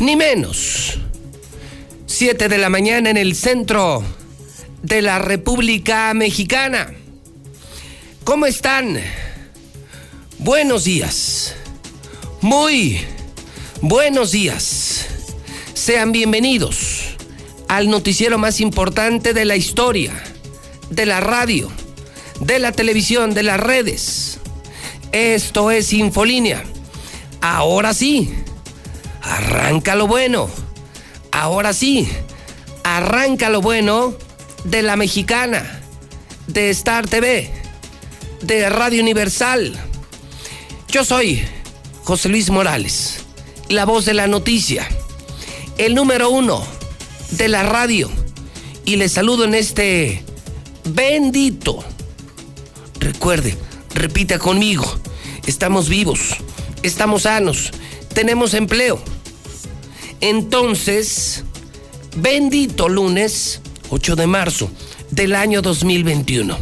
ni menos. Siete de la mañana en el centro de la República Mexicana. ¿Cómo están? Buenos días. Muy buenos días. Sean bienvenidos al noticiero más importante de la historia, de la radio, de la televisión, de las redes. Esto es Infolínea. Ahora sí arranca lo bueno. Ahora sí, arranca lo bueno de la mexicana, de Star TV, de Radio Universal. Yo soy José Luis Morales, la voz de la noticia, el número uno de la radio. Y les saludo en este bendito. Recuerde, repita conmigo, estamos vivos, estamos sanos, tenemos empleo entonces, bendito lunes 8 de marzo del año 2021.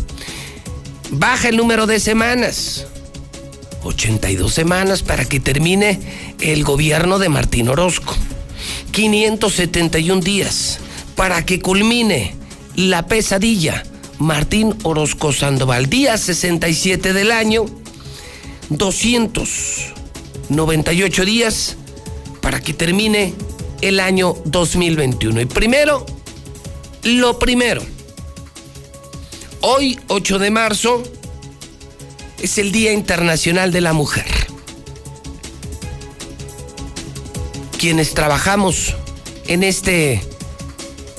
Baja el número de semanas. 82 semanas para que termine el gobierno de Martín Orozco. 571 días para que culmine la pesadilla Martín Orozco Sandoval. Día 67 del año. 298 días para que termine el año 2021. Y primero, lo primero. Hoy, 8 de marzo, es el Día Internacional de la Mujer. Quienes trabajamos en este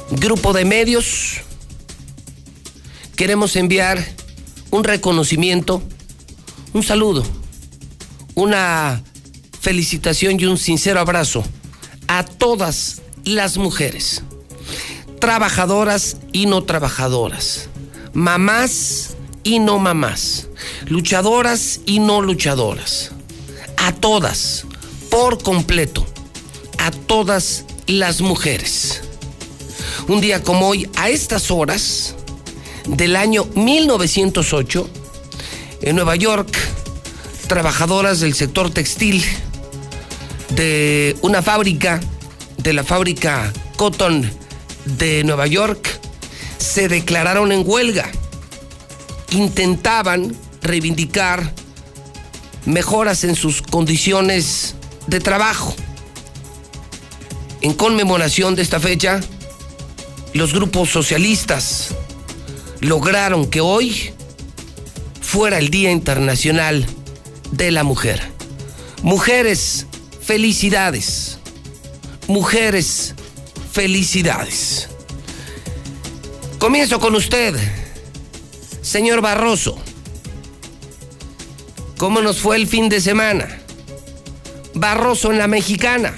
grupo de medios, queremos enviar un reconocimiento, un saludo, una felicitación y un sincero abrazo a todas las mujeres, trabajadoras y no trabajadoras, mamás y no mamás, luchadoras y no luchadoras, a todas, por completo, a todas las mujeres. Un día como hoy, a estas horas del año 1908, en Nueva York, trabajadoras del sector textil de una fábrica, de la fábrica Cotton de Nueva York, se declararon en huelga. Intentaban reivindicar mejoras en sus condiciones de trabajo. En conmemoración de esta fecha, los grupos socialistas lograron que hoy fuera el Día Internacional de la Mujer. Mujeres felicidades. Mujeres, felicidades. Comienzo con usted, señor Barroso. ¿Cómo nos fue el fin de semana? Barroso en la mexicana.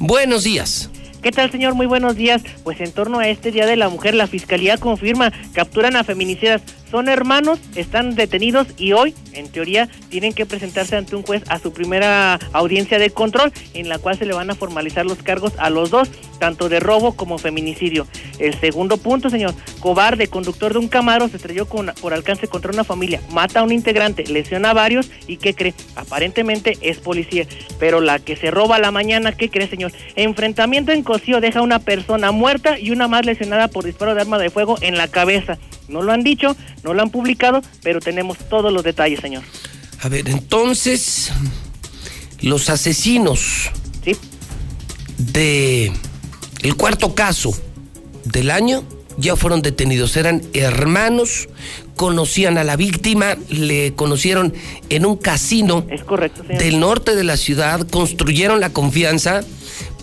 Buenos días. ¿Qué tal, señor? Muy buenos días. Pues en torno a este Día de la Mujer, la Fiscalía confirma capturan a feminicidas son hermanos, están detenidos y hoy, en teoría, tienen que presentarse ante un juez a su primera audiencia de control, en la cual se le van a formalizar los cargos a los dos, tanto de robo como feminicidio. El segundo punto, señor, cobarde, conductor de un camaro, se estrelló con, por alcance contra una familia, mata a un integrante, lesiona a varios y ¿qué cree? Aparentemente es policía, pero la que se roba la mañana, ¿qué cree, señor? Enfrentamiento en Cocío deja una persona muerta y una más lesionada por disparo de arma de fuego en la cabeza. No lo han dicho, no lo han publicado, pero tenemos todos los detalles, señor. A ver, entonces, los asesinos ¿Sí? de el cuarto caso del año ya fueron detenidos. Eran hermanos, conocían a la víctima, le conocieron en un casino Es correcto, señor. del norte de la ciudad, construyeron la confianza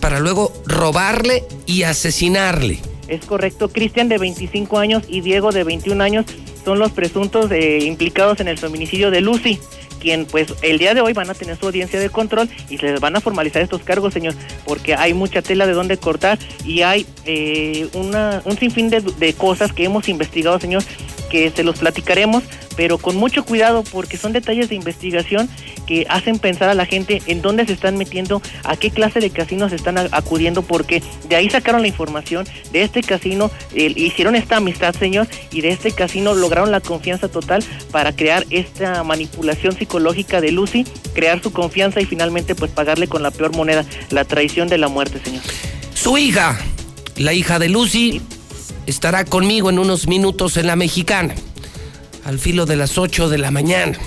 para luego robarle y asesinarle. Es correcto, Cristian de 25 años y Diego de 21 años son los presuntos eh, implicados en el feminicidio de Lucy, quien pues el día de hoy van a tener su audiencia de control y se les van a formalizar estos cargos, señor, porque hay mucha tela de dónde cortar y hay eh, una, un sinfín de, de cosas que hemos investigado, señor, que se los platicaremos, pero con mucho cuidado porque son detalles de investigación que hacen pensar a la gente en dónde se están metiendo, a qué clase de casinos están acudiendo, porque de ahí sacaron la información, de este casino hicieron esta amistad, señor, y de este casino lograron la confianza total para crear esta manipulación psicológica de Lucy, crear su confianza y finalmente pues pagarle con la peor moneda, la traición de la muerte, señor. Su hija, la hija de Lucy, estará conmigo en unos minutos en la mexicana, al filo de las 8 de la mañana.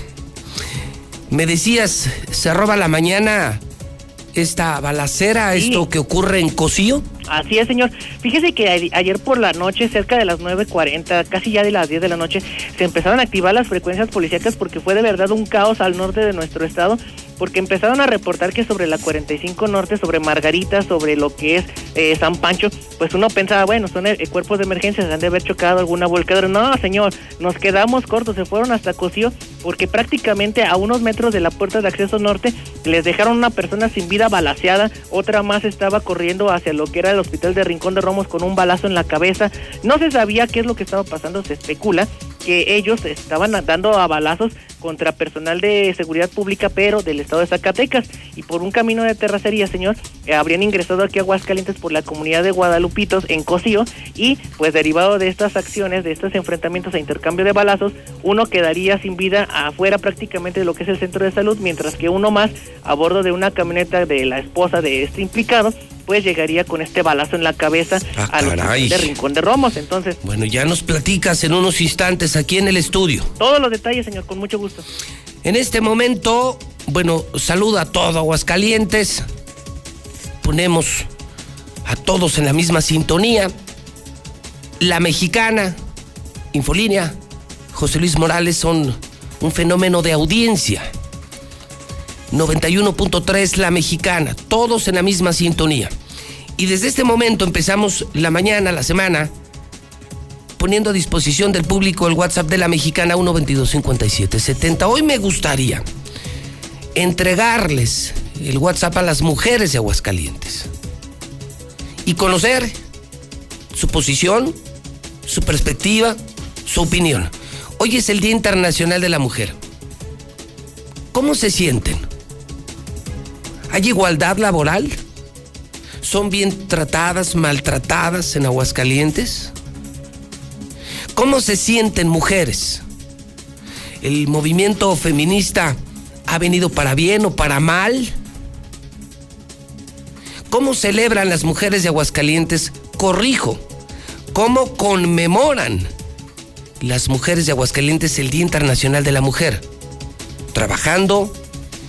Me decías, se roba la mañana esta balacera, Sí. esto que ocurre en Cosío. Así es, señor. Fíjese que ayer por la noche, cerca de las 9.40, casi ya de las 10 de la noche, se empezaron a activar las frecuencias policíacas porque fue de verdad un caos al norte de nuestro estado, porque empezaron a reportar que sobre la 45 Norte, sobre Margarita, sobre lo que es eh, San Pancho, pues uno pensaba, bueno, son eh, cuerpos de emergencia, se han de haber chocado alguna volcadora. No, señor, nos quedamos cortos, se fueron hasta Cocío, porque prácticamente a unos metros de la puerta de acceso norte les dejaron una persona sin vida balaseada, otra más estaba corriendo hacia lo que era el hospital de Rincón de Romos con un balazo en la cabeza. No se sabía qué es lo que estaba pasando, se especula que ellos estaban dando a balazos contra personal de seguridad pública, pero del estado de Zacatecas. Y por un camino de terracería, señor, eh, habrían ingresado aquí a Aguascalientes por la comunidad de Guadalupitos en Cocío y pues derivado de estas acciones, de estos enfrentamientos e intercambio de balazos, uno quedaría sin vida afuera prácticamente de lo que es el centro de salud, mientras que uno más a bordo de una camioneta de la esposa de este implicado, pues llegaría con este balazo en la cabeza Ah, al hospital caray. de Rincón de Romos. Entonces, Bueno, ya nos platicas en unos instantes aquí en el estudio. todos los detalles, señor, con mucho gusto. En este momento, bueno, saluda a todo Aguascalientes. Ponemos a todos en la misma sintonía. La mexicana, Infolínea, José Luis Morales son un fenómeno de audiencia. 91.3 La Mexicana, todos en la misma sintonía. Y desde este momento empezamos la mañana, la semana, poniendo a disposición del público el WhatsApp de la mexicana 1225770. Hoy me gustaría entregarles el WhatsApp a las mujeres de Aguascalientes y conocer su posición, su perspectiva, su opinión. Hoy es el Día Internacional de la Mujer. ¿Cómo se sienten? ¿Hay igualdad laboral? ¿Son bien tratadas, maltratadas en Aguascalientes? ¿Cómo se sienten mujeres? ¿El movimiento feminista ha venido para bien o para mal? ¿Cómo celebran las mujeres de Aguascalientes? Corrijo, ¿cómo conmemoran las mujeres de Aguascalientes el Día Internacional de la Mujer? Trabajando,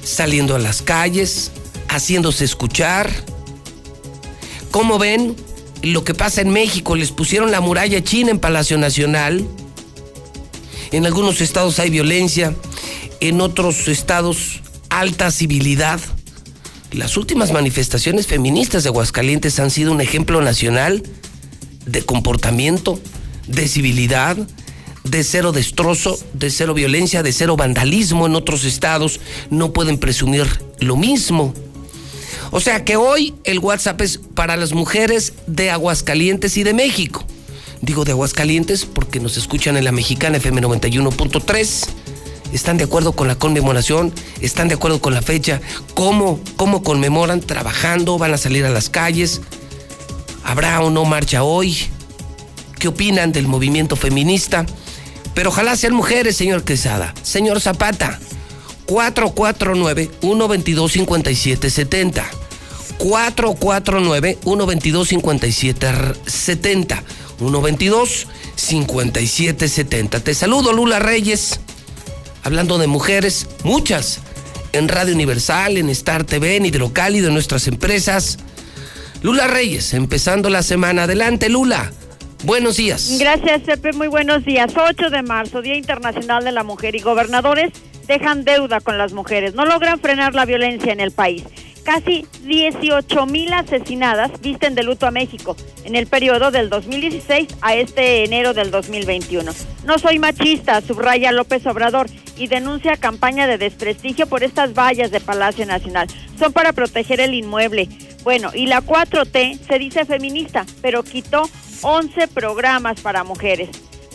saliendo a las calles, haciéndose escuchar. ¿Cómo ven lo que pasa en México? Les pusieron la muralla china en Palacio Nacional. En algunos estados hay violencia, en otros estados alta civilidad. Las últimas manifestaciones feministas de Aguascalientes han sido un ejemplo nacional de comportamiento, de civilidad, de cero destrozo, de cero violencia, de cero vandalismo en otros estados. No pueden presumir lo mismo. O sea que hoy el WhatsApp es para las mujeres de Aguascalientes y de México. Digo de Aguascalientes porque nos escuchan en la mexicana FM 91.3. ¿Están de acuerdo con la conmemoración? ¿Están de acuerdo con la fecha? ¿Cómo, ¿Cómo conmemoran? ¿Trabajando? ¿Van a salir a las calles? ¿Habrá o no marcha hoy? ¿Qué opinan del movimiento feminista? Pero ojalá sean mujeres, señor Quesada. Señor Zapata, 449-122-5770. 449-122-5770. 122-5770. Te saludo, Lula Reyes. Hablando de mujeres, muchas. En Radio Universal, en Star TV, en Hidrocálido, en nuestras empresas. Lula Reyes, empezando la semana. Adelante, Lula. Buenos días. Gracias, Pepe. Muy buenos días. 8 de marzo, Día Internacional de la Mujer y gobernadores dejan deuda con las mujeres. No logran frenar la violencia en el país. Casi 18 mil asesinadas visten de luto a México en el periodo del 2016 a este enero del 2021. No soy machista, subraya López Obrador y denuncia campaña de desprestigio por estas vallas de Palacio Nacional. Son para proteger el inmueble. Bueno, y la 4T se dice feminista, pero quitó 11 programas para mujeres.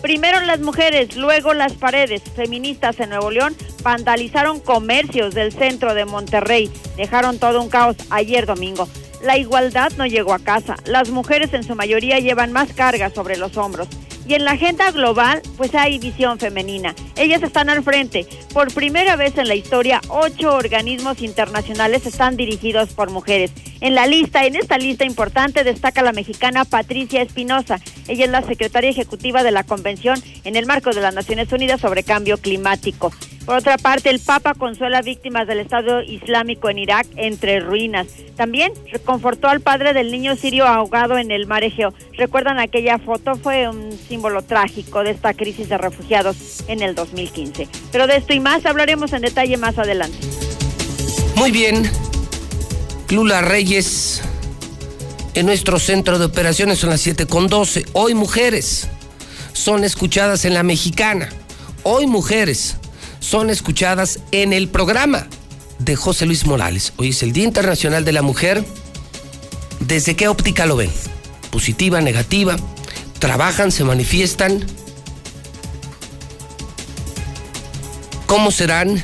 Primero las mujeres, luego las paredes. Feministas en Nuevo León vandalizaron comercios del centro de Monterrey. Dejaron todo un caos ayer domingo. La igualdad no llegó a casa. Las mujeres en su mayoría llevan más carga sobre los hombros. Y en la agenda global, pues hay visión femenina. Ellas están al frente. Por primera vez en la historia, ocho organismos internacionales están dirigidos por mujeres. En la lista, en esta lista importante, destaca la mexicana Patricia Espinosa. Ella es la secretaria ejecutiva de la Convención en el marco de las Naciones Unidas sobre Cambio Climático. Por otra parte, el Papa consuela víctimas del Estado Islámico en Irak entre ruinas. También reconfortó al padre del niño sirio ahogado en el mar Egeo. ¿Recuerdan aquella foto? Fue un símbolo trágico de esta crisis de refugiados en el 2015. Pero de esto y más hablaremos en detalle más adelante. Muy bien. Lula Reyes, en nuestro centro de operaciones son las 7 con 12. Hoy mujeres son escuchadas en la mexicana. Hoy mujeres son escuchadas en el programa de José Luis Morales. Hoy es el Día Internacional de la Mujer. ¿Desde qué óptica lo ven? ¿Positiva, negativa? ¿Trabajan, se manifiestan? ¿Cómo serán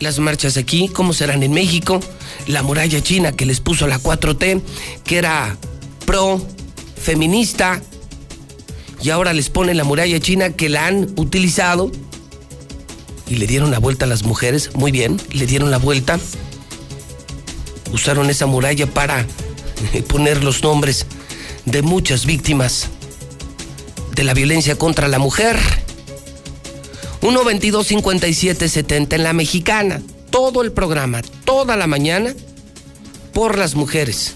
las marchas aquí? ¿Cómo serán en México? La muralla china que les puso la 4T, que era pro feminista, y ahora les pone la muralla china que la han utilizado y le dieron la vuelta a las mujeres, muy bien, le dieron la vuelta. Usaron esa muralla para poner los nombres de muchas víctimas de la violencia contra la mujer. 122 57 70 en la mexicana. Todo el programa, toda la mañana, por las mujeres,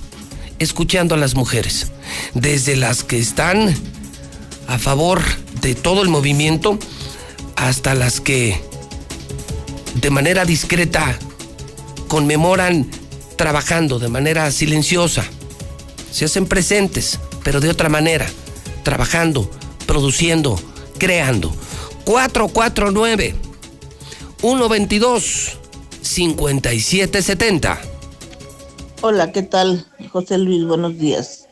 escuchando a las mujeres. Desde las que están a favor de todo el movimiento hasta las que de manera discreta conmemoran trabajando de manera silenciosa. Se hacen presentes, pero de otra manera, trabajando, produciendo, creando. 449 122 5770. Hola, ¿qué tal? José Luis, buenos días.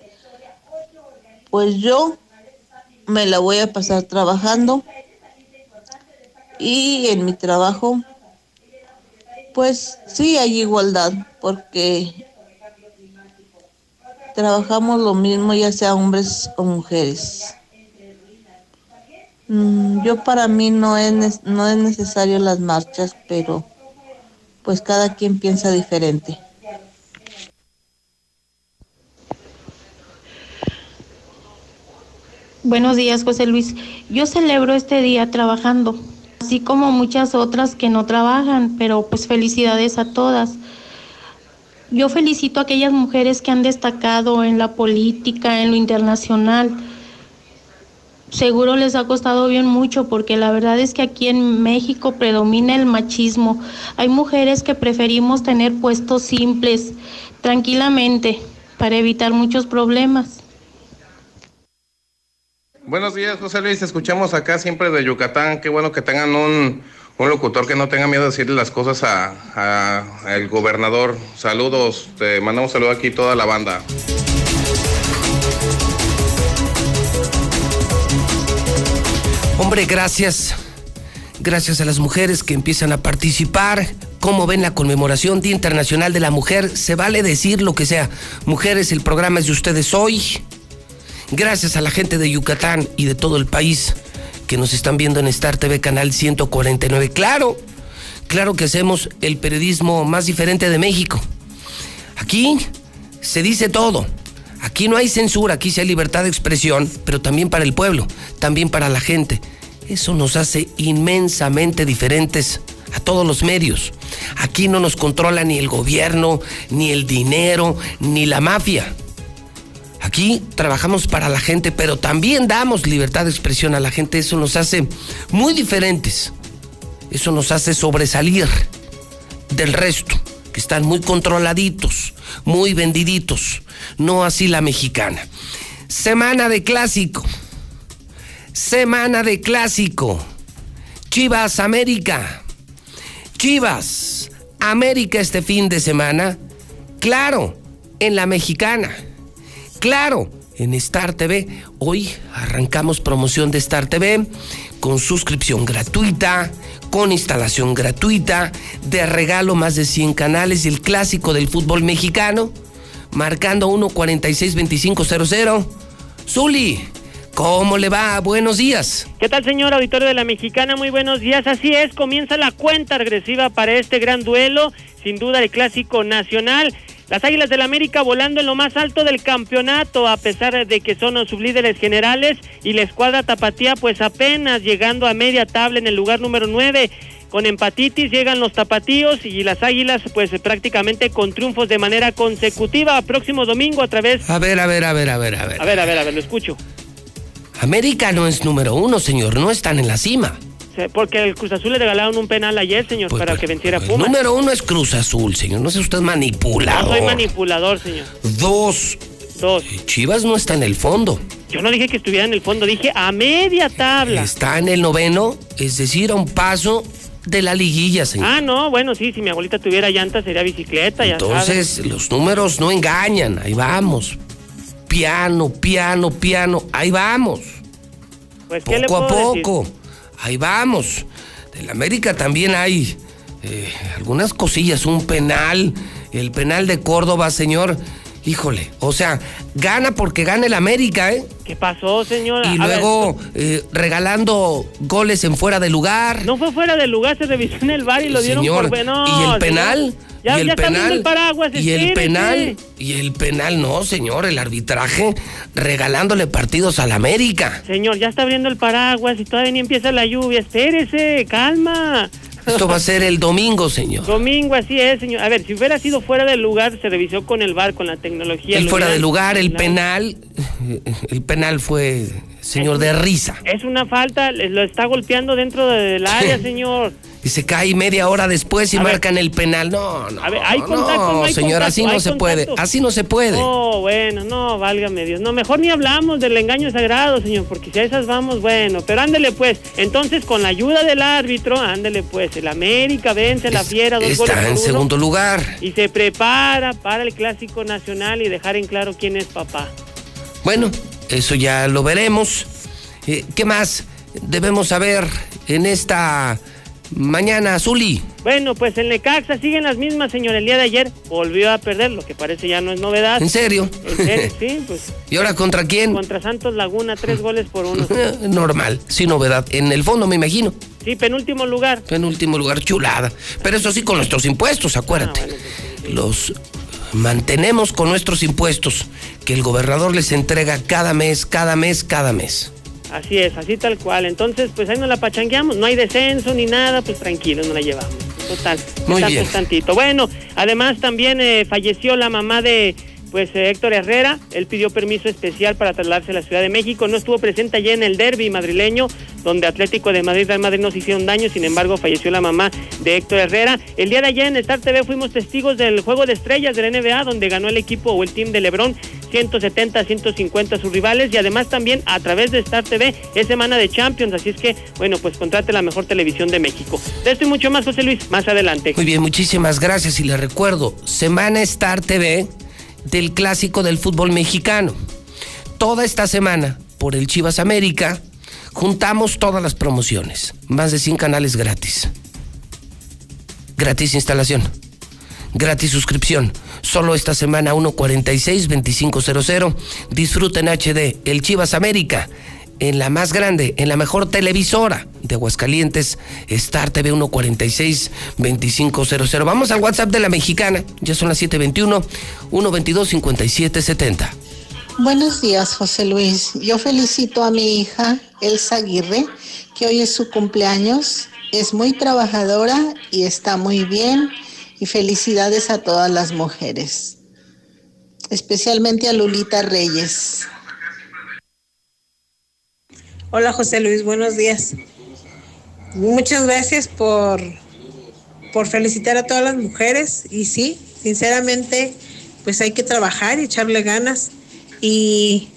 Pues yo me la voy a pasar trabajando y en mi trabajo pues sí hay igualdad, porque trabajamos lo mismo, ya sea hombres o mujeres. Mm, yo para mí no es, no es necesario las marchas, pero pues cada quien piensa diferente. Buenos días, José Luis. Yo celebro este día trabajando así como muchas otras que no trabajan, pero pues felicidades a todas. Yo felicito a aquellas mujeres que han destacado en la política, en lo internacional. Seguro les ha costado bien mucho porque la verdad es que aquí en México predomina el machismo. Hay mujeres que preferimos tener puestos simples, tranquilamente, para evitar muchos problemas. Buenos días, José Luis. Escuchamos acá siempre de Yucatán. Qué bueno que tengan un, locutor que no tenga miedo de decirle las cosas al gobernador. Saludos, te mandamos saludo aquí toda la banda. Hombre, gracias. Gracias a las mujeres que empiezan a participar. ¿Cómo ven la conmemoración Día Internacional de la Mujer? Se vale decir lo que sea. Mujeres, el programa es de ustedes hoy. Gracias a la gente de Yucatán y de todo el país que nos están viendo en Star TV Canal 149. Claro, claro que hacemos el periodismo más diferente de México. Aquí se dice todo. Aquí no hay censura, aquí sí hay libertad de expresión, pero también para el pueblo, también para la gente. Eso nos hace inmensamente diferentes a todos los medios. Aquí no nos controla ni el gobierno, ni el dinero, ni la mafia. Aquí trabajamos para la gente, pero también damos libertad de expresión a la gente. Eso nos hace muy diferentes. Eso nos hace sobresalir del resto, que están muy controladitos, muy vendiditos. No así la mexicana. Semana de clásico. Semana de clásico. Chivas América. Chivas América este fin de semana. Claro, en la mexicana. Claro, en Star TV. Hoy arrancamos promoción de Star TV con suscripción gratuita, con instalación gratuita, de regalo más de 100 canales el clásico del fútbol mexicano, marcando 1462500. Zuli, ¿cómo le va? Buenos días. ¿Qué tal, señor auditorio de la Mexicana? Muy buenos días. Así es, comienza la cuenta regresiva para este gran duelo, sin duda el clásico nacional. Las Águilas del América volando en lo más alto del campeonato, a pesar de que son los sublíderes generales, y la escuadra Tapatía, pues apenas llegando a media tabla en el lugar número 9. Con empatitis llegan los tapatíos y las águilas, pues prácticamente con triunfos de manera consecutiva. Próximo domingo a través. A ver, a ver, a ver, a ver, a ver. A ver, a ver, a ver, lo escucho. América no es número uno, señor, no están en la cima. Porque el Cruz Azul le regalaron un penal ayer, señor, Pues, para que venciera Pumas. Número uno es Cruz Azul, señor. No sé usted No manipulador. soy manipulador, señor. Dos. Dos. Chivas no está en el fondo. Yo no dije que estuviera en el fondo, dije a media tabla. Está en el noveno, es decir, a un paso de la liguilla, señor. Ah, no, bueno, sí, si mi abuelita tuviera llanta sería bicicleta, ya sabes. Entonces, los números no engañan. Ahí vamos. Piano, piano, piano. Ahí vamos. Pues, ¿qué le Poco a puedo decir? Ahí vamos. Del América también hay eh, algunas cosillas. Un penal. El penal de Córdoba, señor. Híjole. O sea, gana porque gana el América, ¿eh? ¿Qué pasó, señora? Y A ver, luego eh, regalando goles en fuera de lugar. no fue fuera de lugar, se revisó en el bar y lo dieron por bueno. y el penal, Ya, y el ya penal, el paraguas, y el penal, y el penal, no, señor, el arbitraje regalándole partidos al América. Señor, ya está abriendo el paraguas y todavía ni empieza la lluvia. Espérese, calma. Esto va a ser el domingo, señor. Domingo, así es, señor. A ver, si hubiera sido fuera del lugar, se revisó con el bar, con la tecnología. El fuera de lugar, el penal, el penal fue, señor, de risa. Es una falta, lo está golpeando dentro del área, señor. Y se cae media hora después y A ver. marcan el penal. No, no, A ver, ¿hay contacto, no, no hay señor, contacto? así no ¿Hay se contacto? puede, así no se puede. No, bueno, no, válgame Dios. No, mejor ni hablamos del engaño sagrado, señor, porque si a esas vamos, bueno. Pero ándele pues. Entonces, con la ayuda del árbitro, ándele pues. El América vence a la Es- fiera, dos goles Está por en uno, segundo lugar. Y se prepara para el Clásico Nacional y dejar en claro quién es papá. Bueno, eso ya lo veremos. Eh, ¿Qué más debemos saber en esta mañana, Zuli? Bueno, pues el Necaxa siguen las mismas, señor. El día de ayer volvió a perder, lo que parece ya no es novedad. ¿En serio? En serio, sí, pues ¿Y ahora contra quién? contra Santos Laguna, tres goles por uno. Eh, Normal, sin novedad. En el fondo, me imagino. Sí, penúltimo lugar. En último lugar, chulada. Pero eso sí, con nuestros impuestos, acuérdate. Ah, bueno, pues, Los mantenemos con nuestros impuestos que el gobernador les entrega cada mes, cada mes, cada mes. Así es, así tal cual. Entonces, pues ahí nos la pachangueamos. No hay descenso ni nada, pues tranquilo, nos la llevamos. Total. Muy bien. tantito. Bueno, además también eh, falleció la mamá de pues eh, Héctor Herrera. Él pidió permiso especial para trasladarse a la Ciudad de México. No estuvo presente allá en el derby madrileño, donde Atlético de Madrid Real Madrid nos hicieron daño. Sin embargo, falleció la mamá de Héctor Herrera. El día de ayer en Star TV fuimos testigos del juego de estrellas del NBA, donde ganó el equipo o el team de LeBron 170 a 150 a sus rivales y además también a través de Star TV es semana de Champions, así es que bueno, pues contrate la mejor televisión de México. De esto mucho más, José Luis, más adelante. Muy bien, muchísimas gracias y les recuerdo, Semana Star TV del clásico del fútbol mexicano. Toda esta semana, por el Chivas América, Juntamos todas las promociones, más de 100 canales gratis. Gratis instalación, gratis suscripción. Solo esta semana 146-2500. Disfruten HD, el Chivas América, en la más grande, en la mejor televisora de Aguascalientes, Star TV 146-2500. Vamos al WhatsApp de la mexicana, ya son las 721-122-5770. Buenos días, José Luis. Yo felicito a mi hija, Elsa Aguirre, que hoy es su cumpleaños. Es muy trabajadora y está muy bien. Y felicidades a todas las mujeres, especialmente a Lulita Reyes. Hola, José Luis, buenos días. Muchas gracias por, por felicitar a todas las mujeres. Y sí, sinceramente, pues hay que trabajar y echarle ganas y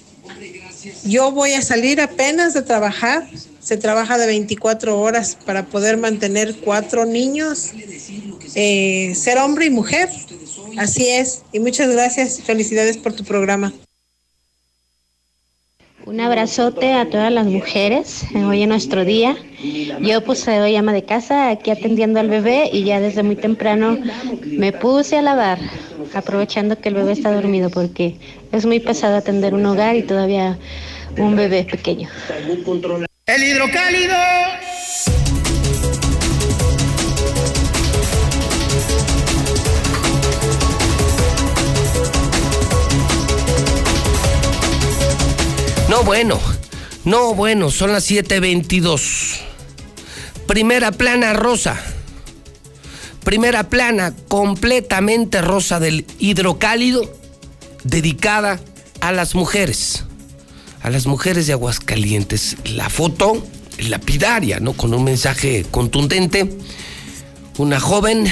yo voy a salir apenas de trabajar. Se trabaja de 24 horas para poder mantener cuatro niños, eh, ser hombre y mujer. Así es. Y muchas gracias. Felicidades por tu programa. Un abrazote a todas las mujeres hoy en nuestro día. Yo pues soy ama de casa aquí atendiendo al bebé y ya desde muy temprano me puse a lavar aprovechando que el bebé está dormido porque es muy pesado atender un hogar y todavía un bebé pequeño. El hidrocálido. No bueno, no bueno, son las 7.22. Primera plana rosa primera plana completamente rosa del hidrocálido dedicada a las mujeres, a las mujeres de Aguascalientes. La foto lapidaria, ¿no? Con un mensaje contundente. Una joven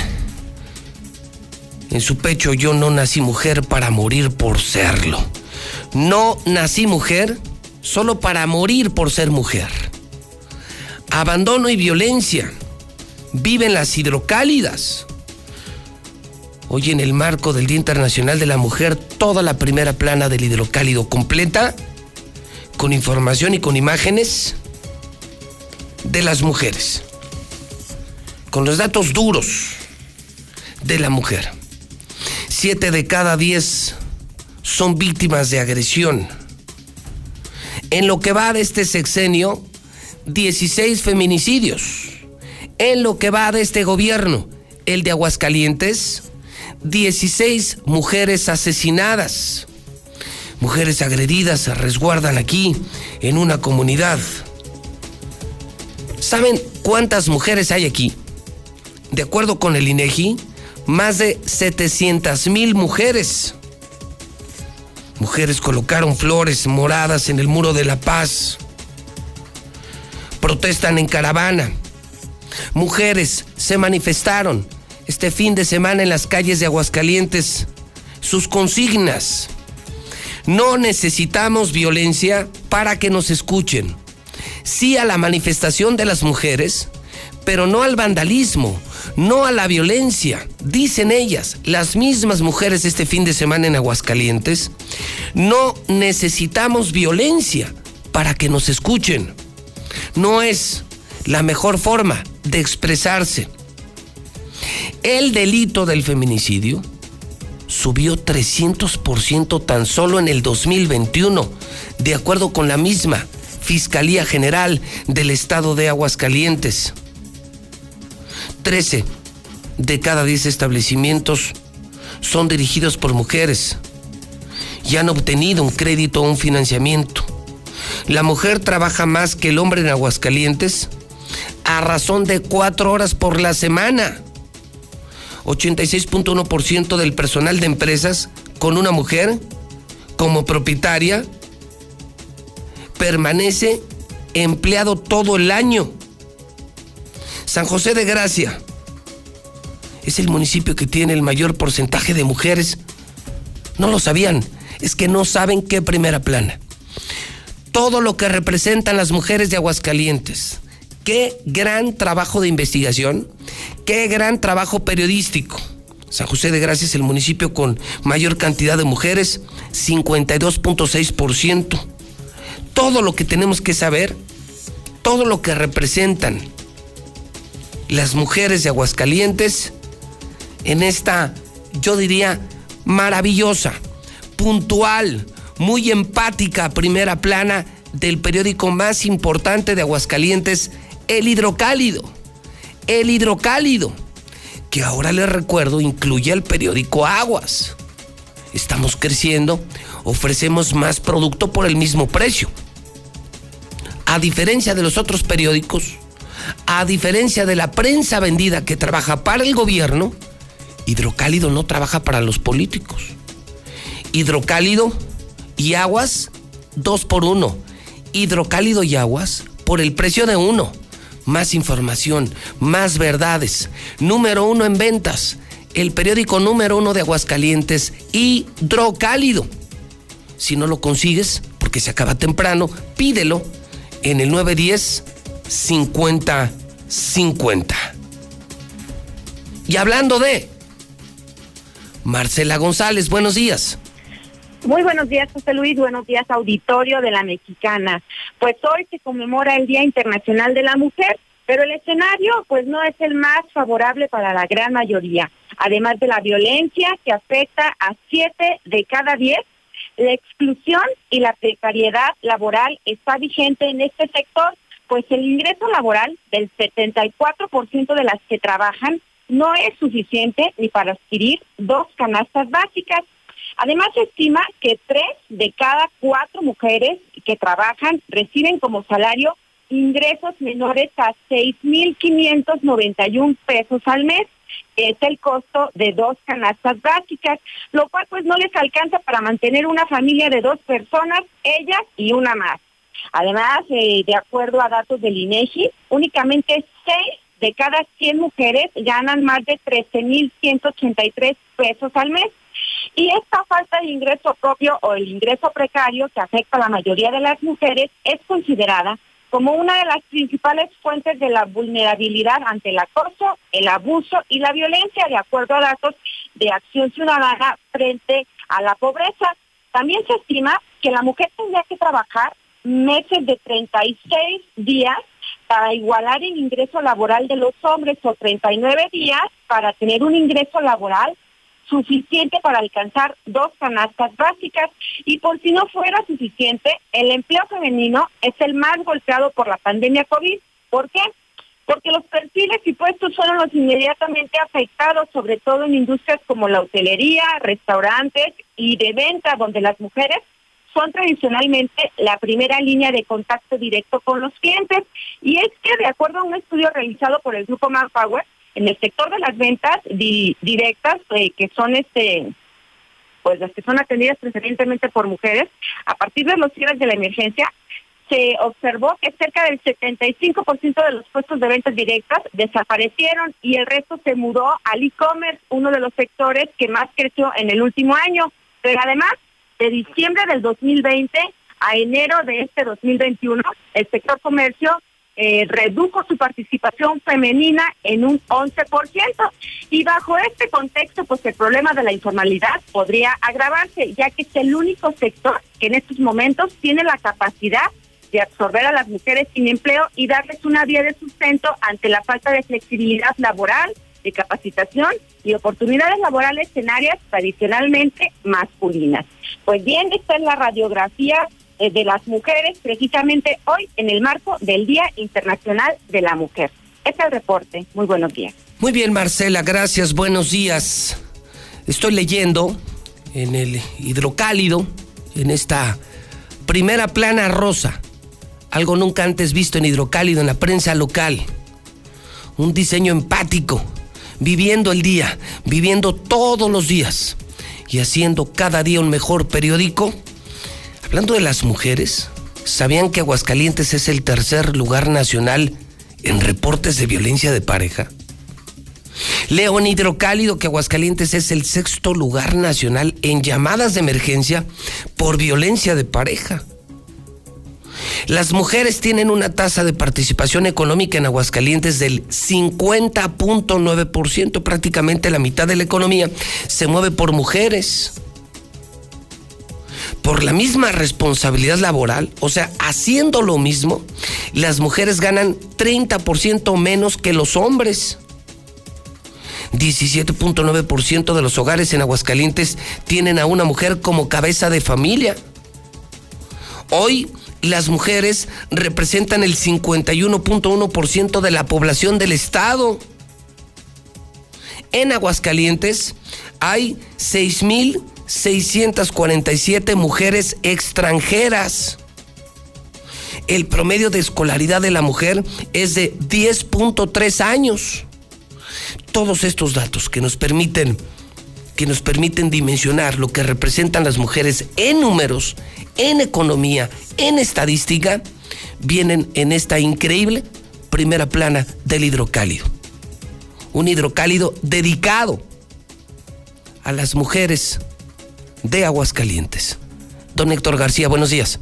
en su pecho, yo no nací mujer para morir por serlo. No nací mujer solo para morir por ser mujer. Abandono y violencia viven las hidrocálidas. Hoy en el marco del Día Internacional de la Mujer, toda la primera plana del hidrocálido completa, con información y con imágenes de las mujeres, con los datos duros de la mujer. Siete de cada diez son víctimas de agresión. En lo que va de este sexenio, 16 feminicidios en lo que va de este gobierno, el de Aguascalientes, 16 mujeres asesinadas. Mujeres agredidas se resguardan aquí, en una comunidad. ¿Saben cuántas mujeres hay aquí? De acuerdo con el INEGI, más de 700 mil mujeres. Mujeres colocaron flores moradas en el muro de la paz. Protestan en caravana Mujeres se manifestaron este fin de semana en las calles de Aguascalientes. Sus consignas. No necesitamos violencia para que nos escuchen. Sí a la manifestación de las mujeres, pero no al vandalismo, no a la violencia. Dicen ellas, las mismas mujeres este fin de semana en Aguascalientes, no necesitamos violencia para que nos escuchen. No es la mejor forma de expresarse. El delito del feminicidio subió 300% tan solo en el 2021, de acuerdo con la misma Fiscalía General del Estado de Aguascalientes. 13 de cada 10 establecimientos son dirigidos por mujeres y han obtenido un crédito o un financiamiento. La mujer trabaja más que el hombre en Aguascalientes a razón de cuatro horas por la semana. 86.1% del personal de empresas con una mujer como propietaria permanece empleado todo el año. San José de Gracia es el municipio que tiene el mayor porcentaje de mujeres. No lo sabían, es que no saben qué primera plana. Todo lo que representan las mujeres de Aguascalientes, Qué gran trabajo de investigación, qué gran trabajo periodístico. San José de Gracia es el municipio con mayor cantidad de mujeres, 52.6%. Todo lo que tenemos que saber todo lo que representan las mujeres de Aguascalientes en esta, yo diría, maravillosa, puntual, muy empática primera plana del periódico más importante de Aguascalientes, El Hidrocálido. El Hidrocálido, que ahora les recuerdo incluye el periódico Aguas. Estamos creciendo, ofrecemos más producto por el mismo precio. A diferencia de los otros periódicos, a diferencia de la prensa vendida que trabaja para el gobierno, Hidrocálido no trabaja para los políticos. Hidrocálido y aguas, dos por uno. Hidrocálido y aguas por el precio de uno. Más información, más verdades. Número uno en ventas. El periódico número uno de Aguascalientes, Hidrocálido. Si no lo consigues, porque se acaba temprano, pídelo en el 910 50 50. Y hablando de Marcela González, buenos días. Muy buenos días, José Luis. Buenos días, auditorio de la Mexicana. Pues hoy se conmemora el Día Internacional de la Mujer, pero el escenario pues no es el más favorable para la gran mayoría. Además de la violencia que afecta a siete de cada diez, la exclusión y la precariedad laboral está vigente en este sector, pues el ingreso laboral del 74% de las que trabajan no es suficiente ni para adquirir dos canastas básicas. Además, se estima que tres de cada cuatro mujeres que trabajan reciben como salario ingresos menores a 6.591 pesos al mes, es el costo de dos canastas básicas, lo cual pues no les alcanza para mantener una familia de dos personas, ellas y una más. Además, eh, de acuerdo a datos del INEGI, únicamente seis de cada 100 mujeres ganan más de 13.183 pesos al mes. Y esta falta de ingreso propio o el ingreso precario que afecta a la mayoría de las mujeres es considerada como una de las principales fuentes de la vulnerabilidad ante el acoso, el abuso y la violencia, de acuerdo a datos de Acción Ciudadana frente a la pobreza. También se estima que la mujer tendría que trabajar meses de 36 días para igualar el ingreso laboral de los hombres o 39 días para tener un ingreso laboral suficiente para alcanzar dos canastas básicas y por si no fuera suficiente, el empleo femenino es el más golpeado por la pandemia COVID. ¿Por qué? Porque los perfiles y puestos fueron los inmediatamente afectados, sobre todo en industrias como la hotelería, restaurantes y de venta, donde las mujeres son tradicionalmente la primera línea de contacto directo con los clientes. Y es que, de acuerdo a un estudio realizado por el grupo Manpower, en el sector de las ventas directas, eh, que son este pues las que son atendidas preferentemente por mujeres, a partir de los cierres de la emergencia, se observó que cerca del 75% de los puestos de ventas directas desaparecieron y el resto se mudó al e-commerce, uno de los sectores que más creció en el último año. Pero además, de diciembre del 2020 a enero de este 2021, el sector comercio eh, redujo su participación femenina en un 11%. Y bajo este contexto, pues el problema de la informalidad podría agravarse, ya que es el único sector que en estos momentos tiene la capacidad de absorber a las mujeres sin empleo y darles una vía de sustento ante la falta de flexibilidad laboral, de capacitación y oportunidades laborales en áreas tradicionalmente masculinas. Pues bien, esta es la radiografía eh, de las mujeres precisamente hoy en el marco del Día Internacional de la Mujer. Este es el reporte. Muy buenos días. Muy bien, Marcela, gracias. Buenos días. Estoy leyendo en el hidrocálido, en esta primera plana rosa, algo nunca antes visto en hidrocálido en la prensa local. Un diseño empático viviendo el día, viviendo todos los días y haciendo cada día un mejor periódico. Hablando de las mujeres, ¿sabían que Aguascalientes es el tercer lugar nacional en reportes de violencia de pareja? León Hidrocálido que Aguascalientes es el sexto lugar nacional en llamadas de emergencia por violencia de pareja. Las mujeres tienen una tasa de participación económica en Aguascalientes del 50.9%, prácticamente la mitad de la economía se mueve por mujeres. por la misma responsabilidad laboral, o sea, haciendo lo mismo, las mujeres ganan 30% menos que los hombres. 17.9% de los hogares en Aguascalientes tienen a una mujer como cabeza de familia. Hoy las mujeres representan el 51.1% de la población del estado. En Aguascalientes hay 6.647 mujeres extranjeras. El promedio de escolaridad de la mujer es de 10.3 años. Todos estos datos que nos permiten que nos permiten dimensionar lo que representan las mujeres en números, en economía, en estadística, vienen en esta increíble primera plana del hidrocálido. Un hidrocálido dedicado a las mujeres de Aguascalientes. Don Héctor García, buenos días.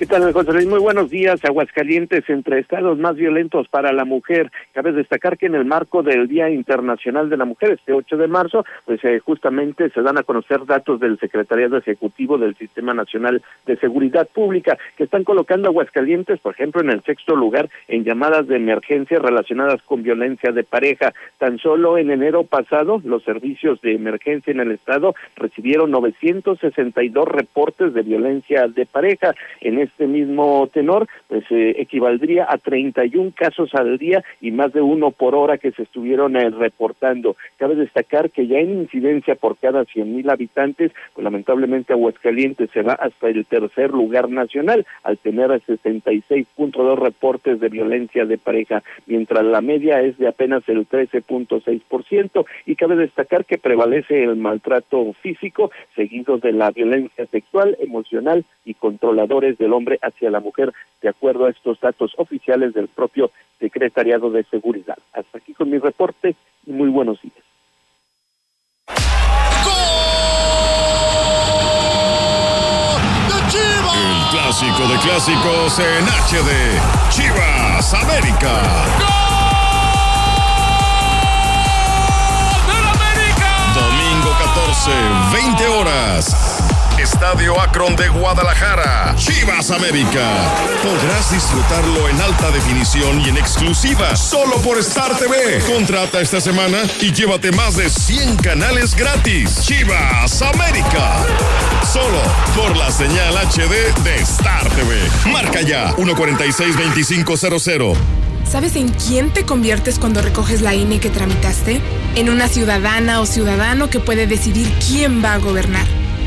¿Qué tal, José Luis? Muy buenos días. Aguascalientes, entre estados más violentos para la mujer. Cabe destacar que en el marco del Día Internacional de la Mujer, este 8 de marzo, pues eh, justamente se dan a conocer datos del Secretariado Ejecutivo del Sistema Nacional de Seguridad Pública, que están colocando Aguascalientes, por ejemplo, en el sexto lugar en llamadas de emergencia relacionadas con violencia de pareja. Tan solo en enero pasado, los servicios de emergencia en el estado recibieron 962 reportes de violencia de pareja. En este mismo tenor, pues eh, equivaldría a 31 casos al día y más de uno por hora que se estuvieron eh, reportando. Cabe destacar que ya en incidencia por cada 100 mil habitantes, pues lamentablemente Aguascalientes se va hasta el tercer lugar nacional al tener 66.2 reportes de violencia de pareja, mientras la media es de apenas el 13.6% y cabe destacar que prevalece el maltrato físico seguido de la violencia sexual, emocional y controladores del hombre hacia la mujer, de acuerdo a estos datos oficiales del propio Secretariado de Seguridad. Hasta aquí con mi reporte y muy buenos días. El clásico de clásicos en HD. Chivas América. Domingo 14, 20 horas. Estadio Akron de Guadalajara. Chivas América. Podrás disfrutarlo en alta definición y en exclusiva solo por Star TV. Contrata esta semana y llévate más de 100 canales gratis. Chivas América. Solo por la señal HD de Star TV. Marca ya 146-2500. ¿Sabes en quién te conviertes cuando recoges la INE que tramitaste? En una ciudadana o ciudadano que puede decidir quién va a gobernar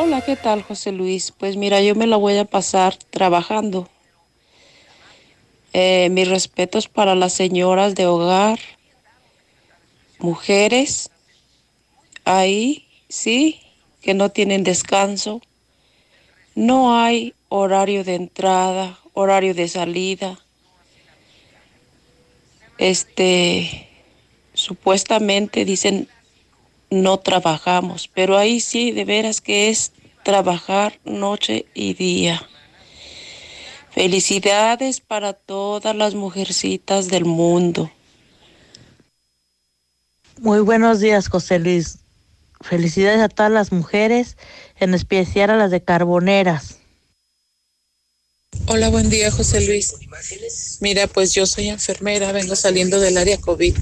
Hola, ¿qué tal, José Luis? Pues mira, yo me la voy a pasar trabajando. Eh, mis respetos para las señoras de hogar, mujeres, ahí, sí, que no tienen descanso. No hay horario de entrada, horario de salida. Este, supuestamente dicen no trabajamos, pero ahí sí, de veras que es trabajar noche y día. Felicidades para todas las mujercitas del mundo. Muy buenos días, José Luis. Felicidades a todas las mujeres, en especial a las de Carboneras. Hola, buen día, José Luis. Mira, pues yo soy enfermera, vengo saliendo del área COVID.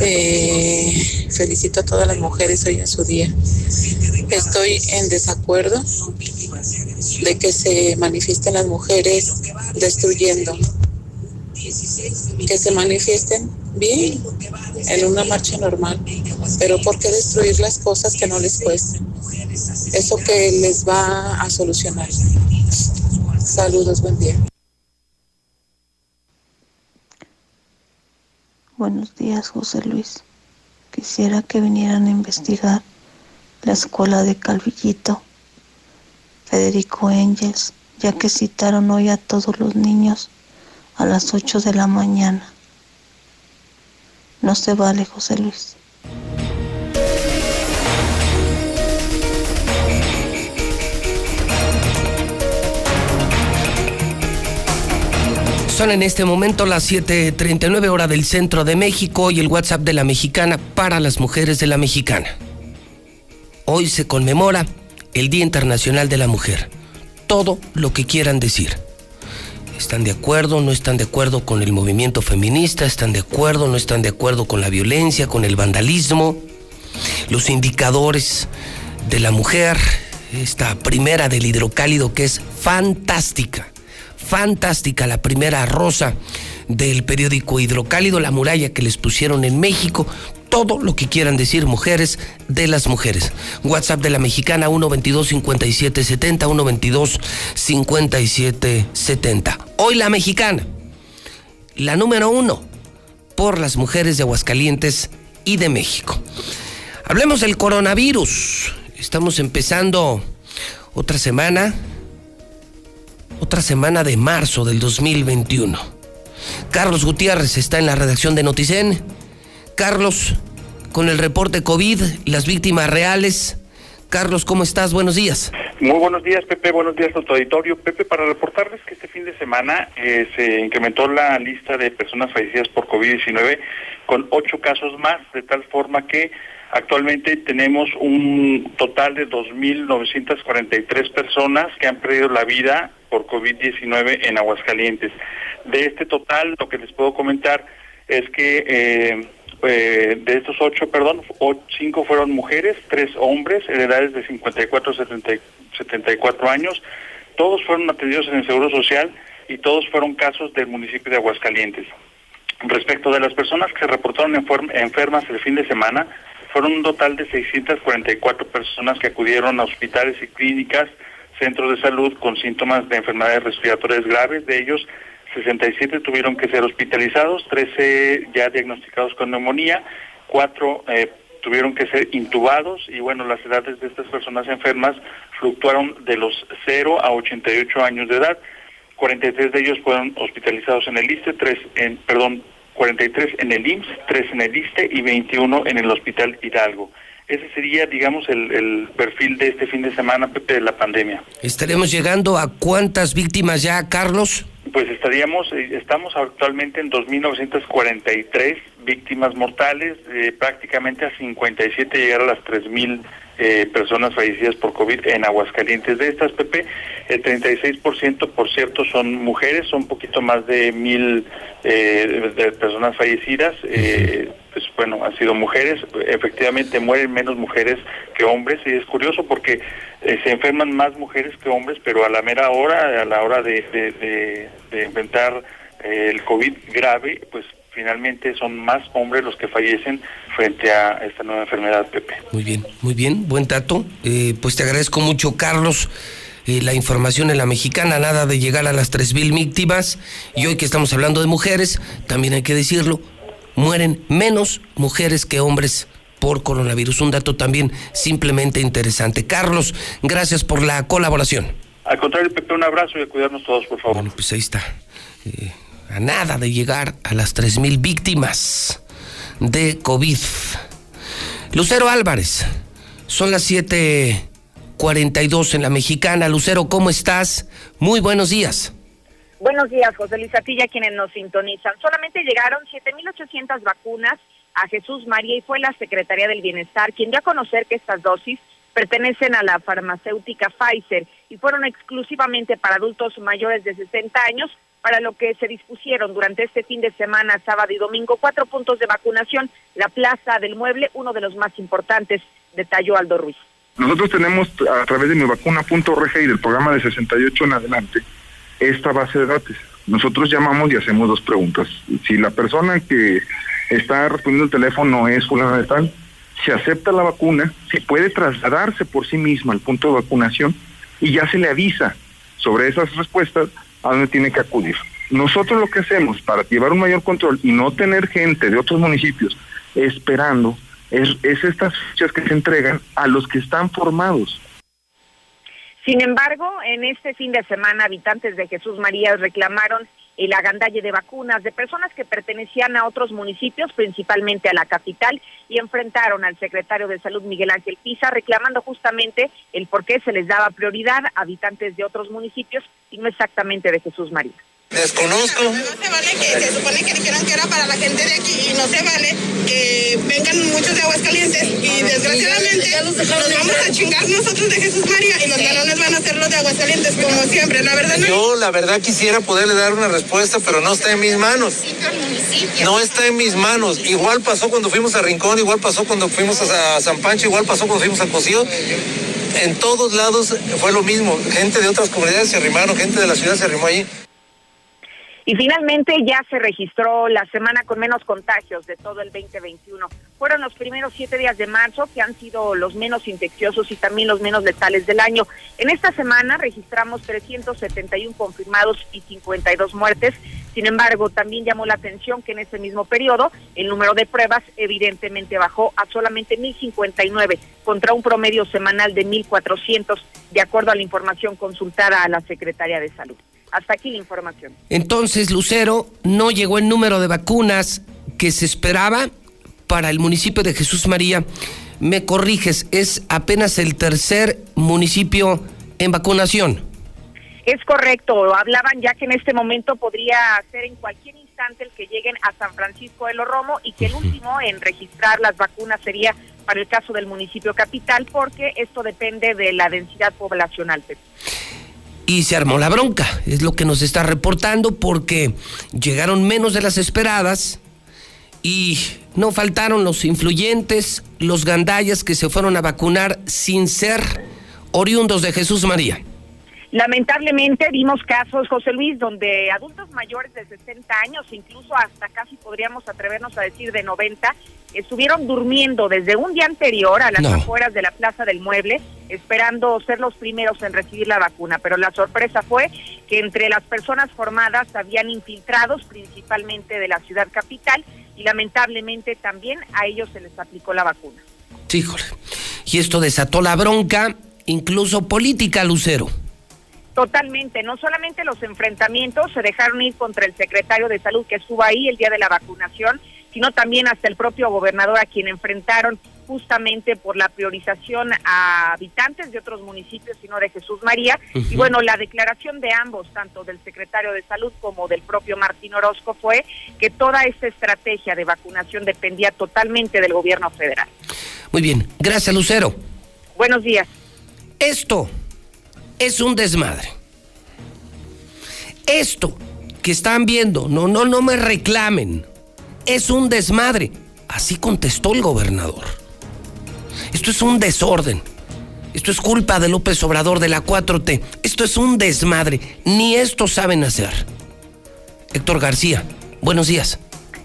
Eh, felicito a todas las mujeres hoy en su día. Estoy en desacuerdo de que se manifiesten las mujeres destruyendo. Que se manifiesten bien en una marcha normal, pero ¿por qué destruir las cosas que no les cuestan? Eso que les va a solucionar. Saludos, buen día. Buenos días, José Luis. Quisiera que vinieran a investigar la escuela de Calvillito, Federico Engels, ya que citaron hoy a todos los niños a las 8 de la mañana. No se vale, José Luis. Son en este momento las 7:39 hora del centro de México y el WhatsApp de la mexicana para las mujeres de la mexicana. Hoy se conmemora el Día Internacional de la Mujer. Todo lo que quieran decir. ¿Están de acuerdo? ¿No están de acuerdo con el movimiento feminista? ¿Están de acuerdo? ¿No están de acuerdo con la violencia, con el vandalismo? Los indicadores de la mujer, esta primera del hidrocálido que es fantástica fantástica, la primera rosa del periódico Hidrocálido, la muralla que les pusieron en México, todo lo que quieran decir mujeres de las mujeres. WhatsApp de la mexicana 122 5770 122 5770. Hoy la mexicana, la número uno por las mujeres de Aguascalientes y de México. Hablemos del coronavirus. Estamos empezando otra semana otra semana de marzo del 2021. Carlos Gutiérrez está en la redacción de Noticen. Carlos, con el reporte COVID, las víctimas reales. Carlos, ¿cómo estás? Buenos días. Muy buenos días, Pepe. Buenos días a tu auditorio. Pepe, para reportarles que este fin de semana eh, se incrementó la lista de personas fallecidas por COVID-19 con ocho casos más, de tal forma que actualmente tenemos un total de 2.943 personas que han perdido la vida por COVID-19 en Aguascalientes. De este total, lo que les puedo comentar es que eh, eh, de estos ocho, perdón, cinco fueron mujeres, tres hombres, en edades de 54 a 74 años. Todos fueron atendidos en el Seguro Social y todos fueron casos del municipio de Aguascalientes. Respecto de las personas que se reportaron enfermas el fin de semana, fueron un total de 644 personas que acudieron a hospitales y clínicas, centros de salud con síntomas de enfermedades respiratorias graves. De ellos, 67 tuvieron que ser hospitalizados, 13 ya diagnosticados con neumonía, 4 eh, tuvieron que ser intubados y bueno, las edades de estas personas enfermas fluctuaron de los 0 a 88 años de edad. 43 de ellos fueron hospitalizados en el ISTE, 3 en, perdón, 43 en el IMSS, 3 en el ISTE y 21 en el Hospital Hidalgo. Ese sería, digamos, el, el, perfil de este fin de semana, Pepe, de la pandemia. ¿Estaremos llegando a cuántas víctimas ya, Carlos? Pues estaríamos, eh, estamos actualmente en 2.943 víctimas mortales, eh, prácticamente a 57 llegar a las 3.000 eh, personas fallecidas por COVID en Aguascalientes. De estas, Pepe, el 36% por cierto son mujeres, son un poquito más de mil de personas fallecidas. pues bueno, han sido mujeres, efectivamente mueren menos mujeres que hombres y es curioso porque se enferman más mujeres que hombres, pero a la mera hora, a la hora de, de, de enfrentar el COVID grave, pues finalmente son más hombres los que fallecen frente a esta nueva enfermedad, Pepe. Muy bien, muy bien, buen dato. Eh, pues te agradezco mucho, Carlos. Eh, la información en la mexicana, nada de llegar a las 3.000 víctimas. Y hoy que estamos hablando de mujeres, también hay que decirlo, mueren menos mujeres que hombres por coronavirus. Un dato también simplemente interesante. Carlos, gracias por la colaboración. Al contrario, Pepe, un abrazo y a cuidarnos todos, por favor. Bueno, pues ahí está. Eh, a nada de llegar a las 3.000 víctimas de COVID. Lucero Álvarez, son las 7:42 en la mexicana. Lucero, ¿cómo estás? Muy buenos días. Buenos días, José Luis Atilla, quienes nos sintonizan. Solamente llegaron 7.800 vacunas a Jesús María y fue la Secretaría del Bienestar quien dio a conocer que estas dosis pertenecen a la farmacéutica Pfizer y fueron exclusivamente para adultos mayores de 60 años para lo que se dispusieron durante este fin de semana, sábado y domingo, cuatro puntos de vacunación. La Plaza del Mueble, uno de los más importantes, detalló Aldo Ruiz. Nosotros tenemos a través de mi vacuna.org y del programa de 68 en adelante esta base de datos. Nosotros llamamos y hacemos dos preguntas. Si la persona que está respondiendo el teléfono es fulana de tal, se acepta la vacuna, si puede trasladarse por sí misma al punto de vacunación y ya se le avisa sobre esas respuestas a dónde tiene que acudir. Nosotros lo que hacemos para llevar un mayor control y no tener gente de otros municipios esperando es, es estas fichas que se entregan a los que están formados. Sin embargo, en este fin de semana, habitantes de Jesús María reclamaron el agandalle de vacunas de personas que pertenecían a otros municipios, principalmente a la capital, y enfrentaron al secretario de Salud Miguel Ángel Pisa reclamando justamente el por qué se les daba prioridad a habitantes de otros municipios y no exactamente de Jesús María. Desconozco. No se vale que se supone que dijeron que era para la gente de aquí y no se vale que vengan muchos de Aguascalientes y desgraciadamente nos vamos a chingar nosotros de Jesús María y los galones van a ser los de Aguascalientes como siempre, la verdad no. Yo la verdad quisiera poderle dar una respuesta, pero no está en mis manos. No está en mis manos. Igual pasó cuando fuimos a Rincón, igual pasó cuando fuimos a San Pancho, igual pasó cuando fuimos a Cocío. En todos lados fue lo mismo. Gente de otras comunidades se arrimaron, gente de la ciudad se arrimó allí. Y finalmente ya se registró la semana con menos contagios de todo el 2021. Fueron los primeros siete días de marzo que han sido los menos infecciosos y también los menos letales del año. En esta semana registramos 371 confirmados y 52 muertes. Sin embargo, también llamó la atención que en ese mismo periodo el número de pruebas evidentemente bajó a solamente 1.059 contra un promedio semanal de 1.400, de acuerdo a la información consultada a la Secretaría de Salud. Hasta aquí la información. Entonces, Lucero, no llegó el número de vacunas que se esperaba para el municipio de Jesús María. Me corriges, es apenas el tercer municipio en vacunación. Es correcto, hablaban ya que en este momento podría ser en cualquier instante el que lleguen a San Francisco de los Romo y que el último en registrar las vacunas sería para el caso del municipio capital porque esto depende de la densidad poblacional. Y se armó la bronca, es lo que nos está reportando porque llegaron menos de las esperadas y no faltaron los influyentes, los gandallas que se fueron a vacunar sin ser oriundos de Jesús María. Lamentablemente vimos casos, José Luis, donde adultos mayores de 60 años, incluso hasta casi podríamos atrevernos a decir de 90, estuvieron durmiendo desde un día anterior a las afueras de la Plaza del Mueble, esperando ser los primeros en recibir la vacuna. Pero la sorpresa fue que entre las personas formadas habían infiltrados, principalmente de la ciudad capital, y lamentablemente también a ellos se les aplicó la vacuna. Híjole. Y esto desató la bronca, incluso política, Lucero. Totalmente, no solamente los enfrentamientos se dejaron ir contra el secretario de salud que estuvo ahí el día de la vacunación, sino también hasta el propio gobernador a quien enfrentaron justamente por la priorización a habitantes de otros municipios, sino de Jesús María. Y bueno, la declaración de ambos, tanto del secretario de salud como del propio Martín Orozco, fue que toda esta estrategia de vacunación dependía totalmente del gobierno federal. Muy bien, gracias Lucero. Buenos días. Esto es un desmadre. Esto que están viendo, no, no, no me reclamen, es un desmadre. Así contestó el gobernador. Esto es un desorden. Esto es culpa de López Obrador de la 4T. Esto es un desmadre. Ni esto saben hacer. Héctor García, buenos días.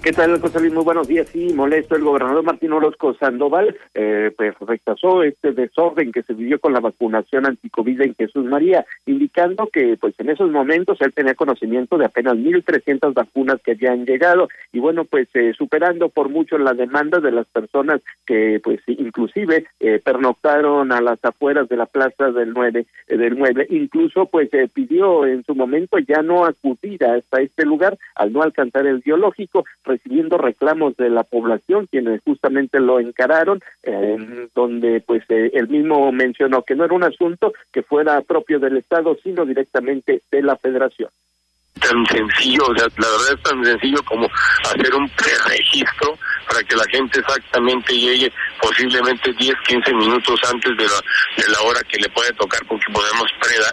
¿Qué tal, José Luis? Muy buenos días. Sí, molesto. El gobernador Martín Orozco Sandoval eh, pues rechazó este desorden que se vivió con la vacunación anticovid en Jesús María, indicando que pues en esos momentos él tenía conocimiento de apenas 1.300 vacunas que habían llegado y bueno, pues eh, superando por mucho la demanda de las personas que pues inclusive eh, pernoctaron a las afueras de la plaza del 9 eh, del mueble, incluso pues pidió en su momento ya no acudir hasta este lugar al no alcanzar el biológico recibiendo reclamos de la población, quienes justamente lo encararon, donde pues eh, él mismo mencionó que no era un asunto que fuera propio del Estado, sino directamente de la Federación. Tan sencillo, o sea, la verdad es tan sencillo como hacer un preregistro para que la gente exactamente llegue posiblemente 10, 15 minutos antes de la, de la hora que le puede tocar porque podemos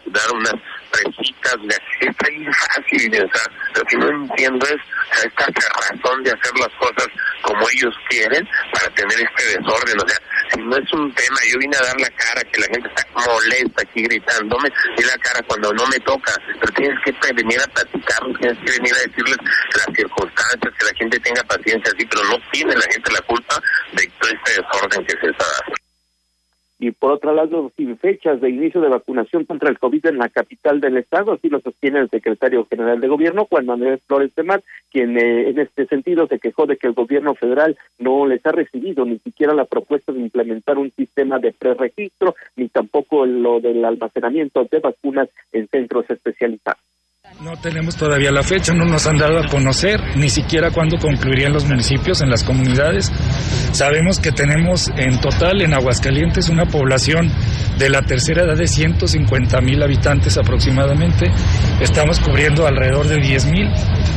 dar unas precitas, está bien fácil, o sea, lo que no entiendo es esta razón de hacer las cosas como ellos quieren para tener este desorden, o sea, si no es un tema, yo vine a dar la cara, que la gente está molesta aquí gritándome, y la cara cuando no me toca, pero tienes que venir a platicarnos, tienes que venir a decirles las circunstancias, que la gente tenga paciencia así, pero no tiene la gente la culpa de todo este desorden que se está dando y por otro lado sin fechas de inicio de vacunación contra el COVID en la capital del estado, así lo sostiene el secretario general de gobierno, Juan Manuel Flores de Mar, quien eh, en este sentido se quejó de que el gobierno federal no les ha recibido ni siquiera la propuesta de implementar un sistema de preregistro, ni tampoco lo del almacenamiento de vacunas en centros especializados. No tenemos todavía la fecha, no nos han dado a conocer ni siquiera cuándo concluirían los municipios en las comunidades. Sabemos que tenemos en total en Aguascalientes una población de la tercera edad de 150 mil habitantes aproximadamente. Estamos cubriendo alrededor de 10 mil,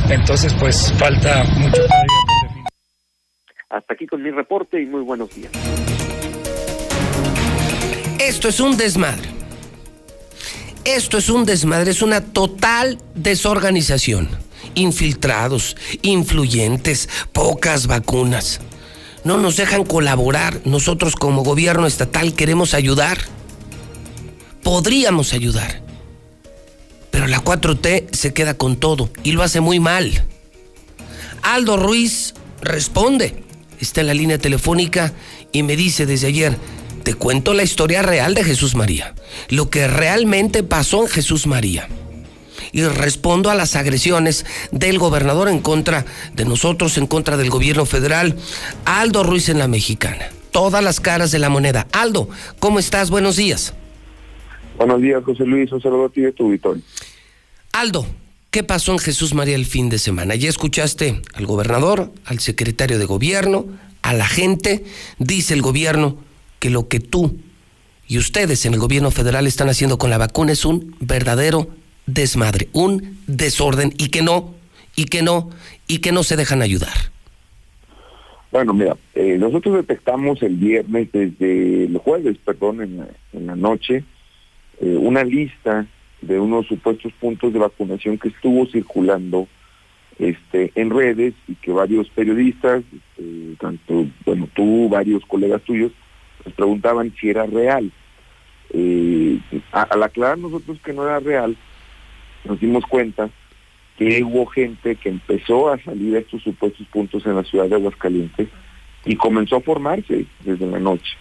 entonces pues falta mucho todavía. Hasta aquí con mi reporte y muy buenos días. Esto es un desmadre. Esto es un desmadre, es una total desorganización. Infiltrados, influyentes, pocas vacunas. No nos dejan colaborar. Nosotros como gobierno estatal queremos ayudar. Podríamos ayudar. Pero la 4T se queda con todo y lo hace muy mal. Aldo Ruiz responde. Está en la línea telefónica y me dice desde ayer, te cuento la historia real de Jesús María, lo que realmente pasó en Jesús María. Y respondo a las agresiones del gobernador en contra de nosotros, en contra del gobierno federal, Aldo Ruiz en la Mexicana. Todas las caras de la moneda. Aldo, ¿cómo estás? Buenos días. Buenos días, José Luis. Un saludo a ti de tu. Aldo, ¿qué pasó en Jesús María el fin de semana? Ya escuchaste al gobernador, al secretario de gobierno, a la gente, dice el gobierno que lo que tú y ustedes en el gobierno federal están haciendo con la vacuna es un verdadero desmadre, un desorden y que no, y que no, y que no se dejan ayudar. Bueno, mira, eh, nosotros detectamos el viernes, desde el jueves, perdón, en la, en la noche, eh, una lista de unos supuestos puntos de vacunación que estuvo circulando este, en redes y que varios periodistas, este, tanto, bueno, tú, varios colegas tuyos, nos preguntaban si era real. Eh, al aclarar nosotros que no era real, nos dimos cuenta que hubo gente que empezó a salir a estos supuestos puntos en la ciudad de Aguascalientes y comenzó a formarse desde la noche.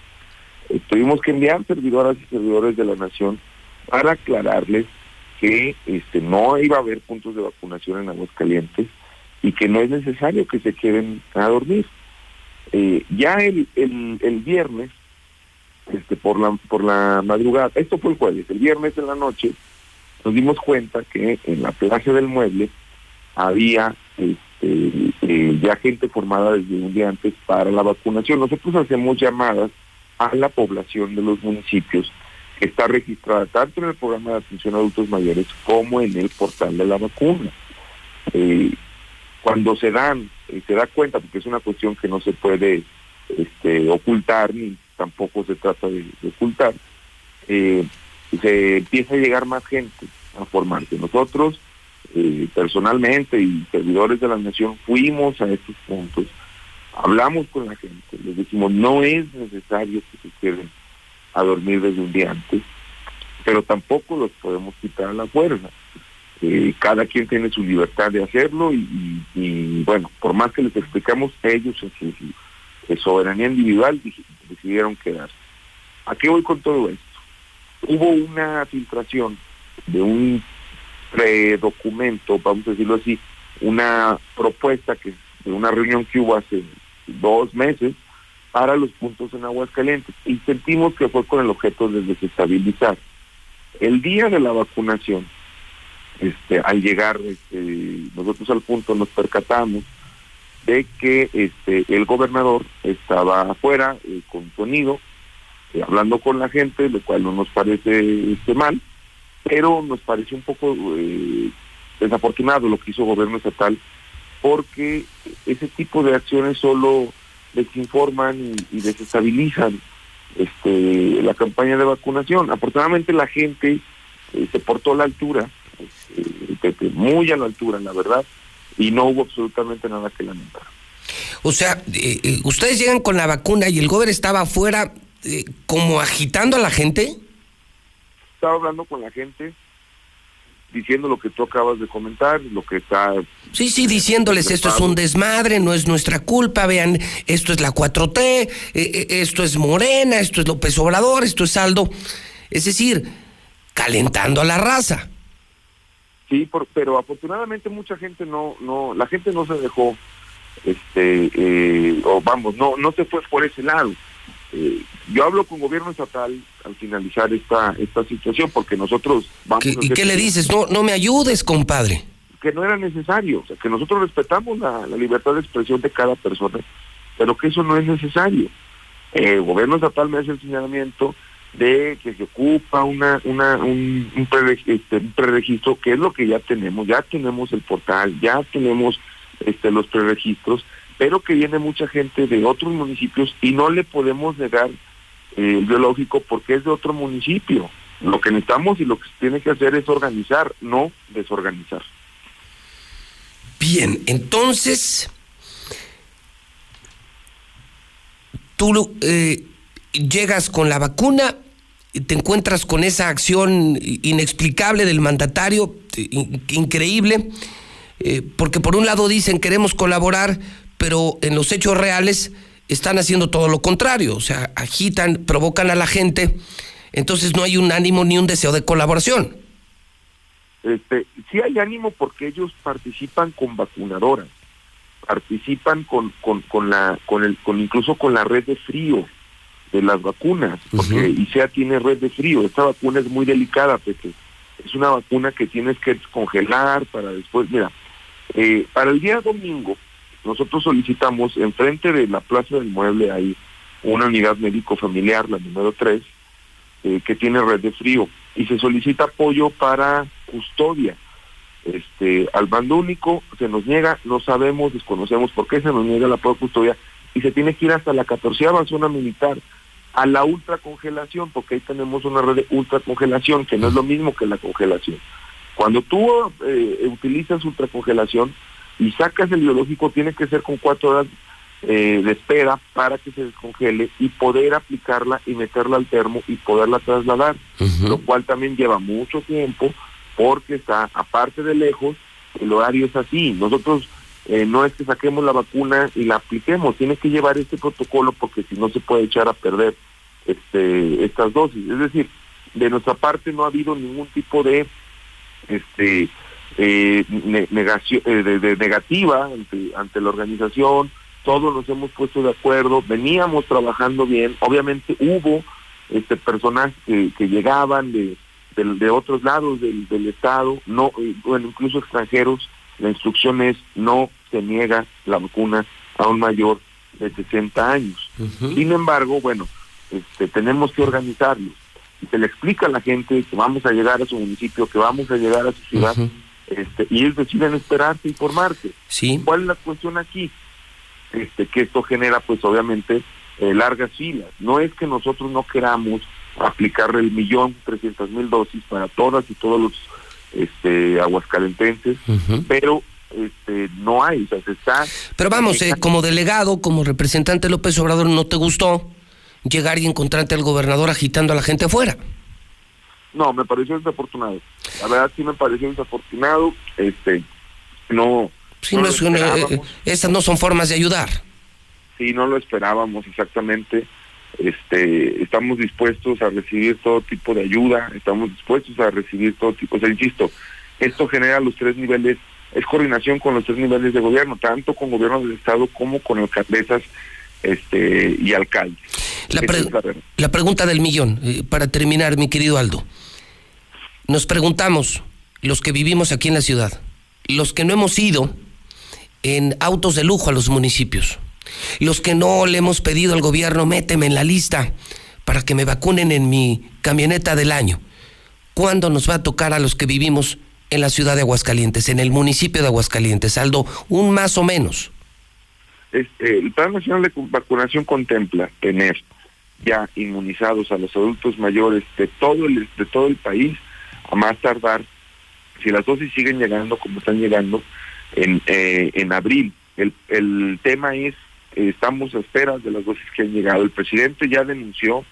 Eh, tuvimos que enviar servidoras y servidores de la nación para aclararles que este no iba a haber puntos de vacunación en Aguascalientes y que no es necesario que se queden a dormir. Eh, ya el, el, el viernes este, por la por la madrugada, esto fue el jueves, el viernes en la noche, nos dimos cuenta que en la plaza del mueble había este, eh, ya gente formada desde un día antes para la vacunación. Nosotros hacemos llamadas a la población de los municipios que está registrada tanto en el programa de atención a adultos mayores como en el portal de la vacuna. Eh, cuando se dan, eh, se da cuenta, porque es una cuestión que no se puede este, ocultar ni tampoco se trata de, ocultar, eh, se empieza a llegar más gente a formarse. Nosotros, eh, personalmente y servidores de la nación, fuimos a estos puntos, hablamos con la gente, les decimos, no es necesario que se queden a dormir desde un día antes, pero tampoco los podemos quitar a la fuerza. Eh, cada quien tiene su libertad de hacerlo y, bueno, por más que les explicamos, ellos en su soberanía individual decidieron quedarse. ¿A qué voy con todo esto? Hubo una filtración de un predocumento, vamos a decirlo así, una propuesta que de una reunión que hubo hace dos meses para los puntos en Aguascalientes y sentimos que fue con el objeto de desestabilizar. El día de la vacunación, este, al llegar este, nosotros al punto nos percatamos de que este, el gobernador estaba afuera eh, con sonido, eh, hablando con la gente, lo cual no nos parece este, mal, pero nos parece un poco eh, desafortunado lo que hizo el gobierno estatal, porque ese tipo de acciones solo desinforman y, desestabilizan este, la campaña de vacunación. Afortunadamente la gente se portó a la altura, este, muy a la altura, la verdad, y no hubo absolutamente nada que lamentar. O sea, eh, eh, ustedes llegan con la vacuna y el gobernador estaba afuera eh, como agitando a la gente. Estaba hablando con la gente, diciendo lo que tú acabas de comentar, lo que está... Sí, sí, diciéndoles esto es un desmadre, no es nuestra culpa, vean, esto es la 4T, esto es Morena, esto es López Obrador, esto es Saldo. Es decir, calentando a la raza. Sí, pero afortunadamente mucha gente no, no, la gente no se dejó, este, eh, o vamos, no, no se fue por ese lado. Eh, yo hablo con gobierno estatal al finalizar esta esta situación porque nosotros vamos ¿Y qué le dices? No, no me ayudes, compadre. Que no era necesario, o sea, que nosotros respetamos la, libertad de expresión de cada persona, pero que eso no es necesario. el gobierno estatal me hace el señalamiento de que se ocupa una, una, un, este, un, preregistro, que es lo que ya tenemos, ya tenemos el portal, ya tenemos este, los preregistros, pero que viene mucha gente de otros municipios y no le podemos negar eh, el biológico porque es de otro municipio. Lo que necesitamos y lo que se tiene que hacer es organizar, no desorganizar. Bien, entonces, tú eh, llegas con la vacuna, te encuentras con esa acción inexplicable del mandatario, increíble, eh, porque por un lado dicen queremos colaborar, pero en los hechos reales están haciendo todo lo contrario, o sea, agitan, provocan a la gente, entonces no hay un ánimo ni un deseo de colaboración. Este, sí hay ánimo porque ellos participan con vacunadoras, participan con, con, con la, con el, con incluso con la red de frío de las vacunas, porque ICEA tiene red de frío. Esta vacuna es muy delicada, porque es una vacuna que tienes que descongelar para después. Mira, eh, para el día domingo, nosotros solicitamos, enfrente de la Plaza del Mueble hay una unidad médico familiar, la número 3, eh, que tiene red de frío, y se solicita apoyo para custodia. Este, al bando único se nos niega, no sabemos, desconocemos por qué se nos niega la custodia, y se tiene que ir hasta la catorceava zona militar, a la ultracongelación, porque ahí tenemos una red de ultracongelación, que no es lo mismo que la congelación. Cuando tú eh, utilizas ultracongelación y sacas el biológico, tiene que ser con cuatro horas eh, de espera para que se descongele y poder aplicarla y meterla al termo y poderla trasladar, lo cual también lleva mucho tiempo porque está, aparte de lejos, el horario es así. Nosotros eh, no es que saquemos la vacuna y la apliquemos, tiene que llevar este protocolo porque si no se puede echar a perder este, estas dosis. Es decir, de nuestra parte no ha habido ningún tipo de este eh, negación, eh, de, negativa ante, la organización, todos nos hemos puesto de acuerdo, veníamos trabajando bien, obviamente hubo este personajes que, llegaban de, de, otros lados del, del estado, no, eh, bueno, incluso extranjeros, la instrucción es no se niega la vacuna a un mayor de 60 años. Sin embargo, bueno, este, tenemos que organizarlo y se le explica a la gente que vamos a llegar a su municipio, que vamos a llegar a su ciudad, este, y ellos deciden esperarse y formarse. Sí. ¿Cuál es la cuestión aquí? Este, que esto genera, pues obviamente, eh, largas filas. No es que nosotros no queramos aplicarle el millón trescientas mil dosis para todas y todos los este, aguascalentenses, pero este, no hay, o sea, se está... Pero vamos, eh, como delegado, como representante López Obrador, ¿no te gustó? llegar y encontrarte al gobernador agitando a la gente afuera. No, me pareció desafortunado. La verdad sí me pareció desafortunado. Este, no. Eh, esas no son formas de ayudar. Sí, no lo esperábamos exactamente. Este, estamos dispuestos a recibir todo tipo de ayuda, estamos dispuestos a recibir todo tipo, o sea, insisto, esto genera los tres niveles, es coordinación con los tres niveles de gobierno, tanto con gobierno del Estado como con alcaldesas este, y alcaldes. La, pregunta del millón, eh, para terminar, mi querido Aldo. Nos preguntamos, los que vivimos aquí en la ciudad, los que no hemos ido en autos de lujo a los municipios, los que no le hemos pedido al gobierno, méteme en la lista para que me vacunen en mi camioneta del año. ¿Cuándo nos va a tocar a los que vivimos en la ciudad de Aguascalientes, en el municipio de Aguascalientes, Aldo? Un más o menos. Este, el Plan Nacional de Vacunación contempla tener ya inmunizados a los adultos mayores de todo el, de todo el país a más tardar, si las dosis siguen llegando como están llegando, en, eh, en abril. El, el tema es, estamos a espera de las dosis que han llegado. El presidente ya denunció,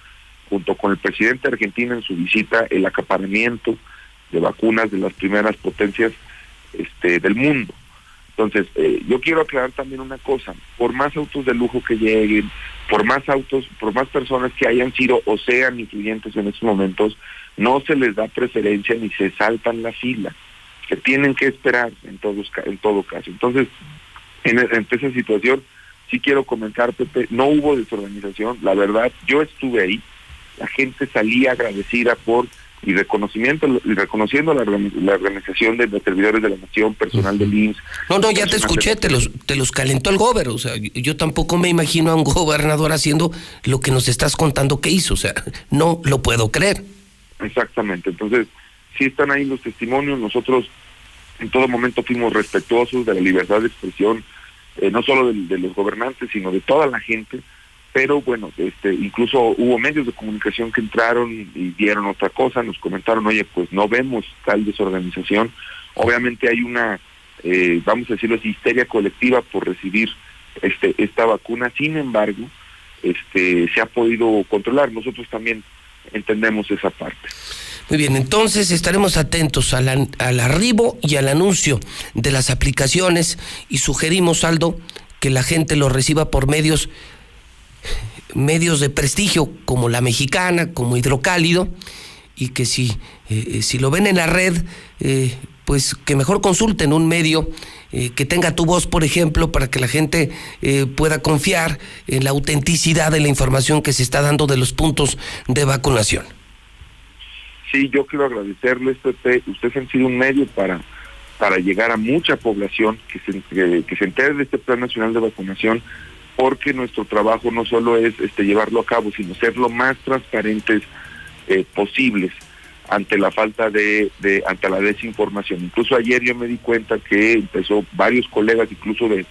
junto con el presidente argentino en su visita, el acaparamiento de vacunas de las primeras potencias este, del mundo. Entonces, eh, yo quiero aclarar también una cosa, por más autos de lujo que lleguen, por más autos, por más personas que hayan sido o sean influyentes en estos momentos, no se les da preferencia ni se saltan la fila, que tienen que esperar en, todos, en todo caso. Entonces, en, en esa situación, sí quiero comentar, Pepe, no hubo desorganización, la verdad, yo estuve ahí, la gente salía agradecida por y reconocimiento y reconociendo la, organización de los servidores de la nación, personal del IMSS. No, no, ya te escuché, te los, te los calentó el gobernador. O sea, yo tampoco me imagino a un gobernador haciendo lo que nos estás contando que hizo. O sea, no lo puedo creer. Exactamente. Entonces, si están ahí los testimonios. Nosotros en todo momento fuimos respetuosos de la libertad de expresión, eh, no solo de los gobernantes, sino de toda la gente pero bueno, este, incluso hubo medios de comunicación que entraron y dieron otra cosa, nos comentaron, oye, pues no vemos tal desorganización. Obviamente hay una, eh, vamos a decirlo así, histeria colectiva por recibir este, esta vacuna, sin embargo, este, se ha podido controlar. Nosotros también entendemos esa parte. Muy bien, entonces estaremos atentos al, al arribo y al anuncio de las aplicaciones y sugerimos, Aldo, que la gente lo reciba por medios medios de prestigio como la mexicana, como Hidrocálido, y que si, eh, eh, si lo ven en la red, eh, pues que mejor consulten un medio que tenga tu voz, por ejemplo, para que la gente pueda confiar en la autenticidad de la información que se está dando de los puntos de vacunación. Sí, yo quiero agradecerles, Pepe. Ustedes han sido un medio para para llegar a mucha población que se, que, se entere de este Plan Nacional de Vacunación, porque nuestro trabajo no solo es este, llevarlo a cabo, sino ser lo más transparentes eh, posibles ante la falta de, de, ante la desinformación. Incluso ayer yo me di cuenta que empezó varios colegas, incluso de,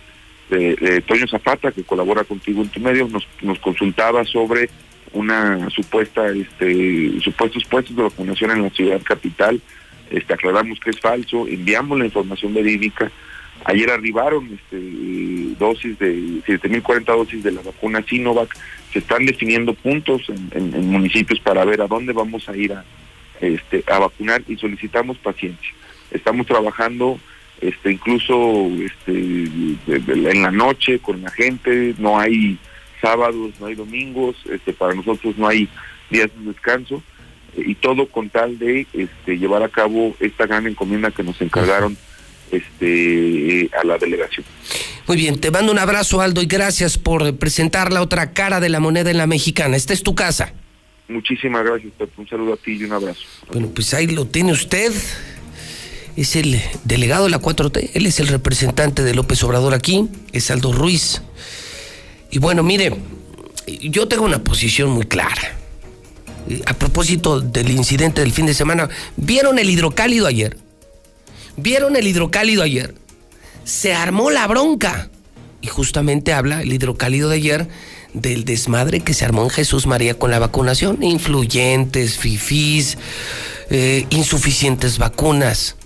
de, Toño Zapata, que colabora contigo en tu medio, nos, nos consultaba sobre una supuesta, este, supuestos puestos de vacunación en la ciudad capital. Este, aclaramos que es falso, enviamos la información verídica. Ayer arribaron este, dosis de 7.040 dosis de la vacuna Sinovac. Se están definiendo puntos en, en municipios para ver a dónde vamos a ir a, este, a vacunar y solicitamos paciencia. Estamos trabajando este, incluso este, en la noche con la gente, no hay sábados, no hay domingos, este, para nosotros no hay días de descanso eh, y todo con tal de este, llevar a cabo esta gran encomienda que nos encargaron este, a la delegación. Muy bien, te mando un abrazo Aldo y gracias por presentar la otra cara de la moneda en la mexicana. Esta es tu casa. Muchísimas gracias, Un saludo a ti y un abrazo. Bueno, pues ahí lo tiene usted. Es el delegado de la 4T. Él es el representante de López Obrador aquí. Es Aldo Ruiz. Y bueno, mire, yo tengo una posición muy clara. A propósito del incidente del fin de semana, ¿vieron el hidrocálido ayer? ¿Vieron el hidrocálido ayer? Se armó la bronca. Y justamente habla el hidrocálido de ayer del desmadre que se armó en Jesús María con la vacunación. Influyentes, fifís, eh, insuficientes vacunas.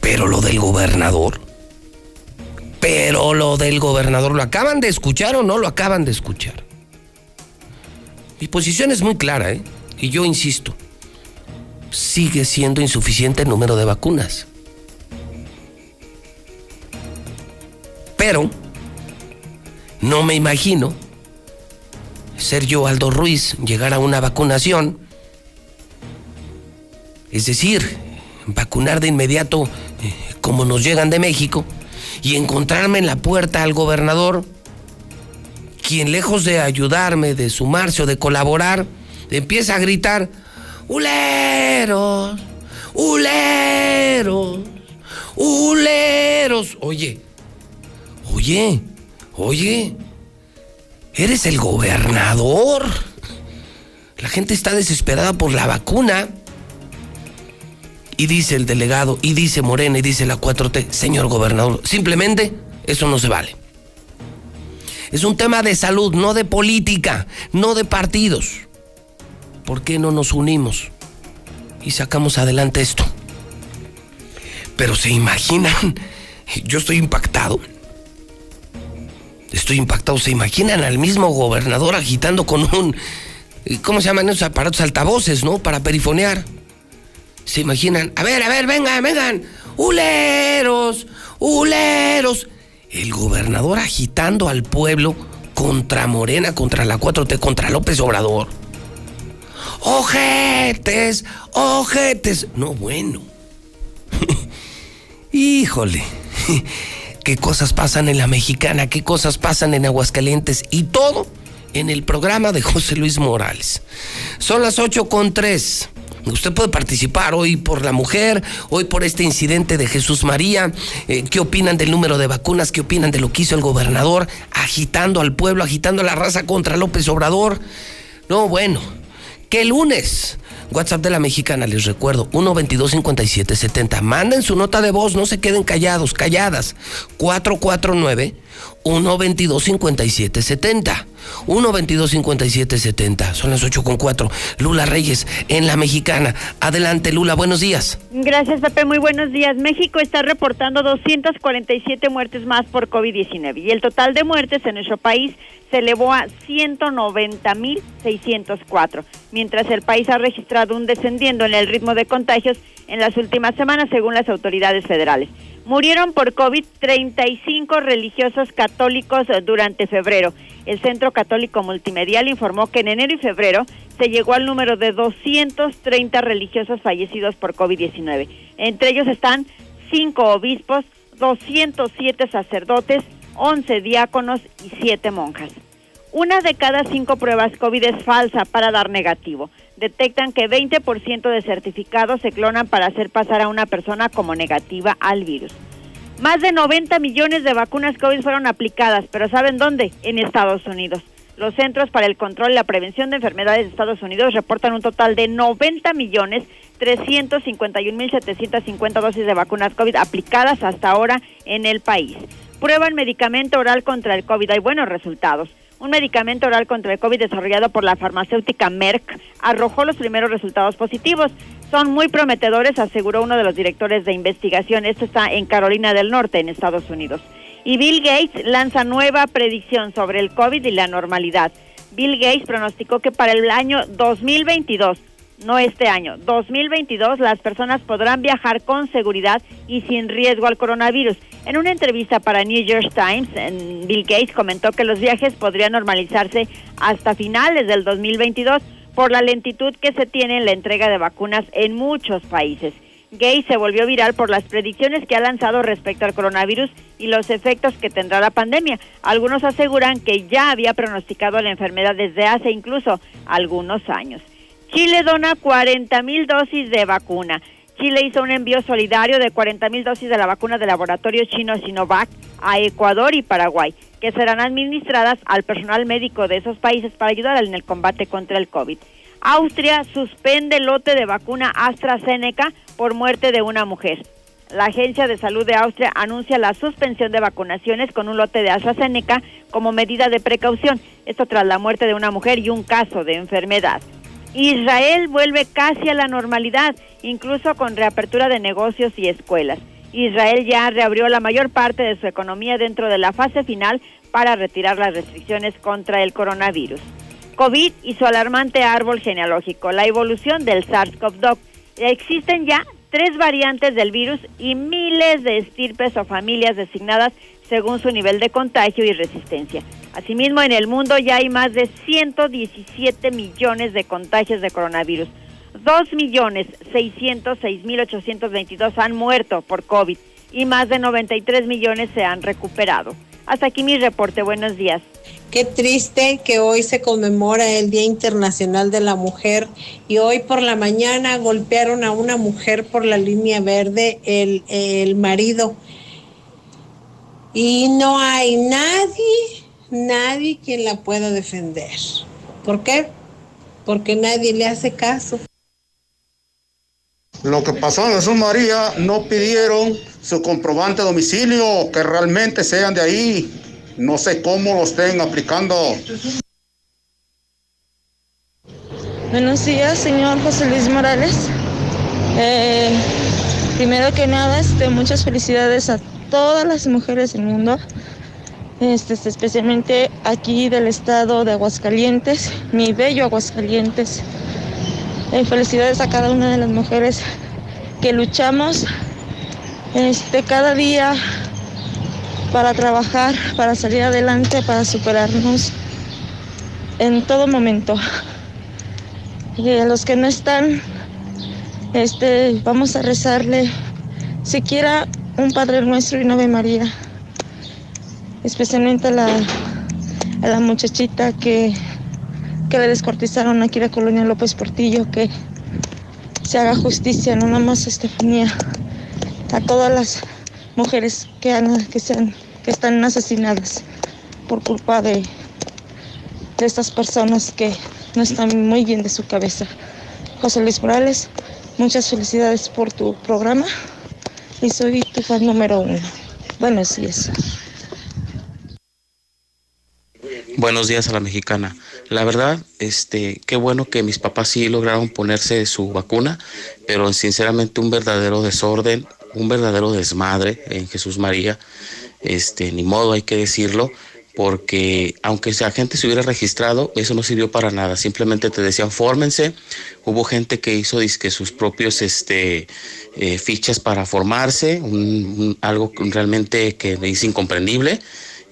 Pero lo del gobernador. Pero lo del gobernador, ¿lo acaban de escuchar o no lo acaban de escuchar? Mi posición es muy clara, ¿eh? Y yo insisto, sigue siendo insuficiente el número de vacunas. Pero no me imagino ser yo Aldo Ruiz, llegar a una vacunación, es decir, vacunar de inmediato eh, como nos llegan de México y encontrarme en la puerta al gobernador, quien lejos de ayudarme, de sumarse o de colaborar, empieza a gritar, ¡Uleros! ¡Uleros! ¡Uleros! Oye, oye, Oye, eres el gobernador. La gente está desesperada por la vacuna. Y dice el delegado, y dice Morena, y dice la 4T, señor gobernador, simplemente eso no se vale. Es un tema de salud, no de política, no de partidos. ¿Por qué no nos unimos y sacamos adelante esto? Pero se imaginan, yo estoy impactado estoy impactado. ¿Se imaginan al mismo gobernador agitando con un... ¿Cómo se llaman esos aparatos altavoces, no? Para perifonear. ¿Se imaginan? A ver, a ver, vengan, vengan. Uleros, uleros. El gobernador agitando al pueblo contra Morena, contra la 4T, contra López Obrador. Ojetes, ojetes. No, bueno. Híjole qué cosas pasan en la mexicana, qué cosas pasan en Aguascalientes y todo en el programa de José Luis Morales. Son las 8 con 3. Usted puede participar hoy por la mujer, hoy por este incidente de Jesús María. Eh, ¿Qué opinan del número de vacunas? ¿Qué opinan de lo que hizo el gobernador agitando al pueblo, agitando a la raza contra López Obrador? No, bueno, que lunes WhatsApp de la mexicana, les recuerdo, 122-5770. Manden su nota de voz, no se queden callados, calladas. 449 122-5770. 122-5770. Son las 8 con 4. Lula Reyes en la mexicana. Adelante, Lula, buenos días. Gracias, Pepe. Muy buenos días. México está reportando 247 muertes más por COVID-19 y el total de muertes en nuestro país se elevó a 190.604, mientras el país ha registrado un descendiendo en el ritmo de contagios en las últimas semanas, según las autoridades federales. Murieron por COVID 35 religiosos católicos durante febrero. El Centro Católico Multimedial informó que en enero y febrero se llegó al número de 230 religiosos fallecidos por COVID-19. Entre ellos están cinco obispos, 207 sacerdotes, 11 diáconos y 7 monjas. Una de cada cinco pruebas COVID es falsa para dar negativo. Detectan que 20% de certificados se clonan para hacer pasar a una persona como negativa al virus. Más de 90 millones de vacunas COVID fueron aplicadas, pero ¿saben dónde? En Estados Unidos. Los Centros para el Control y la Prevención de Enfermedades de Estados Unidos reportan un total de 90 millones 351 mil 750 dosis de vacunas COVID aplicadas hasta ahora en el país. Prueban medicamento oral contra el COVID. Hay buenos resultados. Un medicamento oral contra el COVID desarrollado por la farmacéutica Merck arrojó los primeros resultados positivos. Son muy prometedores, aseguró uno de los directores de investigación. Esto está en Carolina del Norte, en Estados Unidos. Y Bill Gates lanza nueva predicción sobre el COVID y la normalidad. Bill Gates pronosticó que para el año 2022 no este año, 2022, las personas podrán viajar con seguridad y sin riesgo al coronavirus. En una entrevista para New York Times, Bill Gates comentó que los viajes podrían normalizarse hasta finales del 2022 por la lentitud que se tiene en la entrega de vacunas en muchos países. Gates se volvió viral por las predicciones que ha lanzado respecto al coronavirus y los efectos que tendrá la pandemia. Algunos aseguran que ya había pronosticado la enfermedad desde hace incluso algunos años. Chile dona 40 mil dosis de vacuna. Chile hizo un envío solidario de 40 mil dosis de la vacuna del laboratorio chino Sinovac a Ecuador y Paraguay, que serán administradas al personal médico de esos países para ayudar en el combate contra el COVID. Austria suspende el lote de vacuna AstraZeneca por muerte de una mujer. La Agencia de Salud de Austria anuncia la suspensión de vacunaciones con un lote de AstraZeneca como medida de precaución. Esto tras la muerte de una mujer y un caso de enfermedad. Israel vuelve casi a la normalidad, incluso con reapertura de negocios y escuelas. Israel ya reabrió la mayor parte de su economía dentro de la fase final para retirar las restricciones contra el coronavirus. COVID y su alarmante árbol genealógico, la evolución del SARS-CoV-2. Existen ya tres variantes del virus y miles de estirpes o familias designadas según su nivel de contagio y resistencia. Asimismo, en el mundo ya hay más de 117 millones de contagios de coronavirus. 2.606.822 han muerto por COVID y más de 93 millones se han recuperado. Hasta aquí mi reporte. Buenos días. Qué triste que hoy se conmemora el Día Internacional de la Mujer y hoy por la mañana golpearon a una mujer por la línea verde, el, el marido y no hay nadie, nadie quien la pueda defender. ¿Por qué? Porque nadie le hace caso. Lo que pasó en Jesús María no pidieron su comprobante de domicilio, que realmente sean de ahí. No sé cómo lo estén aplicando. Buenos días, señor José Luis Morales. Eh, primero que nada, este, muchas felicidades a todas las mujeres del mundo, este, especialmente aquí del estado de Aguascalientes, mi bello Aguascalientes. Eh, felicidades a cada una de las mujeres que luchamos este, cada día para trabajar, para salir adelante, para superarnos en todo momento. Y a los que no están, este, vamos a rezarle siquiera un Padre Nuestro y una Ave María. Especialmente a la, a la muchachita que, que le descuartizaron aquí la colonia López Portillo, que se haga justicia, no nada más Estefanía, a todas las mujeres que, han, que, sean, que están asesinadas por culpa de, de estas personas que no están muy bien de su cabeza. José Luis Morales, muchas felicidades por tu programa y soy tu fan número uno. Buenos días. Buenos días a la mexicana. La verdad, este, qué bueno que mis papás sí lograron ponerse su vacuna, pero sinceramente un verdadero desorden, un verdadero desmadre en Jesús María. Este, ni modo, hay que decirlo porque aunque la gente se hubiera registrado, eso no sirvió para nada. Simplemente te decían, fórmense. Hubo gente que hizo que sus propios este, eh, fichas para formarse, algo realmente que es incomprendible.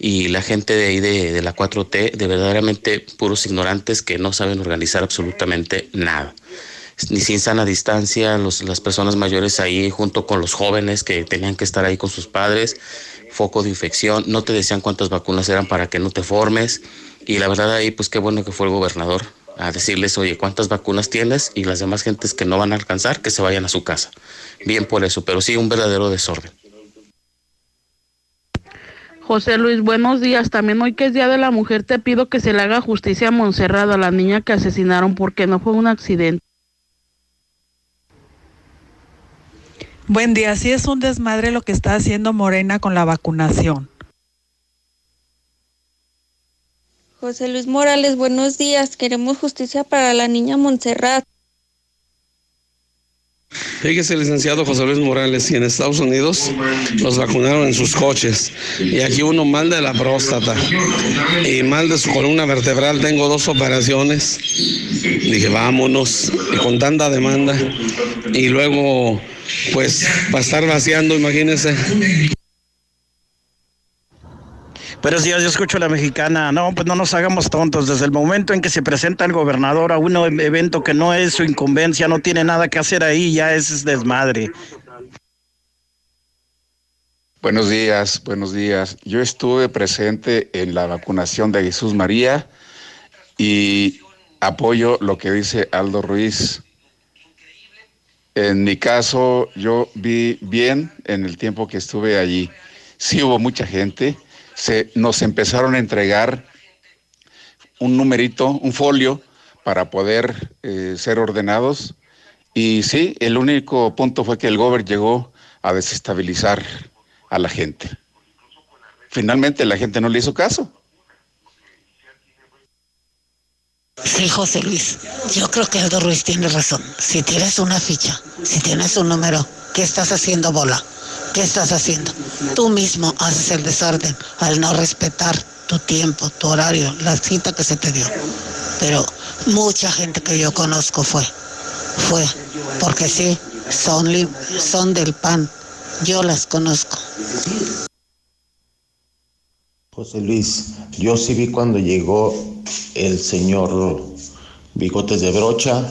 Y la gente de ahí de, la 4T, de verdaderamente puros ignorantes que no saben organizar absolutamente nada ni sin sana distancia, las personas mayores ahí junto con los jóvenes que tenían que estar ahí con sus padres foco de infección, no te decían cuántas vacunas eran para que no te formes y la verdad ahí pues qué bueno que fue el gobernador a decirles, oye, ¿cuántas vacunas tienes? Y las demás gentes que no van a alcanzar, que se vayan a su casa. Bien por eso, pero sí un verdadero desorden. José Luis, buenos días. También hoy que es Día de la Mujer, te pido que se le haga justicia a Monserrado, a la niña que asesinaron, porque no fue un accidente. Buen día, sí es un desmadre lo que está haciendo Morena con la vacunación. José Luis Morales, buenos días. Queremos justicia para la niña Montserrat. Fíjese, licenciado José Luis Morales, y en Estados Unidos los vacunaron en sus coches. Y aquí uno mal de la próstata y mal de su columna vertebral. Tengo dos operaciones. Dije, vámonos. Y con tanta demanda. Y luego, pues, para estar vaciando, imagínense. Buenos días, yo escucho a la mexicana. No, pues no nos hagamos tontos. Desde el momento en que se presenta el gobernador a un evento que no es su incumbencia, no tiene nada que hacer ahí, ya es desmadre. Buenos días, buenos días. Yo estuve presente en la vacunación de Jesús María y apoyo lo que dice Aldo Ruiz. En mi caso, yo vi bien en el tiempo que estuve allí. Sí hubo mucha gente se, nos empezaron a entregar un numerito, un folio para poder eh, ser ordenados. Y sí, el único punto fue que el gobierno llegó a desestabilizar a la gente. Finalmente la gente no le hizo caso. Sí, José Luis, yo creo que Aldo Ruiz tiene razón. Si tienes una ficha, si tienes un número, ¿qué estás haciendo bola? ¿Qué estás haciendo? Tú mismo haces el desorden al no respetar tu tiempo, tu horario, la cita que se te dio. Pero mucha gente que yo conozco fue, fue, porque sí, son, son del PAN. Yo las conozco. José Luis, yo sí vi cuando llegó el señor Bigotes de Brocha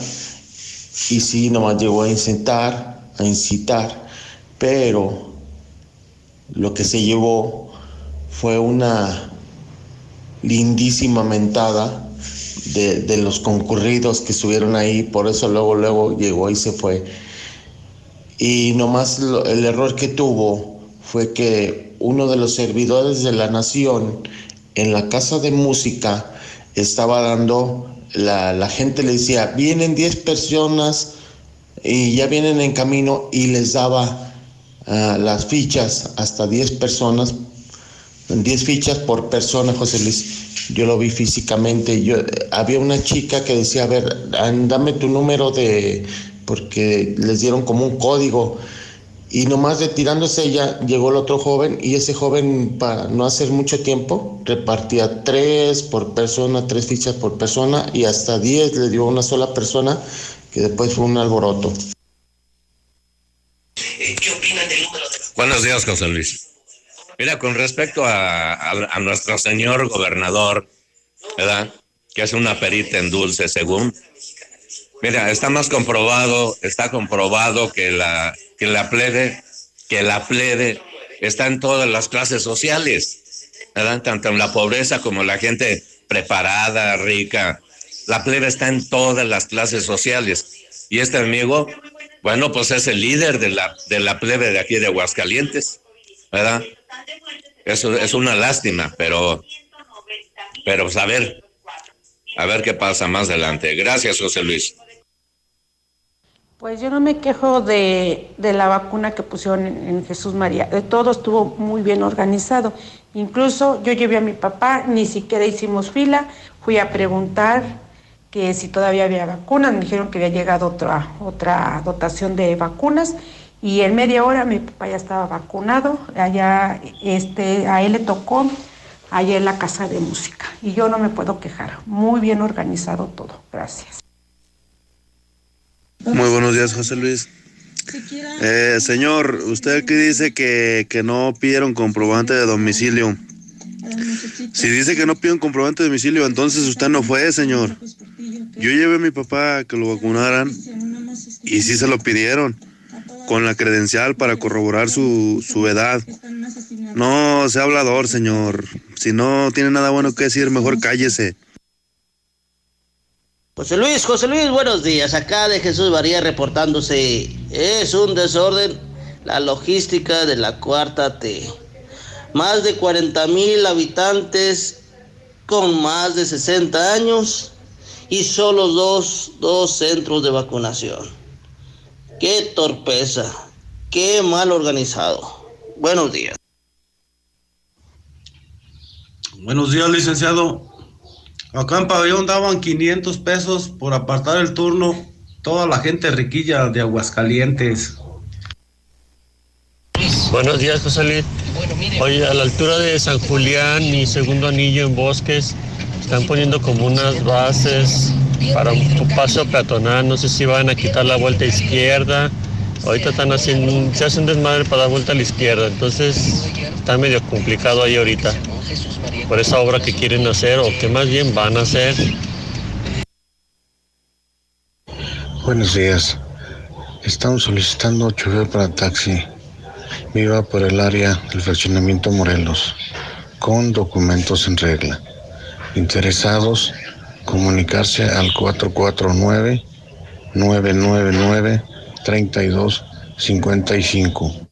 y sí nomás llegó a incitar, a incitar, pero lo que se llevó fue una lindísima mentada de, los concurridos que estuvieron ahí, por eso luego, luego llegó y se fue. Y nomás el error que tuvo fue que uno de los servidores de la nación en la casa de música estaba dando, la, la gente le decía, vienen 10 personas y ya vienen en camino y les daba las fichas hasta 10 personas, 10 fichas por persona, José Luis. Yo lo vi físicamente. Yo, había una chica que decía, a ver, dame tu número de, porque les dieron como un código. Y nomás retirándose ella, llegó el otro joven y ese joven, para no hacer mucho tiempo, repartía tres por persona, tres fichas por persona y hasta diez le dio a una sola persona, que después fue un alboroto. Buenos días, José Luis. Mira, con respecto a, nuestro señor gobernador, ¿verdad? Que es una perita en dulce, según. Mira, está más comprobado, está comprobado que la, que la plebe, que la plebe está en todas las clases sociales, ¿verdad? Tanto en la pobreza como la gente preparada, rica. La plebe está en todas las clases sociales. Y este amigo bueno, pues es el líder de la, de la plebe de aquí de Aguascalientes, ¿verdad? Eso es una lástima, pero, pero pues a ver, a ver qué pasa más adelante. Gracias, José Luis. Pues yo no me quejo de, de la vacuna que pusieron en, en, Jesús María. De todo estuvo muy bien organizado. Incluso yo llevé a mi papá, ni siquiera hicimos fila, fui a preguntar que si todavía había vacunas, me dijeron que había llegado otra, otra dotación de vacunas y en media hora mi papá ya estaba vacunado, allá este, a él le tocó allá en la casa de música y yo no me puedo quejar, muy bien organizado todo, gracias. Muy buenos días, José Luis. Eh, señor, usted aquí dice que, que no pidieron comprobante de domicilio. Si dice que no piden comprobante de domicilio, entonces usted no fue, señor. Yo llevé a mi papá a que lo vacunaran y sí se lo pidieron con la credencial para corroborar su, su edad. No sea hablador, señor. Si no tiene nada bueno que decir, mejor cállese. José Luis, José Luis, buenos días. Acá de Jesús María reportándose. Es un desorden la logística de la cuarta T. Más de 40 mil habitantes con más de 60 años y solo dos, dos centros de vacunación. Qué torpeza, qué mal organizado. Buenos días. Buenos días, licenciado. Acá en Pabellón daban 500 pesos por apartar el turno toda la gente riquilla de Aguascalientes. Buenos días, José Luis. Oye, a la altura de San Julián y segundo anillo en Bosques, están poniendo como unas bases para un paso peatonal. No sé si van a quitar la vuelta izquierda. Ahorita están haciendo, se hacen desmadre para dar vuelta a la izquierda. Entonces está medio complicado ahí ahorita. Por esa obra que quieren hacer o que más bien van a hacer. Buenos días. Estamos solicitando chofer para taxi. Viva por el área del fraccionamiento Morelos, con documentos en regla. Interesados, comunicarse al 449 999 3255.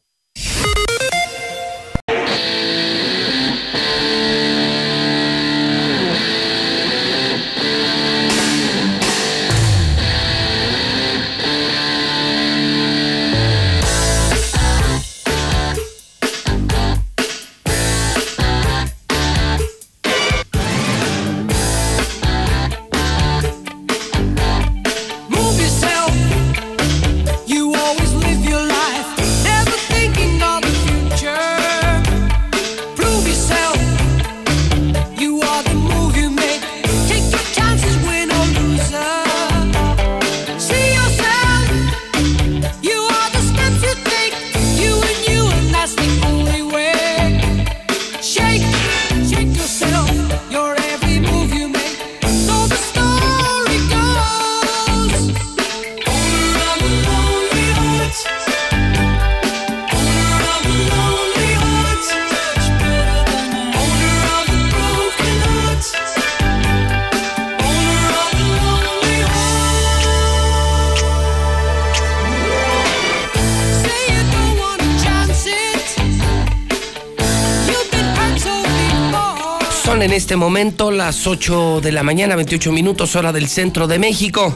En este momento las 8 de la mañana, 28 minutos hora del centro de México.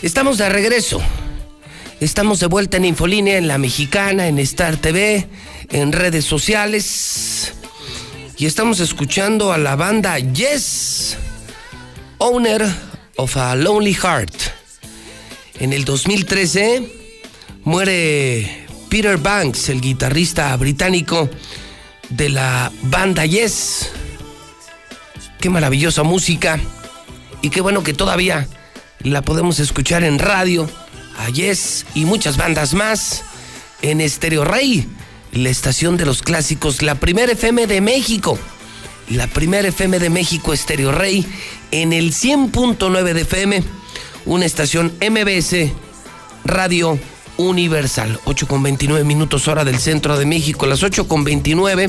Estamos de regreso. Estamos de vuelta en Infolínea, en La Mexicana, en Star TV, en redes sociales. Y estamos escuchando a la banda Yes, Owner of a Lonely Heart. En el 2013 muere Peter Banks, el guitarrista británico de la banda Yes. Qué maravillosa música. Y qué bueno que todavía la podemos escuchar en radio, a Yes y muchas bandas más en Estéreo Rey, la estación de los clásicos, la primera FM de México. La primera FM de México, Estéreo Rey, en el 100.9 de FM, una estación MBS Radio Universal. 8 con 29 minutos hora del centro de México, las 8 con 29.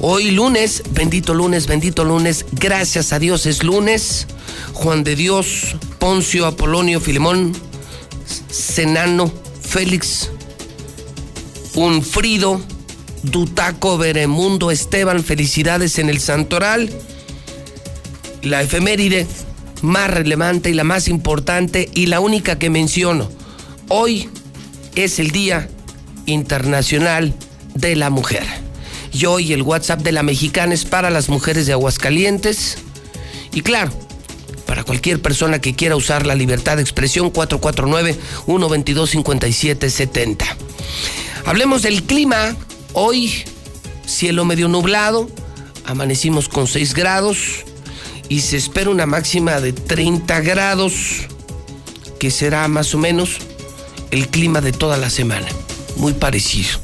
Hoy lunes, bendito lunes, bendito lunes, gracias a Dios es lunes. Juan de Dios, Poncio, Apolonio, Filemón, Senano, Félix, Unfrido, Dutaco, Beremundo, Esteban, felicidades en el Santoral. La efeméride más relevante y la más importante y la única que menciono. Hoy es el Día Internacional de la Mujer. Y hoy el WhatsApp de la mexicana es para las mujeres de Aguascalientes. Y claro, para cualquier persona que quiera usar la libertad de expresión 449-122-5770. Hablemos del clima. Hoy, cielo medio nublado, amanecimos con 6 grados y se espera una máxima de 30 grados, que será más o menos el clima de toda la semana. Muy parecido,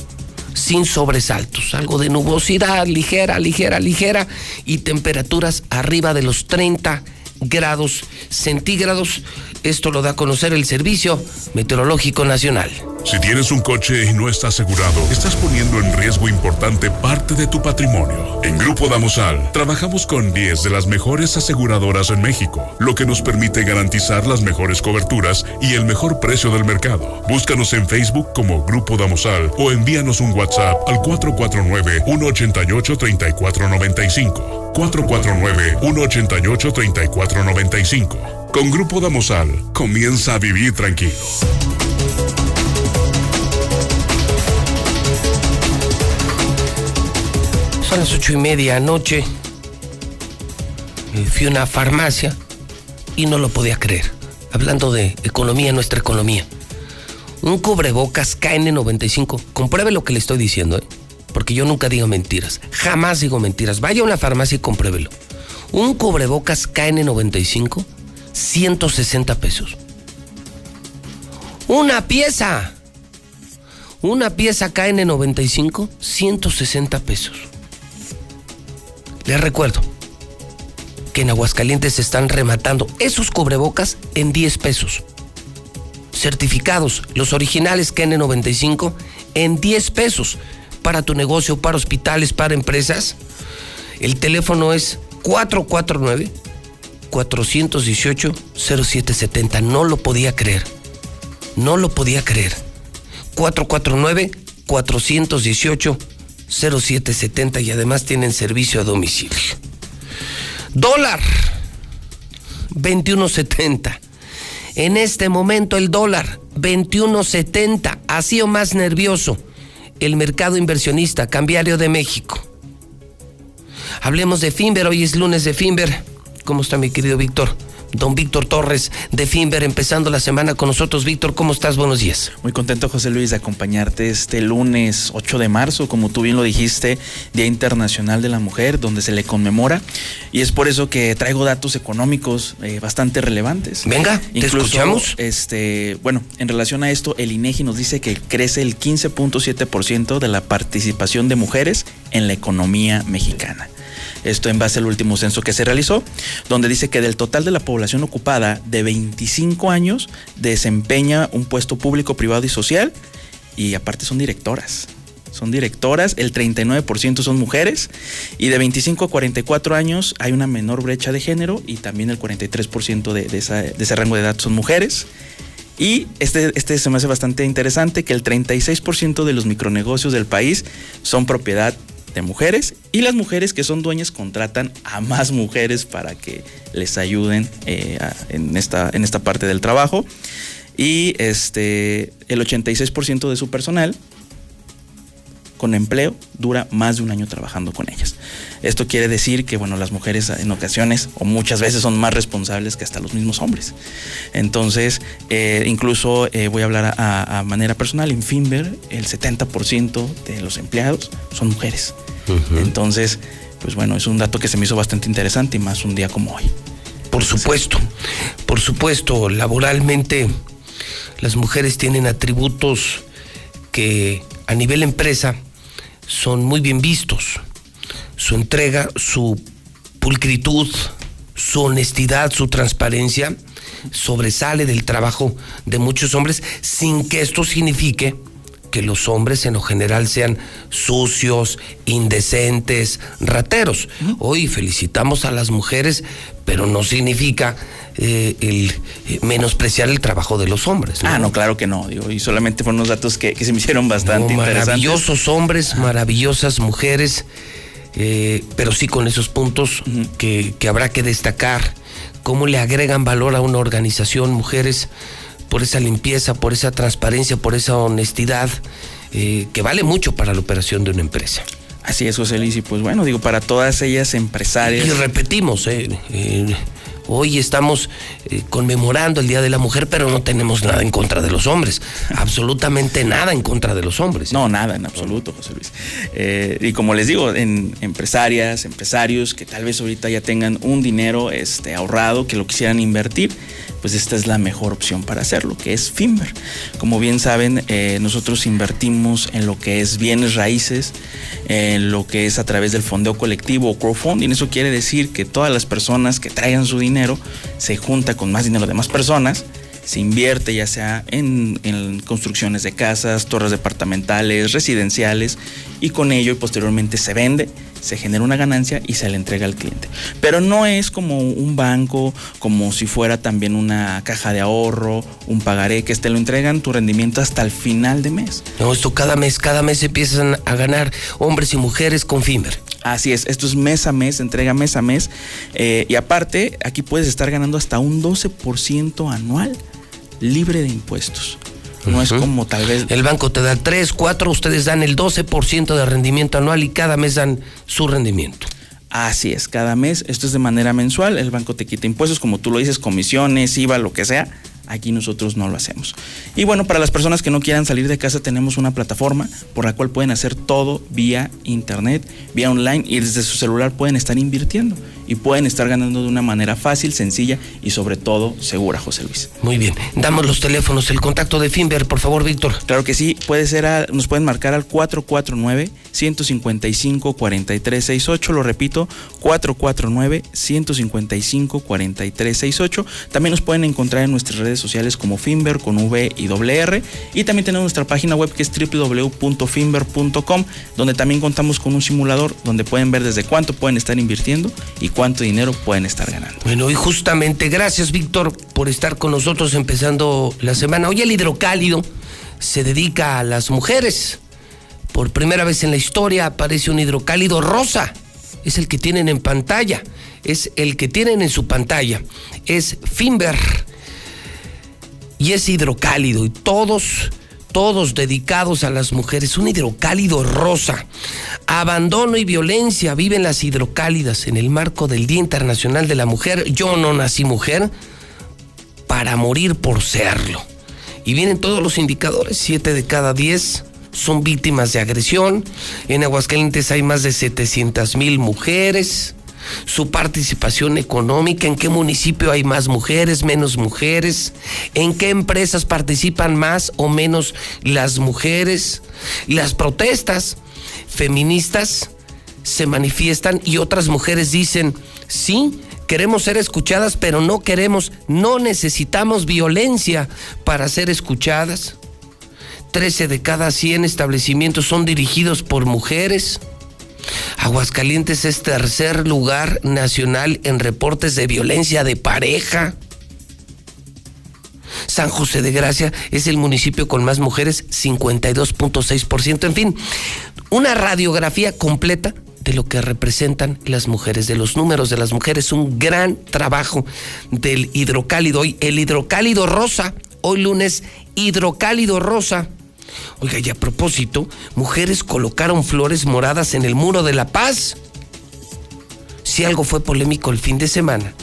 sin sobresaltos, algo de nubosidad ligera, ligera, ligera y temperaturas arriba de los 30 grados centígrados Esto lo da a conocer el Servicio Meteorológico Nacional. Si tienes un coche y no está asegurado, estás poniendo en riesgo importante parte de tu patrimonio. En Grupo Damosal trabajamos con 10 de las mejores aseguradoras en México, lo que nos permite garantizar las mejores coberturas y el mejor precio del mercado. Búscanos en Facebook como Grupo Damosal o envíanos un WhatsApp al 449-188-3495. 449-188-3495. Con Grupo Damosal, comienza a vivir tranquilo. Son las ocho y media anoche. Fui a una farmacia y no lo podía creer. Hablando de economía, nuestra economía. Un cubrebocas KN95. Compruebe lo que le estoy diciendo, ¿eh? Porque yo nunca digo mentiras. Jamás digo mentiras. Vaya a una farmacia y compruébelo. Un cubrebocas KN95, 160 pesos. Una pieza. Una pieza KN95, 160 pesos. Les recuerdo que en Aguascalientes se están rematando esos cubrebocas en 10 pesos. Certificados, los originales KN95, en 10 pesos. Para tu negocio, para hospitales, para empresas. El teléfono es 449 418 0770. No lo podía creer. No lo podía creer. 449 418 0770 y además tienen servicio a domicilio. Dólar 21.70. En este momento el dólar 21.70. Así o más nervioso el mercado inversionista cambiario de México. Hablemos de Finver, hoy es lunes de Finver. ¿Cómo está mi querido Víctor? Don Víctor Torres de Finver, empezando la semana con nosotros. Víctor, ¿cómo estás? Buenos días. Muy contento, José Luis, de acompañarte este lunes 8 de marzo, como tú bien lo dijiste, Día Internacional de la Mujer, donde se le conmemora. Y es por eso que traigo datos económicos eh, bastante relevantes. Venga, te escuchamos. Este, bueno, en relación a esto, el INEGI nos dice que crece el 15.7% de la participación de mujeres en la economía mexicana. Esto en base al último censo que se realizó, donde dice que del total de la población ocupada de 25 años desempeña un puesto público, privado y social, y aparte son directoras. Son directoras, el 39% son mujeres y de 25 a 44 años hay una menor brecha de género y también el 43% de, de, ese rango de edad son mujeres. Y este, este se me hace bastante interesante que el 36% de los micronegocios del país son propiedad de mujeres y las mujeres que son dueñas contratan a más mujeres para que les ayuden eh, en, esta, en esta parte del trabajo. Y este, el 86% de su personal con empleo dura más de un año trabajando con ellas. Esto quiere decir que, bueno, las mujeres en ocasiones o muchas veces son más responsables que hasta los mismos hombres. Entonces, eh, incluso eh, voy a hablar a, a manera personal, en Finver el 70% de los empleados son mujeres. Entonces, pues bueno, es un dato que se me hizo bastante interesante y más un día como hoy. Por supuesto, por supuesto, laboralmente las mujeres tienen atributos que a nivel empresa son muy bien vistos. Su entrega, su pulcritud, su honestidad, su transparencia sobresale del trabajo de muchos hombres sin que esto signifique que los hombres en lo general sean sucios, indecentes, rateros. Hoy felicitamos a las mujeres, pero no significa eh, el eh, menospreciar el trabajo de los hombres. Ah, no, claro que no, digo, y solamente fueron unos datos que, que se me hicieron bastante No, interesantes. maravillosos hombres, maravillosas mujeres, eh, pero sí con esos puntos que, que habrá que destacar, cómo le agregan valor a una organización, mujeres, por esa limpieza, por esa transparencia, por esa honestidad, eh, que vale mucho para la operación de una empresa. Así es, José Luis, y pues bueno, digo, para todas ellas empresarias. Y repetimos, eh, eh, hoy estamos eh, conmemorando el Día de la Mujer, pero no tenemos nada en contra de los hombres. Absolutamente nada en contra de los hombres. No, nada en absoluto, José Luis. Y como les digo, en empresarias, empresarios que tal vez ahorita ya tengan un dinero este, ahorrado, que lo quisieran invertir, pues esta es la mejor opción para hacerlo, que es Finver. Como bien saben, eh, nosotros invertimos en lo que es bienes raíces, en lo que es a través del fondeo colectivo o crowdfunding. Eso quiere decir que todas las personas que traigan su dinero se junta con más dinero de más personas se invierte ya sea en, en, construcciones de casas, torres departamentales, residenciales y con ello y posteriormente se vende, se genera una ganancia y se le entrega al cliente. Pero no es como un banco, como si fuera también una caja de ahorro, un pagaré, que te lo entregan tu rendimiento hasta el final de mes. No, esto cada mes, cada mes empiezan a ganar hombres y mujeres con Finver. Así es, esto es mes a mes, entrega mes a mes. Eh, y aparte, aquí puedes estar ganando hasta un 12% anual libre de impuestos. No es como tal vez. El banco te da 3, 4, ustedes dan el 12% de rendimiento anual y cada mes dan su rendimiento. Así es, cada mes, esto es de manera mensual, el banco te quita impuestos, como tú lo dices, comisiones, IVA, lo que sea, Aquí nosotros no lo hacemos. Y bueno, para las personas que no quieran salir de casa tenemos una plataforma por la cual pueden hacer todo vía internet, vía online y desde su celular pueden estar invirtiendo y pueden estar ganando de una manera fácil, sencilla y sobre todo segura, José Luis. Muy bien. Damos los teléfonos, el contacto de Finver, por favor, Víctor. Claro que sí, puede ser a, nos pueden marcar al 449 155 4368, lo repito, 449 155 4368. También nos pueden encontrar en nuestras redes sociales como Finver con V y R. Y también tenemos nuestra página web que es www.finver.com, donde también contamos con un simulador donde pueden ver desde cuánto pueden estar invirtiendo y cuánto dinero pueden estar ganando. Bueno, y justamente gracias Víctor por estar con nosotros empezando la semana. Hoy el hidrocálido se dedica a las mujeres. Por primera vez en la historia aparece un hidrocálido rosa. Es el que tienen en pantalla. Es el que tienen en su pantalla. Es Finver y es hidrocálido y todos, todos dedicados a las mujeres. Un hidrocálido rosa. Abandono y violencia viven las hidrocálidas en el marco del Día Internacional de la Mujer. Yo no nací mujer para morir por serlo. Y vienen todos los indicadores, siete de cada diez son víctimas de agresión. En Aguascalientes hay más de 700 mil mujeres su participación económica, en qué municipio hay más mujeres, menos mujeres, en qué empresas participan más o menos las mujeres. Las protestas feministas se manifiestan y otras mujeres dicen, sí, queremos ser escuchadas, pero no queremos, no necesitamos violencia para ser escuchadas. 13 de cada 100 establecimientos son dirigidos por mujeres. Aguascalientes es tercer lugar nacional en reportes de violencia de pareja. San José de Gracia es el municipio con más mujeres, 52.6%. En fin, una radiografía completa de lo que representan las mujeres, de los números de las mujeres, un gran trabajo del hidrocálido. Hoy el hidrocálido rosa, hoy lunes hidrocálido rosa. Oiga, y a propósito, mujeres colocaron flores moradas en el muro de la paz. Si algo fue polémico el fin de semana,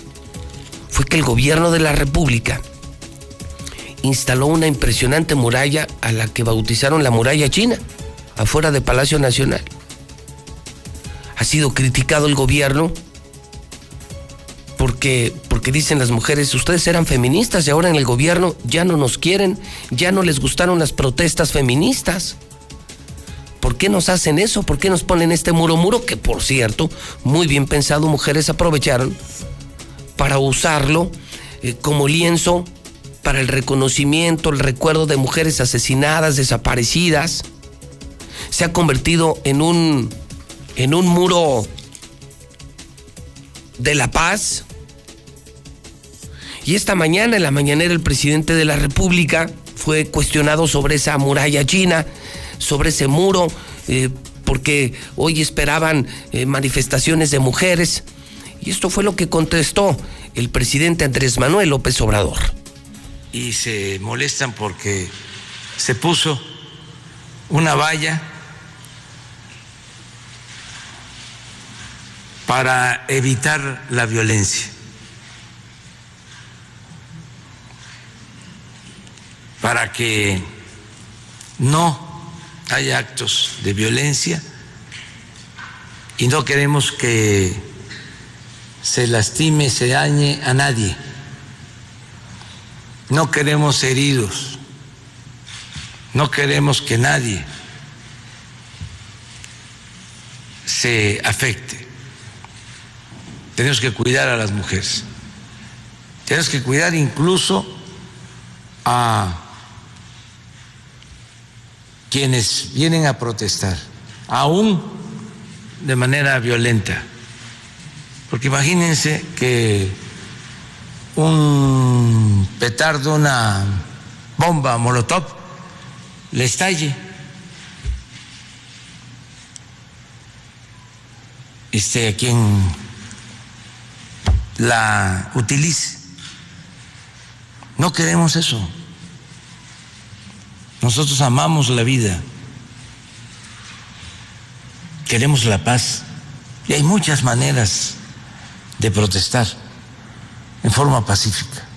fue que el gobierno de la República instaló una impresionante muralla a la que bautizaron la muralla china, afuera de Palacio Nacional. Ha sido criticado el gobierno porque, porque dicen las mujeres, ustedes eran feministas y ahora en el gobierno ya no nos quieren, ya no les gustaron las protestas feministas. ¿Por qué nos hacen eso? ¿Por qué nos ponen este muro muro? Que por cierto, muy bien pensado, mujeres aprovecharon para usarlo eh, como lienzo para el reconocimiento, el recuerdo de mujeres asesinadas, desaparecidas. Se ha convertido en un, en un muro de la paz, y esta mañana, en la mañanera, el presidente de la República fue cuestionado sobre esa muralla china, sobre ese muro, eh, porque hoy esperaban eh, manifestaciones de mujeres. Y esto fue lo que contestó el presidente Andrés Manuel López Obrador. Y se molestan porque se puso una valla para evitar la violencia. Para que no haya actos de violencia y no queremos que se lastime, se dañe a nadie. No queremos heridos. No queremos que nadie se afecte. Tenemos que cuidar a las mujeres. Tenemos que cuidar incluso a quienes vienen a protestar, aún de manera violenta. Porque imagínense que un petardo, una bomba molotov, le estalle. Este, a quien la utilice. No queremos eso. Nosotros amamos la vida. Queremos la paz. Y hay muchas maneras de protestar en forma pacífica.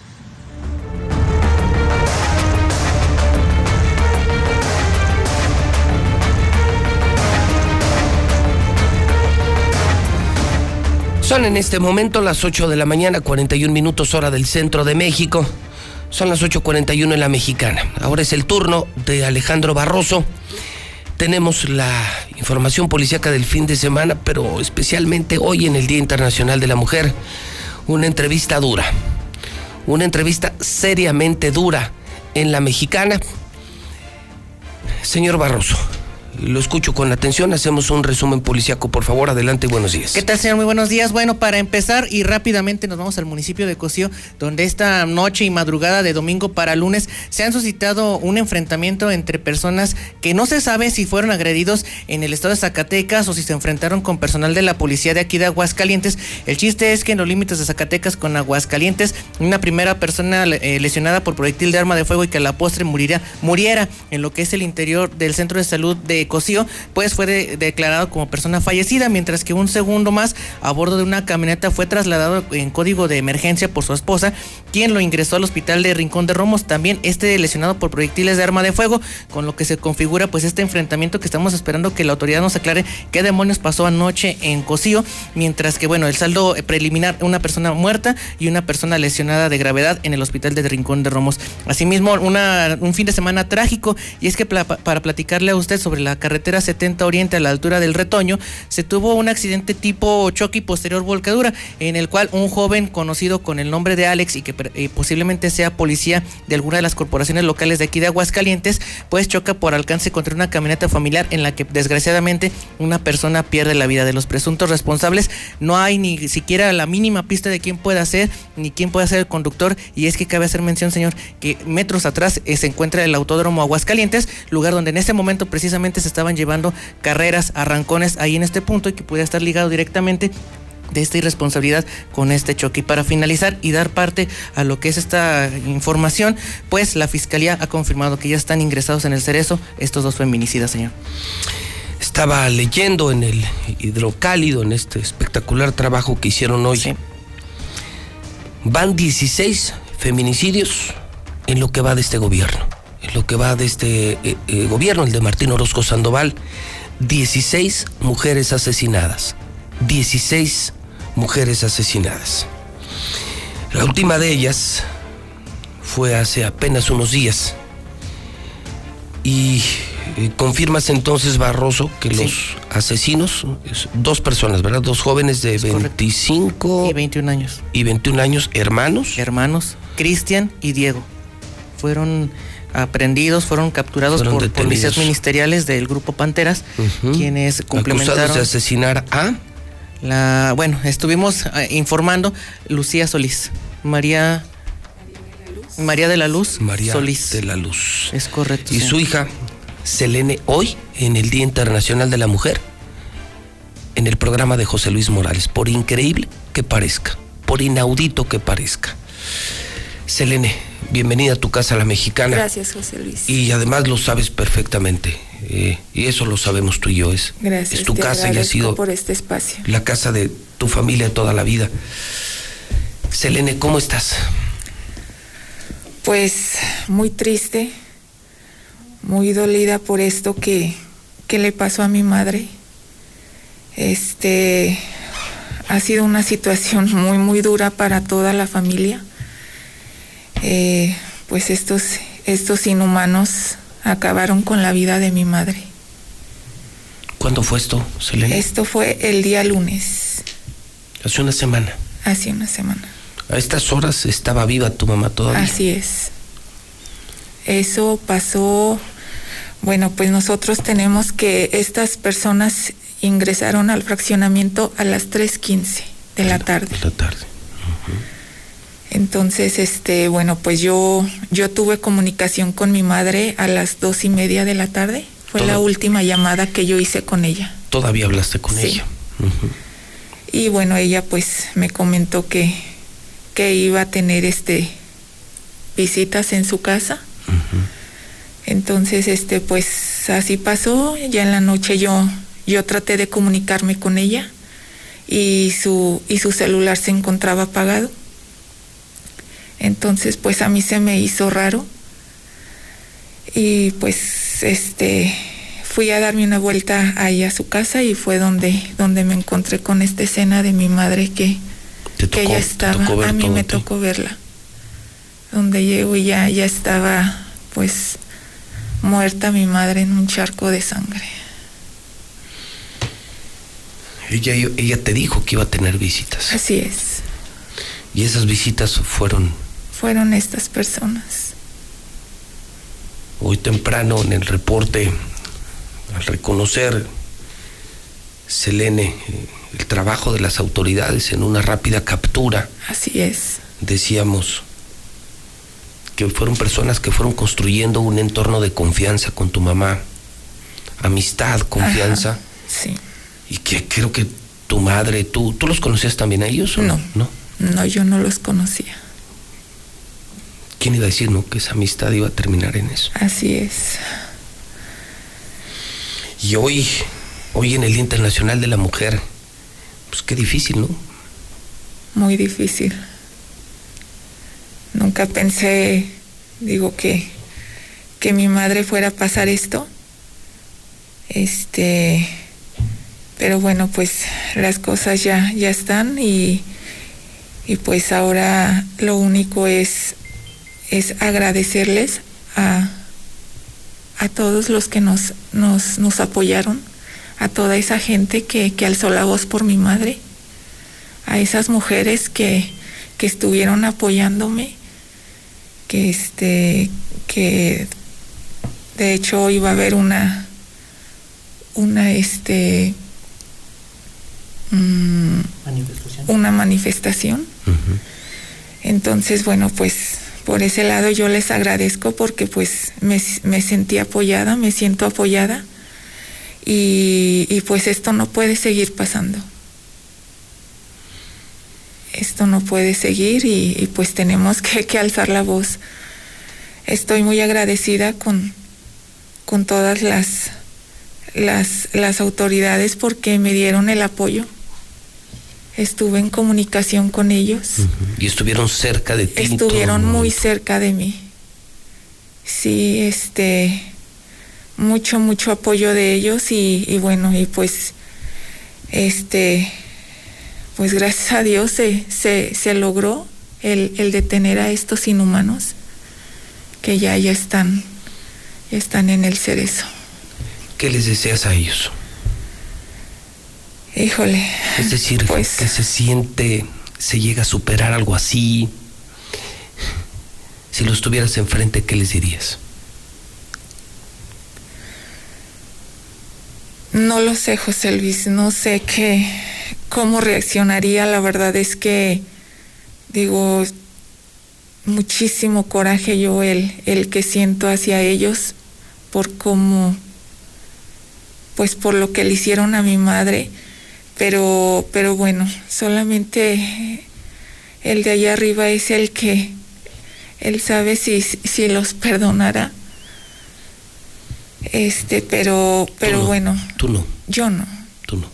Son en este momento las 8 de la mañana, 41 minutos hora del centro de México. Son las 8.41 en la mexicana. Ahora es el turno de Alejandro Barroso. Tenemos la información policíaca del fin de semana, pero especialmente hoy en el Día Internacional de la Mujer, una entrevista dura. Una entrevista seriamente dura en la mexicana. Señor Barroso, lo escucho con atención. Hacemos un resumen policíaco, por favor. Adelante buenos días. ¿Qué tal, señor? Muy buenos días. Bueno, para empezar y rápidamente nos vamos al municipio de Cocío, donde esta noche y madrugada de domingo para lunes se han suscitado un enfrentamiento entre personas que no se sabe si fueron agredidos en el estado de Zacatecas o si se enfrentaron con personal de la policía de aquí de Aguascalientes. El chiste es que en los límites de Zacatecas con Aguascalientes, una primera persona eh, lesionada por proyectil de arma de fuego y que a la postre muriera, muriera en lo que es el interior del centro de salud de Cocío, pues fue de- declarado como persona fallecida, mientras que un segundo más a bordo de una camioneta fue trasladado en código de emergencia por su esposa, quien lo ingresó al hospital de Rincón de Romos, también este lesionado por proyectiles de arma de fuego, con lo que se configura pues este enfrentamiento que estamos esperando que la autoridad nos aclare qué demonios pasó anoche en Cocío, mientras que bueno, el saldo preliminar, una persona muerta y una persona lesionada de gravedad en el hospital de Rincón de Romos. Asimismo, una, un fin de semana trágico, y es que para platicarle a usted sobre la carretera 70 Oriente a la altura del Retoño, se tuvo un accidente tipo choque y posterior volcadura, en el cual un joven conocido con el nombre de Alex y que eh, posiblemente sea policía de alguna de las corporaciones locales de aquí de Aguascalientes, pues choca por alcance contra una camioneta familiar en la que desgraciadamente una persona pierde la vida. De los presuntos responsables no hay ni siquiera la mínima pista de quién pueda ser ni quién pueda ser el conductor y es que cabe hacer mención, señor, que metros atrás eh, se encuentra el Autódromo Aguascalientes, lugar donde en este momento precisamente se estaban llevando carreras, arrancones ahí en este punto y que pudiera estar ligado directamente de esta irresponsabilidad con este choque. Y para finalizar y dar parte a lo que es esta información, pues la Fiscalía ha confirmado que ya están ingresados en el cerezo estos dos feminicidas, señor. Estaba leyendo en el hidrocálido, en este espectacular trabajo que hicieron hoy. Van 16 feminicidios en lo que va de este gobierno. Lo que va de este eh, eh, gobierno, el de Martín Orozco Sandoval. 16 mujeres asesinadas. 16 mujeres asesinadas. La última de ellas fue hace apenas unos días. Y eh, confirmas entonces, Barroso, que los asesinos, es dos personas, ¿verdad? Dos jóvenes de 25 y 21 años. Y 21 años, hermanos. Hermanos, Cristian y Diego. Fueron aprendidos, fueron capturados Fueron por policías ministeriales del grupo Panteras, quienes complementaron Acusados de asesinar a la bueno, estuvimos eh, informando Lucía Solís, María María de la Luz María Solís. de la Luz. Es correcto. Y sí. su hija, Selene, hoy, en el Día Internacional de la Mujer, en el programa de José Luis Morales, por increíble que parezca, por inaudito que parezca. Selene, bienvenida a tu casa, la mexicana. Gracias, José Luis. Y además lo sabes perfectamente. eh, y eso lo sabemos tú y yo. Es, Gracias. es tu te casa y ha sido por este espacio. la casa de tu familia toda la vida. Selene, ¿cómo estás? Pues muy triste, muy dolida por esto que, que le pasó a mi madre. Este ha sido una situación muy, muy dura para toda la familia. Eh, pues estos, estos inhumanos acabaron con la vida de mi madre. ¿Cuándo fue esto, Selene? Esto fue el día lunes, Hace una semana. hace una semana. A estas horas estaba viva tu mamá todavía. Así es. Eso pasó, bueno, pues nosotros tenemos que estas personas ingresaron al fraccionamiento a las 3.15 de la tarde. la tarde. Entonces, este, bueno, pues yo, yo tuve comunicación con mi madre a las dos y media de la tarde. Fue la última llamada que yo hice con ella. Todavía hablaste con Sí. ella. Y bueno, ella pues me comentó que, que iba a tener este visitas en su casa. Entonces, este, pues así pasó. Ya en la noche yo, yo traté de comunicarme con ella y su, y su celular se encontraba apagado. Entonces, pues a mí se me hizo raro. Y pues, este, fui a darme una vuelta ahí a su casa y fue donde, donde me encontré con esta escena de mi madre que, que ella estaba. A mí me ti. tocó verla. Donde llego y ya, ya estaba, pues, muerta mi madre en un charco de sangre. Ella, ella te dijo que iba a tener visitas. Así es. Y esas visitas fueron Fueron estas personas. hoy temprano en el reporte, al reconocer, Selene, eh, el trabajo de las autoridades en una rápida captura, Así es. decíamos que fueron personas que fueron construyendo un entorno de confianza con tu mamá, amistad, confianza, Ajá, Sí. y que creo que tu madre, tú, ¿tú los conocías también a ellos o no? ¿No? No, yo no los conocía. ¿Quién iba a decir, no, que esa amistad iba a terminar en eso? Así es. Y hoy, hoy en el Día Internacional de la Mujer, pues qué difícil, ¿no? Muy difícil. Nunca pensé, digo, que, que mi madre fuera a pasar esto. Este, pero bueno, pues las cosas ya, ya están y, y pues ahora lo único es, es agradecerles a, a todos los que nos, nos, nos apoyaron, a toda esa gente que, que alzó la voz por mi madre, a esas mujeres que, que estuvieron apoyándome, que este, que de hecho iba a haber una, una este, mm, una manifestación. Entonces, bueno, pues por ese lado yo les agradezco porque pues me, me sentí apoyada, me siento apoyada y, y pues esto no puede seguir pasando. Esto no puede seguir y, pues tenemos que, que alzar la voz. Estoy muy agradecida con, con todas las, las, las autoridades porque me dieron el apoyo. Estuve en comunicación con ellos. Y estuvieron cerca de ti. Estuvieron muy cerca de mí. Sí, este, mucho, mucho apoyo de ellos y, y bueno, y pues, este, pues gracias a Dios se, se, se logró el, el detener a estos inhumanos que ya, ya están, ya están en el cerezo. ¿Qué les deseas a ellos? Híjole. Es decir, Pues ¿qué se siente? ¿Se llega a superar algo así? Si los tuvieras enfrente, ¿qué les dirías? No lo sé, José Luis, no sé qué, cómo reaccionaría. La verdad es que, digo, muchísimo coraje yo el, el que siento hacia ellos por cómo, pues por lo que le hicieron a mi madre. Pero, pero bueno, solamente el de allá arriba es el que, él sabe si, si los perdonará. Este, pero, pero bueno, Tú no, yo no. tú no.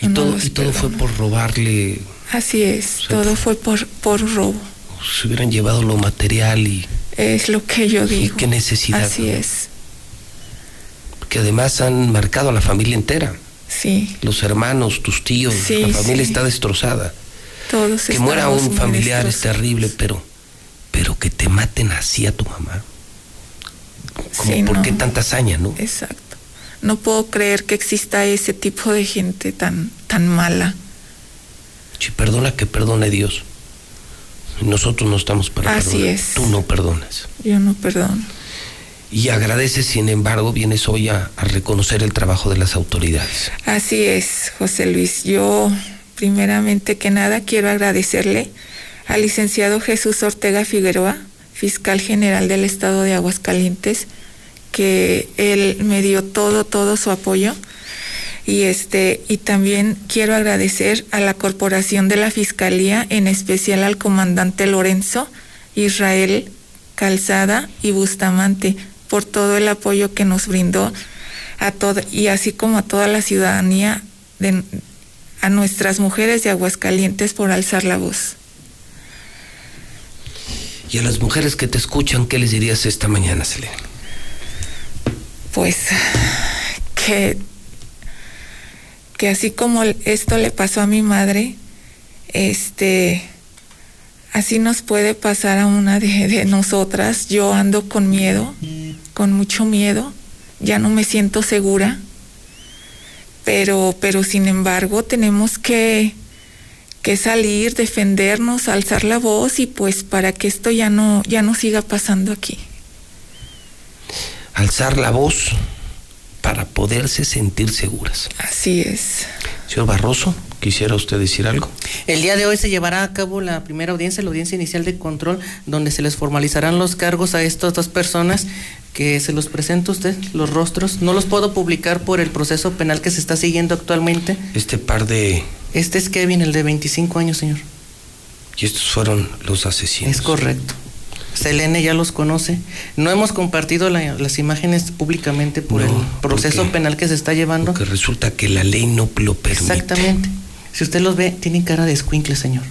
Y no todo, y todo fue por robarle, Así es, todo fue por, por robo. se hubieran llevado lo material y Es lo que yo digo. qué necesidad. Así es, Que además han marcado a la familia entera. Sí. Los hermanos, tus tíos, Sí, la familia sí. está destrozada. Todos Que muera un familiar es terrible, pero Pero que te maten así a tu mamá. Como, Sí, ¿Por no. qué tanta hazaña, no? Exacto. No puedo creer que exista ese tipo de gente tan, tan mala. Si perdona, que perdone Dios. Nosotros no estamos para Así perdonar. es. Tú no perdonas. Yo no perdono. Y agradeces, sin embargo, vienes hoy a, a reconocer el trabajo de las autoridades. Así es, José Luis. Yo, primeramente que nada, quiero agradecerle al licenciado Jesús Ortega Figueroa, fiscal general del estado de Aguascalientes, que él me dio todo, todo su apoyo. Y este, y también quiero agradecer a la corporación de la Fiscalía, en especial al comandante Lorenzo, Israel Calzada y Bustamante, por todo el apoyo que nos brindó a toda, y así como a toda la ciudadanía, de, a nuestras mujeres de Aguascalientes por alzar la voz. Y a las mujeres que te escuchan, ¿qué les dirías esta mañana, Selena? Pues que, que así como esto le pasó a mi madre, este, así nos puede pasar a una de, de nosotras. Yo ando con miedo, con mucho miedo, ya no me siento segura, pero, pero sin embargo tenemos que, que salir, defendernos, alzar la voz y pues para que esto ya no, ya no siga pasando aquí. Alzar la voz para poderse sentir seguras. Así es. Señor Barroso, ¿quisiera usted decir algo? El día de hoy se llevará a cabo la primera audiencia, la audiencia inicial de control, donde se les formalizarán los cargos a estas dos personas que se los presenta usted, los rostros. No los puedo publicar por el proceso penal que se está siguiendo actualmente. Este par de... Este es Kevin, el de 25 años, señor. Y estos fueron los asesinos. Es correcto. Selene ya los conoce. No hemos compartido la- las imágenes públicamente por No, el proceso porque- penal que se está llevando. Porque resulta que la ley no lo permite. Exactamente. Si usted los ve, tienen cara de escuincle, señor.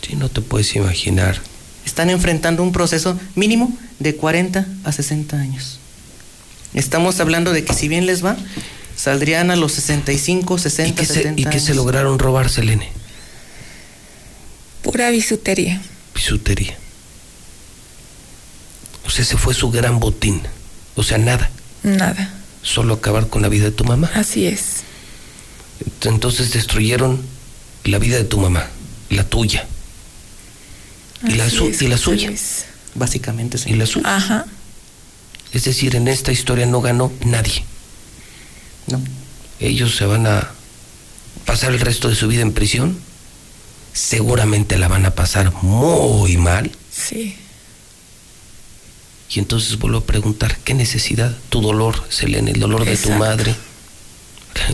Sí, no te puedes imaginar. Están enfrentando un proceso mínimo de 40 a 60 años. Estamos hablando de que si bien les va, saldrían a los 65, ¿Y 60, qué, se, 70 y qué se lograron robar, Selene? Pura bisutería. Bisutería. O sea, ese fue su gran botín. O sea, nada. Nada. Solo acabar con la vida de tu mamá. Así es. Entonces destruyeron la vida de tu mamá, la tuya. Y la, su- es, y la José suya. Luis. Básicamente, Y señor. la suya. Ajá. Es decir, en esta historia no ganó nadie. No. Ellos se van a pasar el resto de su vida en prisión. Seguramente la van a pasar muy mal. Sí. Y entonces vuelvo a preguntar, ¿qué necesidad? Tu dolor, Selene, el dolor de tu madre,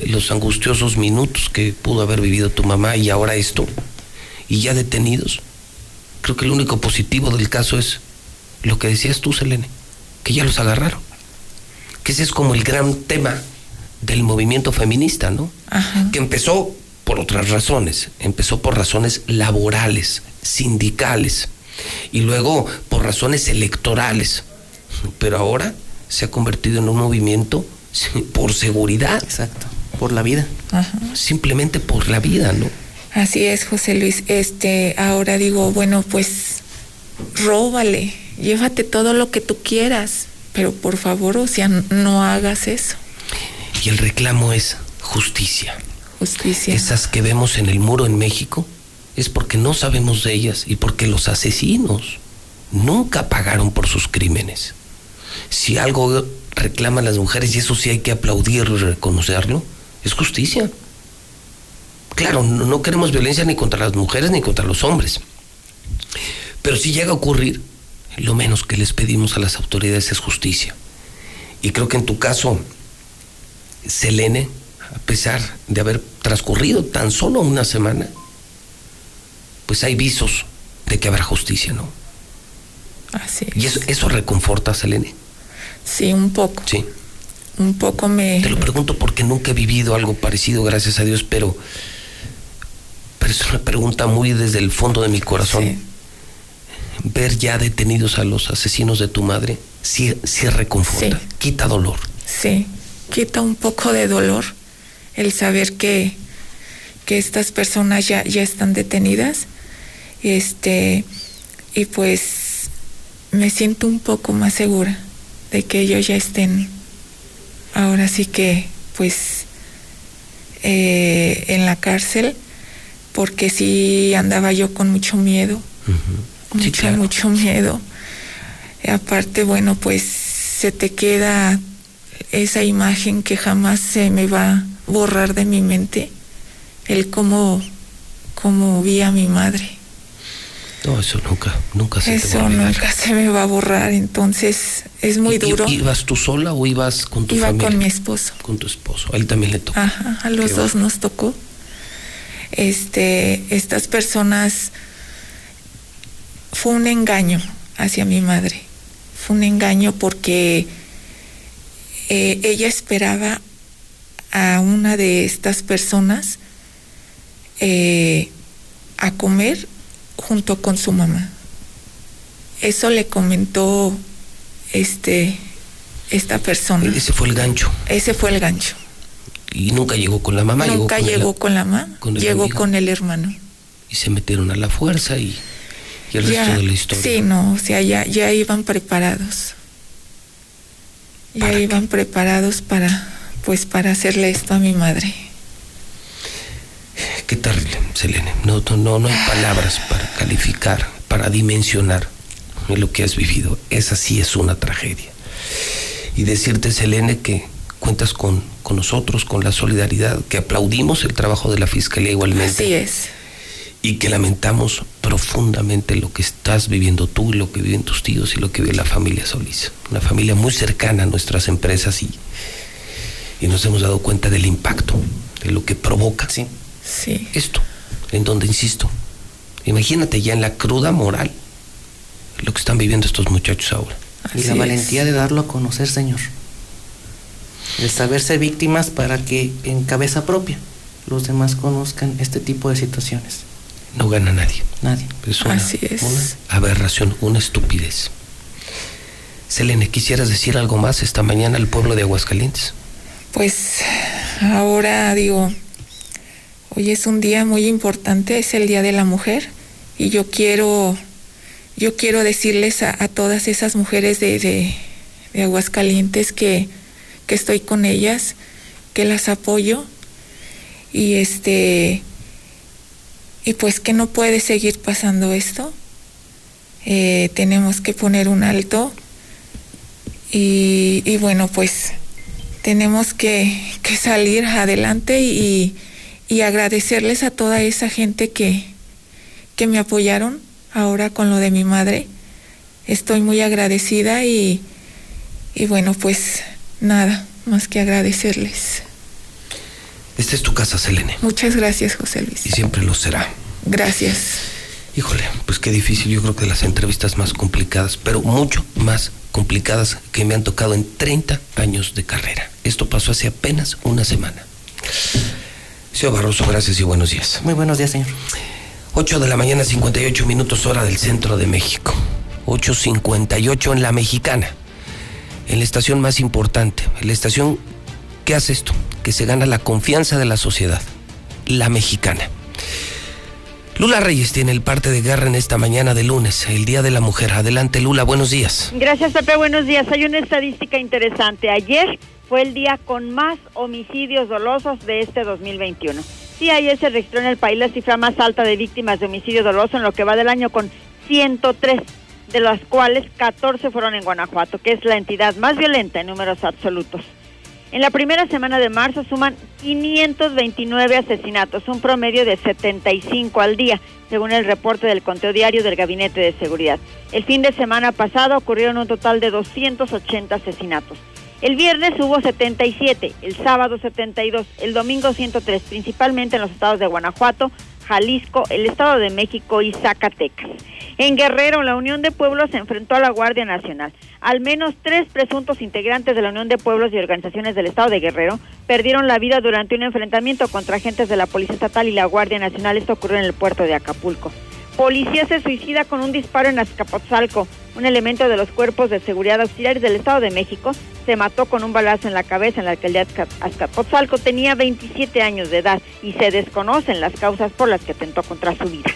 los angustiosos minutos que pudo haber vivido tu mamá y ahora esto, y ya detenidos. Creo que lo único positivo del caso es lo que decías tú, Selene, que ya los agarraron. Que ese es como el gran tema del movimiento feminista, ¿no? Ajá. que empezó por otras razones, empezó por razones laborales, sindicales, y luego por razones electorales, pero ahora se ha convertido en un movimiento por seguridad, Exacto. Por la vida. Ajá. simplemente por la vida, ¿no? Así es, José Luis. Este, ahora digo, bueno, pues róbale, llévate todo lo que tú quieras, pero por favor, o sea, no hagas eso. Y el reclamo es justicia. Justicia. Esas que vemos en el muro en México es porque no sabemos de ellas y porque los asesinos nunca pagaron por sus crímenes. Si algo reclaman las mujeres, y eso sí hay que aplaudirlo y reconocerlo, es justicia. Claro, no, queremos violencia ni contra las mujeres ni contra los hombres. Pero si llega a ocurrir, lo menos que les pedimos a las autoridades es justicia. Y creo que en tu caso, Selene, a pesar de haber transcurrido tan solo una semana, pues hay visos de que habrá justicia, ¿no? Así Y eso, eso reconforta, Selene. Sí, un poco. Sí. Un poco me... Te lo pregunto porque nunca he vivido algo parecido, gracias a Dios, pero, pero es una pregunta muy desde el fondo de mi corazón. Ver ya detenidos a los asesinos de tu madre, sí, sí reconforta, Sí. quita dolor. Sí, quita un poco de dolor el saber que, que estas personas ya, ya están detenidas. Este, y pues me siento un poco más segura de que ellos ya estén ahora sí que pues eh, en la cárcel porque sí andaba yo con mucho miedo mucho mucho miedo Y aparte bueno pues se te queda esa imagen que jamás se me va a borrar de mi mente el cómo cómo vi a mi madre No, eso nunca, nunca se te eso va a olvidar. nunca se me va a borrar entonces es muy ¿I- duro ¿Ibas tú sola o ibas con tu iba familia? con mi esposo Con tu esposo. A él también le tocó. Ajá, a los dos nos tocó. Este, estas personas fue un engaño hacia mi madre. Fue un engaño porque eh, ella esperaba a una de estas personas eh, a comer junto con su mamá. Eso le comentó este esta persona. Ese fue el gancho. Ese fue el gancho. Y nunca llegó con la mamá. Nunca con el- llegó con la mamá, con llegó amigo. con el hermano. y se metieron a la fuerza y, y el Ya- resto de la historia. Sí, no, o sea, ya, ya iban preparados. Ya iban preparados para, pues, para hacerle esto a mi madre. Qué terrible, Selene. No, no, no, no hay palabras para calificar, para dimensionar lo que has vivido. Esa sí es una tragedia. Y decirte, Selene, que cuentas con, con nosotros, con la solidaridad, que aplaudimos el trabajo de la Fiscalía igualmente. Así es. Y que lamentamos profundamente lo que estás viviendo tú y lo que viven tus tíos y lo que vive la familia Solís. Una familia muy cercana a nuestras empresas y, y nos hemos dado cuenta del impacto, de lo que provoca Sí. esto. En donde, insisto, imagínate ya en la cruda moral lo que están viviendo estos muchachos ahora. Y la valentía de darlo a conocer, Señor. El saber ser víctimas para que en cabeza propia los demás conozcan este tipo de situaciones. No gana nadie. Nadie. Es una, Así es. una aberración, una estupidez. Selene, ¿quisieras decir algo más esta mañana al pueblo de Aguascalientes? Pues ahora digo, hoy es un día muy importante, es el Día de la Mujer y yo quiero, yo quiero decirles a, a todas esas mujeres de, de, de Aguascalientes que, que estoy con ellas, que las apoyo y este y pues que no puede seguir pasando esto. Eh, tenemos que poner un alto y, y bueno pues tenemos que, que salir adelante y, y agradecerles a toda esa gente que, que me apoyaron ahora con lo de mi madre. Estoy muy agradecida y, y bueno, pues nada, más que agradecerles. Esta es tu casa, Selene, Muchas gracias, José Luis. y siempre lo será. Gracias. Híjole, pues qué difícil, yo creo que las entrevistas más complicadas, pero mucho más complicadas que me han tocado en 30 años de carrera. Esto pasó hace apenas una semana. Señor Barroso, gracias y buenos días. Muy buenos días, señor. 8 de la mañana, 58 minutos hora del centro de México. 8.58 en la mexicana. En la estación más importante. En la estación que hace esto, que se gana la confianza de la sociedad. La mexicana. Lula Reyes tiene el parte de guerra en esta mañana de lunes, el Día de la Mujer. Adelante, Lula, buenos días. Gracias, Pepe. Buenos días. Hay una estadística interesante. Ayer fue el día con más homicidios dolosos de este 2021. Sí, ayer se registró en el país la cifra más alta de víctimas de homicidio doloso en lo que va del año con 103, de las cuales 14 fueron en Guanajuato, que es la entidad más violenta en números absolutos. En la primera semana de marzo suman 529 asesinatos, un promedio de 75 al día, según el reporte del conteo diario del Gabinete de Seguridad. El fin de semana pasado ocurrieron un total de 280 asesinatos. El viernes hubo 77, el sábado 72, el domingo 103, principalmente en los estados de Guanajuato, Jalisco, el Estado de México y Zacatecas. En Guerrero, la Unión de Pueblos se enfrentó a la Guardia Nacional. Al menos tres presuntos integrantes de la Unión de Pueblos y Organizaciones del Estado de Guerrero perdieron la vida durante un enfrentamiento contra agentes de la Policía Estatal y la Guardia Nacional. Esto ocurrió en el puerto de Acapulco. Policía se suicida con un disparo en Azcapotzalco. Un elemento de los cuerpos de seguridad auxiliares del Estado de México se mató con un balazo en la cabeza en la alcaldía de Azca- Azcapotzalco. Tenía 27 años de edad y se desconocen las causas por las que atentó contra su vida.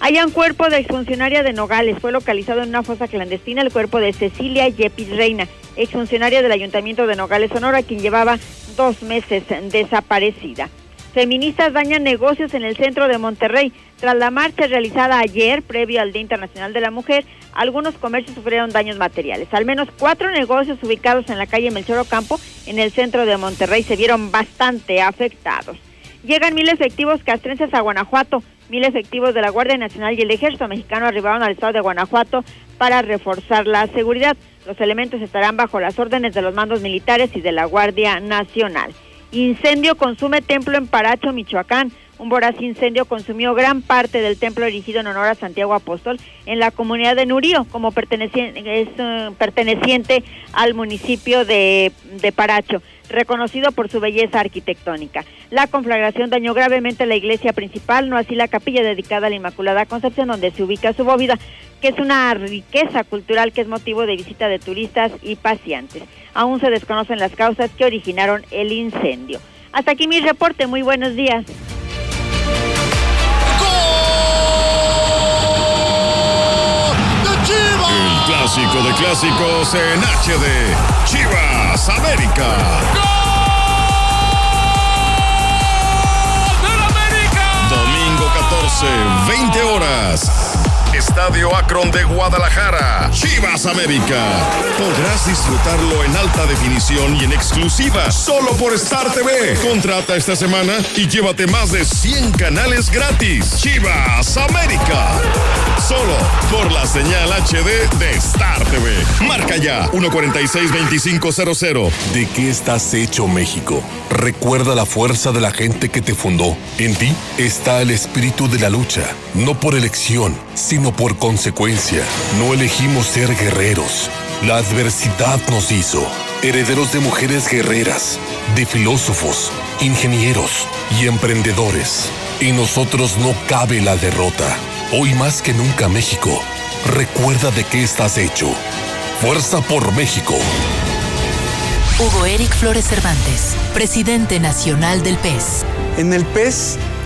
Hayan cuerpo de exfuncionaria de Nogales. Fue localizado en una fosa clandestina el cuerpo de Cecilia Yepis Reina, exfuncionaria del Ayuntamiento de Nogales, Sonora, quien llevaba dos meses desaparecida. Feministas dañan negocios en el centro de Monterrey. Tras la marcha realizada ayer, previo al Día Internacional de la Mujer, algunos comercios sufrieron daños materiales. Al menos cuatro negocios ubicados en la calle Melchor Ocampo, en el centro de Monterrey, se vieron bastante afectados. Llegan mil efectivos castrenses a Guanajuato. Mil efectivos de la Guardia Nacional y el Ejército Mexicano arribaron al estado de Guanajuato para reforzar la seguridad. Los elementos estarán bajo las órdenes de los mandos militares y de la Guardia Nacional. Incendio consume templo en Paracho, Michoacán. Un voraz incendio consumió gran parte del templo erigido en honor a Santiago Apóstol en la comunidad de Nurío, como perteneciente, eh, perteneciente al municipio de Paracho, reconocido por su belleza arquitectónica. La conflagración dañó gravemente la iglesia principal, no así la capilla dedicada a la Inmaculada Concepción, donde se ubica su bóveda, que es una riqueza cultural que es motivo de visita de turistas y paseantes. Aún se desconocen las causas que originaron el incendio. Hasta aquí mi reporte. Muy buenos días. El clásico de clásicos en HD. Chivas América. Domingo 14, 20 horas. Estadio Akron de Guadalajara. Chivas América. Podrás disfrutarlo en alta definición y en exclusiva solo por Star TV. Contrata esta semana y llévate más de 100 canales gratis. Chivas América. Solo por la señal HD de Star TV. Marca ya 146-2500. ¿De qué estás hecho México? Recuerda la fuerza de la gente que te fundó. En ti está el espíritu de la lucha, no por elección, sino por consecuencia. No elegimos ser guerreros. La adversidad nos hizo. Herederos de mujeres guerreras, de filósofos, ingenieros y emprendedores. En nosotros no cabe la derrota. Hoy más que nunca México, recuerda de qué estás hecho. Fuerza por México. Hugo Eric Flores Cervantes, presidente nacional del PES. En el PES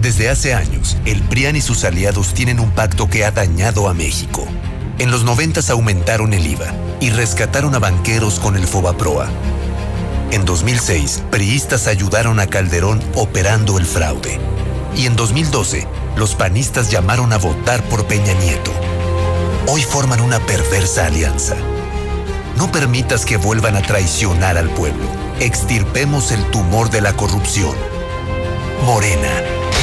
Desde hace años, el PRIAN y sus aliados tienen un pacto que ha dañado a México. En los 90 aumentaron el IVA y rescataron a banqueros con el Fobaproa. En 2006, priistas ayudaron a Calderón operando el fraude. Y en 2012, los panistas llamaron a votar por Peña Nieto. Hoy forman una perversa alianza. No permitas que vuelvan a traicionar al pueblo. Extirpemos el tumor de la corrupción. Morena.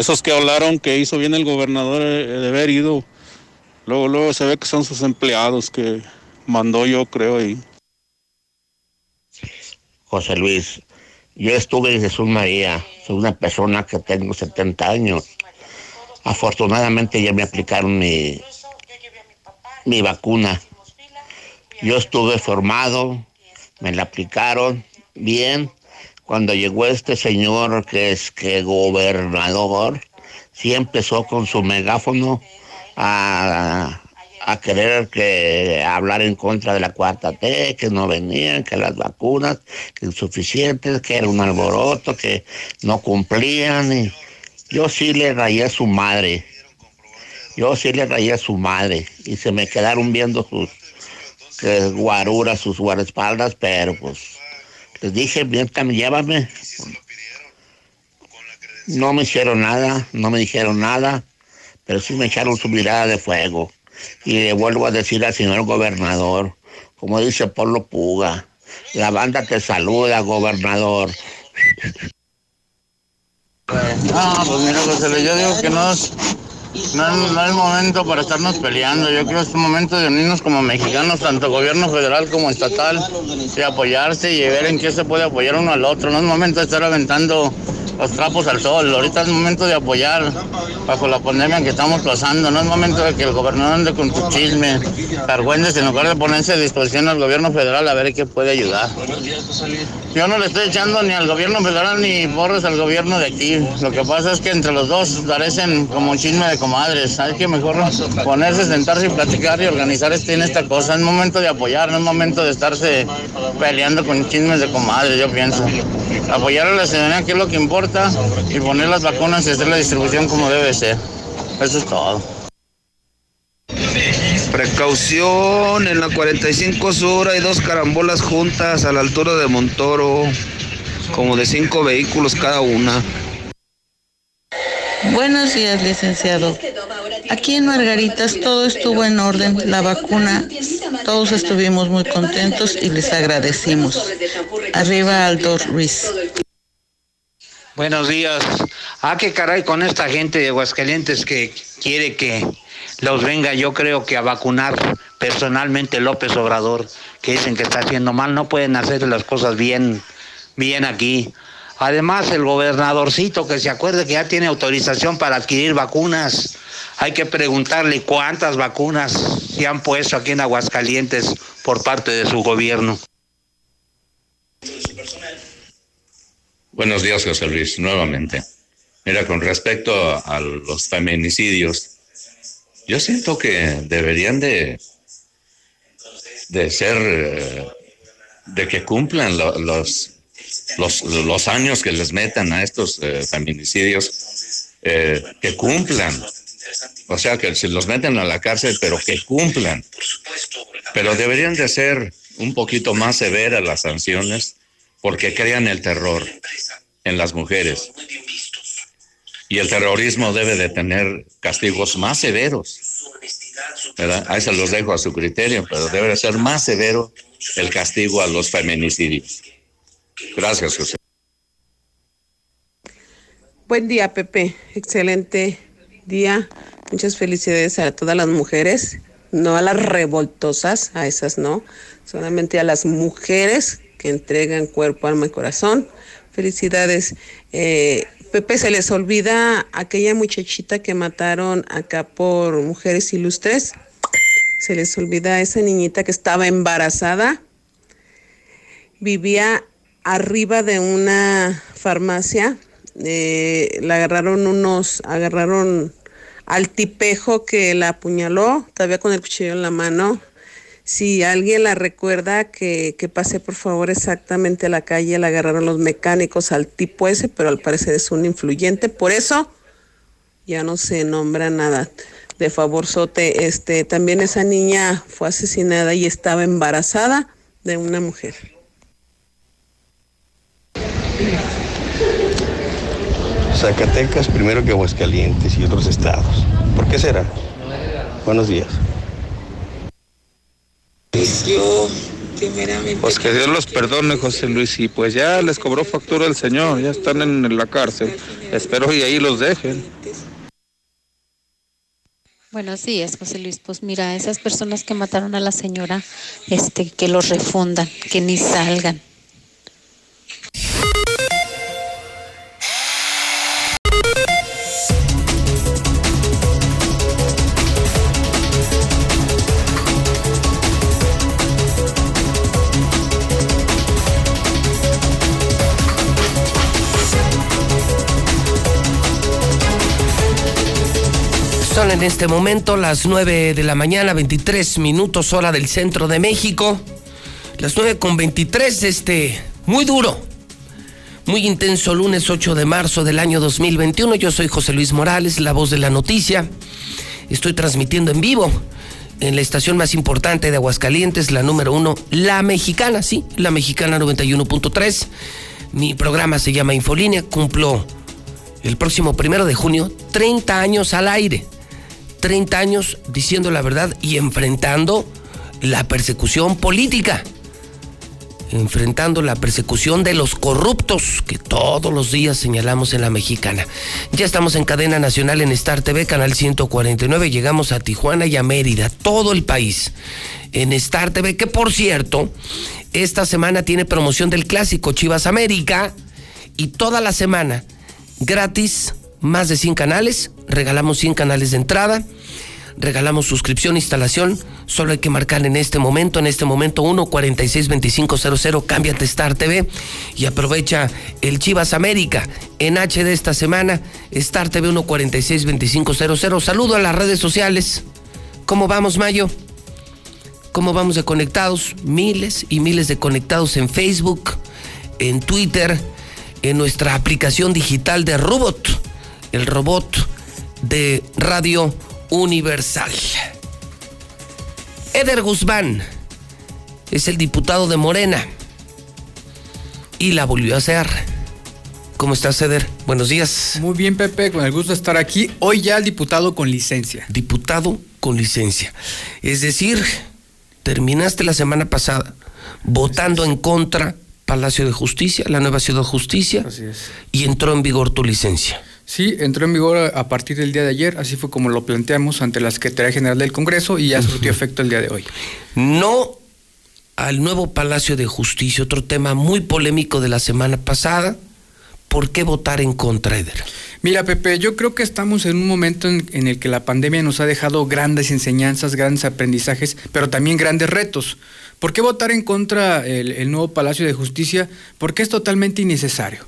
Esos que hablaron que hizo bien el gobernador eh, de haber ido, luego, luego se ve que son sus empleados que mandó yo, creo, ahí. José Luis, yo estuve en Jesús María, soy una persona que tengo 70 años. Afortunadamente ya me aplicaron mi, mi vacuna. Yo estuve formado, me la aplicaron bien. Cuando llegó este señor que es que gobernador, sí empezó con su megáfono a, a querer que hablar en contra de la cuarta T, que no venían, que las vacunas, que insuficientes, que era un alboroto, que no cumplían. Y yo sí le rayé a su madre. Yo sí le rayé a su madre. Y se me quedaron viendo sus guaruras, sus guardaespaldas, pero pues les dije, mientras llévame. No me hicieron nada, no me dijeron nada, pero sí me echaron su mirada de fuego. Y le vuelvo a decir al señor gobernador, como dice Polo Puga, la banda te saluda, gobernador. No, pues mira, José yo digo que no es, no, no es momento para estarnos peleando. Yo creo que es un momento de unirnos como mexicanos, tanto gobierno federal como estatal, y apoyarse y ver en qué se puede apoyar uno al otro. No es momento de estar aventando los trapos al sol. Ahorita es momento de apoyar bajo la pandemia que estamos pasando. No es momento de que el gobernador ande con su chisme, argüendes en lugar de ponerse a disposición al gobierno federal a ver qué puede ayudar. Yo no le estoy echando ni al gobierno federal ni borres al gobierno de aquí. Lo que pasa es que entre los dos parecen como un chisme de comadres. Hay que mejor ponerse, sentarse y platicar y organizar este en esta cosa. Es momento de apoyar, no es momento de estarse peleando con chismes de comadres, yo pienso. Apoyar a la ciudadanía, que es lo que importa, y poner las vacunas y hacer la distribución como debe ser. Eso es todo. Precaución, en la 45 Sur hay dos carambolas juntas a la altura de Montoro, como de cinco vehículos cada una. Buenos días, licenciado. Aquí en Margaritas todo estuvo en orden, la vacuna, todos estuvimos muy contentos y les agradecimos. Arriba Aldo Ruiz. Buenos días. Ah, qué caray con esta gente de Aguascalientes que quiere que los venga, yo creo que a vacunar personalmente López Obrador, que dicen que está haciendo mal, no pueden hacer las cosas bien, bien aquí. Además, el gobernadorcito que se acuerde que ya tiene autorización para adquirir vacunas. Hay que preguntarle cuántas vacunas se han puesto aquí en Aguascalientes por parte de su gobierno. Buenos días, José Luis, nuevamente. Mira, con respecto a, los feminicidios, yo siento que deberían de, de ser, eh, de que cumplan lo- los, los, los años que les metan a estos eh, feminicidios, eh, que cumplan. O sea, que si los meten a la cárcel, pero que cumplan. Pero deberían de ser un poquito más severas las sanciones porque crean el terror en las mujeres. Y el terrorismo debe de tener castigos más severos. ¿verdad? Ahí se los dejo a su criterio, pero debe de ser más severo el castigo a los feminicidios. Gracias, José. Buen día, Pepe. Excelente día. Muchas felicidades a todas las mujeres, no a las revoltosas, a esas no, solamente a las mujeres que entregan cuerpo, alma y corazón. Felicidades. Eh, Pepe, se les olvida aquella muchachita que mataron acá por mujeres ilustres. se les olvida esa niñita que estaba embarazada, vivía arriba de una farmacia, eh, la agarraron unos, agarraron al tipejo que la apuñaló, todavía con el cuchillo en la mano. Si alguien la recuerda, que, que pase por favor exactamente a la calle, la agarraron los mecánicos al tipo ese, pero al parecer es un influyente, por eso ya no se nombra nada. De favor, Sote, este, también esa niña fue asesinada y estaba embarazada de una mujer. Zacatecas primero que Aguascalientes y otros estados. ¿Por qué será? Buenos días. Yo, primeramente. Pues que Dios los perdone, José Luis, y pues ya les cobró factura el Señor, ya están en la cárcel. Espero y ahí los dejen. Buenos días, José Luis. Pues mira, esas personas que mataron a la señora, este, que los refundan, que ni salgan. En este momento las 9 de la mañana, 23 minutos hora del centro de México. Las 9 con 23, este, muy duro, muy intenso lunes 8 de marzo del año 2021. Yo soy José Luis Morales, la voz de la noticia. Estoy transmitiendo en vivo en la estación más importante de Aguascalientes, la número uno, La Mexicana, sí, La Mexicana 91.3. Mi programa se llama Infolínea, cumplo el próximo primero de junio 30 años al aire. 30 años diciendo la verdad y enfrentando la persecución política, enfrentando la persecución de los corruptos que todos los días señalamos en la mexicana. Ya estamos en cadena nacional en Star TV, canal 149, llegamos a Tijuana y a Mérida, todo el país en Star TV, que por cierto, esta semana tiene promoción del clásico Chivas América y toda la semana gratis más de 100 canales, regalamos 100 canales de entrada, regalamos suscripción, instalación, solo hay que marcar en este momento, en este momento 1 46 2500, cámbiate Star TV y aprovecha el Chivas América en HD esta semana, Star TV 1 46 2500. Saludo a las redes sociales. ¿Cómo vamos, Mayo? ¿Cómo vamos de conectados? Miles y miles de conectados en Facebook, en Twitter, en nuestra aplicación digital de Robot el robot de Radio Universal. Eder Guzmán es el diputado de Morena y la volvió a hacer. ¿Cómo estás, Eder? Buenos días. Muy bien, Pepe, con el gusto de estar aquí. Hoy ya el diputado con licencia. Diputado con licencia. Es decir, terminaste la semana pasada votando en contra Palacio de Justicia, la nueva Ciudad de Justicia, Así es. y entró en vigor tu licencia. Sí, entró en vigor a, partir del día de ayer, así fue como lo planteamos ante la Secretaría General del Congreso y ya surtió efecto el día de hoy. No al nuevo Palacio de Justicia, otro tema muy polémico de la semana pasada. ¿Por qué votar en contra, Eder? Mira, Pepe, yo creo que estamos en un momento en, en el que la pandemia nos ha dejado grandes enseñanzas, grandes aprendizajes, pero también grandes retos. ¿Por qué votar en contra el, el nuevo Palacio de Justicia? Porque es totalmente innecesario.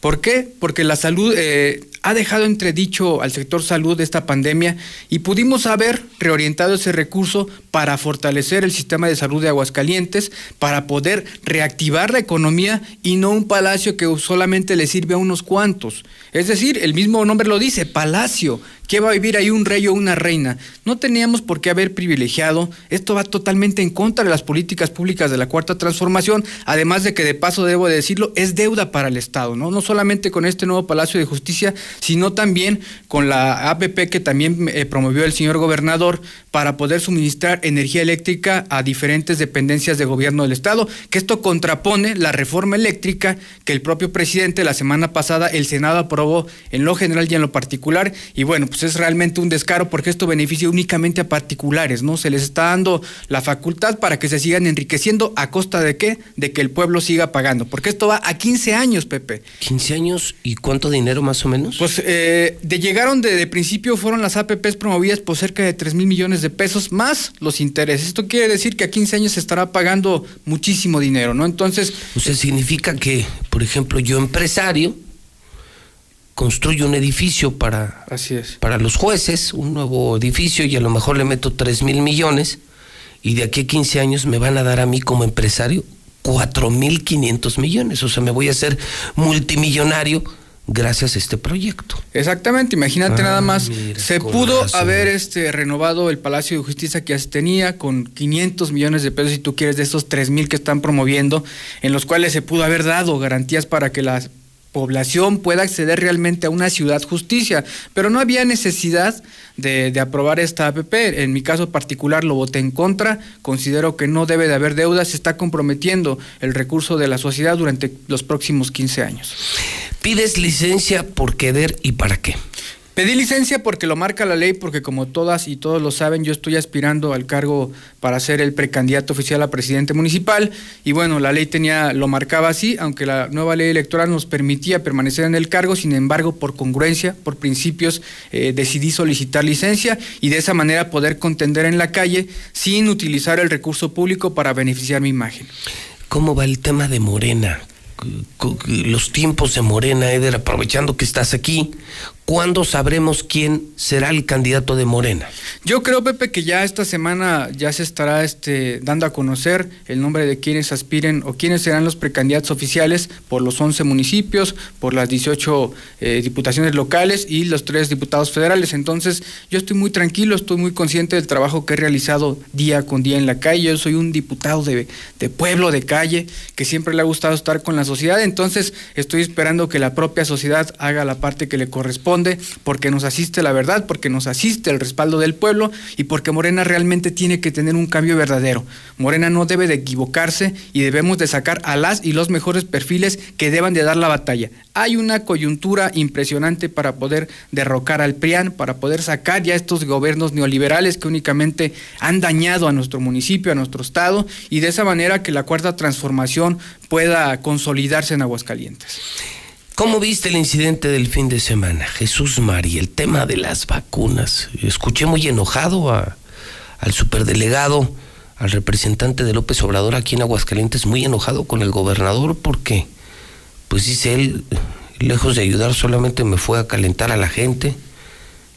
¿Por qué? Porque la salud eh, ha dejado entredicho al sector salud esta pandemia y pudimos haber reorientado ese recurso para fortalecer el sistema de salud de Aguascalientes, para poder reactivar la economía y no un palacio que solamente le sirve a unos cuantos. Es decir, el mismo nombre lo dice, palacio. ¿Qué va a vivir ahí un rey o una reina? No teníamos por qué haber privilegiado. Esto va totalmente en contra de las políticas públicas de la Cuarta Transformación, además de que de paso debo de decirlo, es deuda para el Estado, ¿no? No solamente con este nuevo Palacio de Justicia, sino también con la APP que también eh, promovió el señor gobernador para poder suministrar energía eléctrica a diferentes dependencias de gobierno del Estado, que esto contrapone la reforma eléctrica que el propio presidente la semana pasada el Senado aprobó en lo general y en lo particular, y bueno, pues es realmente un descaro porque esto beneficia únicamente a particulares, ¿no? Se les está dando la facultad para que se sigan enriqueciendo a costa de qué? De que el pueblo siga pagando, porque esto va a 15 años, Pepe. 15 años y cuánto dinero más o menos? Eh, de llegaron de, de, principio fueron las APPs promovidas por cerca de 3 mil millones de pesos más los intereses. Esto quiere decir que a 15 años se estará pagando muchísimo dinero, ¿no? Entonces... O sea, significa que, por ejemplo, yo empresario construyo un edificio para, Así es. para los jueces, un nuevo edificio y a lo mejor le meto 3 mil millones y de aquí a 15 años me van a dar a mí como empresario 4 mil 500 millones. O sea, me voy a hacer multimillonario gracias a este proyecto. Exactamente, imagínate ah, nada más, mira, se pudo razón. haber este renovado el Palacio de Justicia que ya se tenía con 500 millones de pesos si tú quieres de esos 3 mil que están promoviendo, en los cuales se pudo haber dado garantías para que las población pueda acceder realmente a una ciudad justicia, pero no había necesidad de, aprobar esta APP. En mi caso particular lo voté en contra, considero que no debe de haber deudas, se está comprometiendo el recurso de la sociedad durante los próximos 15 años. ¿Pides licencia por querer y para qué? Pedí licencia porque lo marca la ley, porque como todas y todos lo saben, yo estoy aspirando al cargo para ser el precandidato oficial a presidente municipal y bueno, la ley tenía lo marcaba así, aunque la nueva ley electoral nos permitía permanecer en el cargo, sin embargo, por congruencia, por principios, eh, decidí solicitar licencia y de esa manera poder contender en la calle sin utilizar el recurso público para beneficiar mi imagen. ¿Cómo va el tema de Morena? los tiempos de Morena, Eder, aprovechando que estás aquí, ¿cuándo sabremos quién será el candidato de Morena? Yo creo, Pepe, que ya esta semana ya se estará este, dando a conocer el nombre de quienes aspiren o quiénes serán los precandidatos oficiales por los 11 municipios, por las 18 eh, diputaciones locales y los tres diputados federales. Entonces, yo estoy muy tranquilo, estoy muy consciente del trabajo que he realizado día con día en la calle. Yo soy un diputado de pueblo, de calle, que siempre le ha gustado estar con la sociedad. Entonces, estoy esperando que la propia sociedad haga la parte que le corresponde porque nos asiste la verdad, porque nos asiste el respaldo del pueblo y porque Morena realmente tiene que tener un cambio verdadero. Morena no debe de equivocarse y debemos de sacar a las y los mejores perfiles que deban de dar la batalla. Hay una coyuntura impresionante para poder derrocar al PRIAN, para poder sacar ya estos gobiernos neoliberales que únicamente han dañado a nuestro municipio, a nuestro estado y de esa manera que la cuarta transformación pueda consolidarse en Aguascalientes. ¿Cómo viste el incidente del fin de semana? Jesús María, el tema de las vacunas. Escuché muy enojado a, al superdelegado, al representante de López Obrador aquí en Aguascalientes, muy enojado con el gobernador porque, pues dice él, lejos de ayudar solamente me fue a calentar a la gente,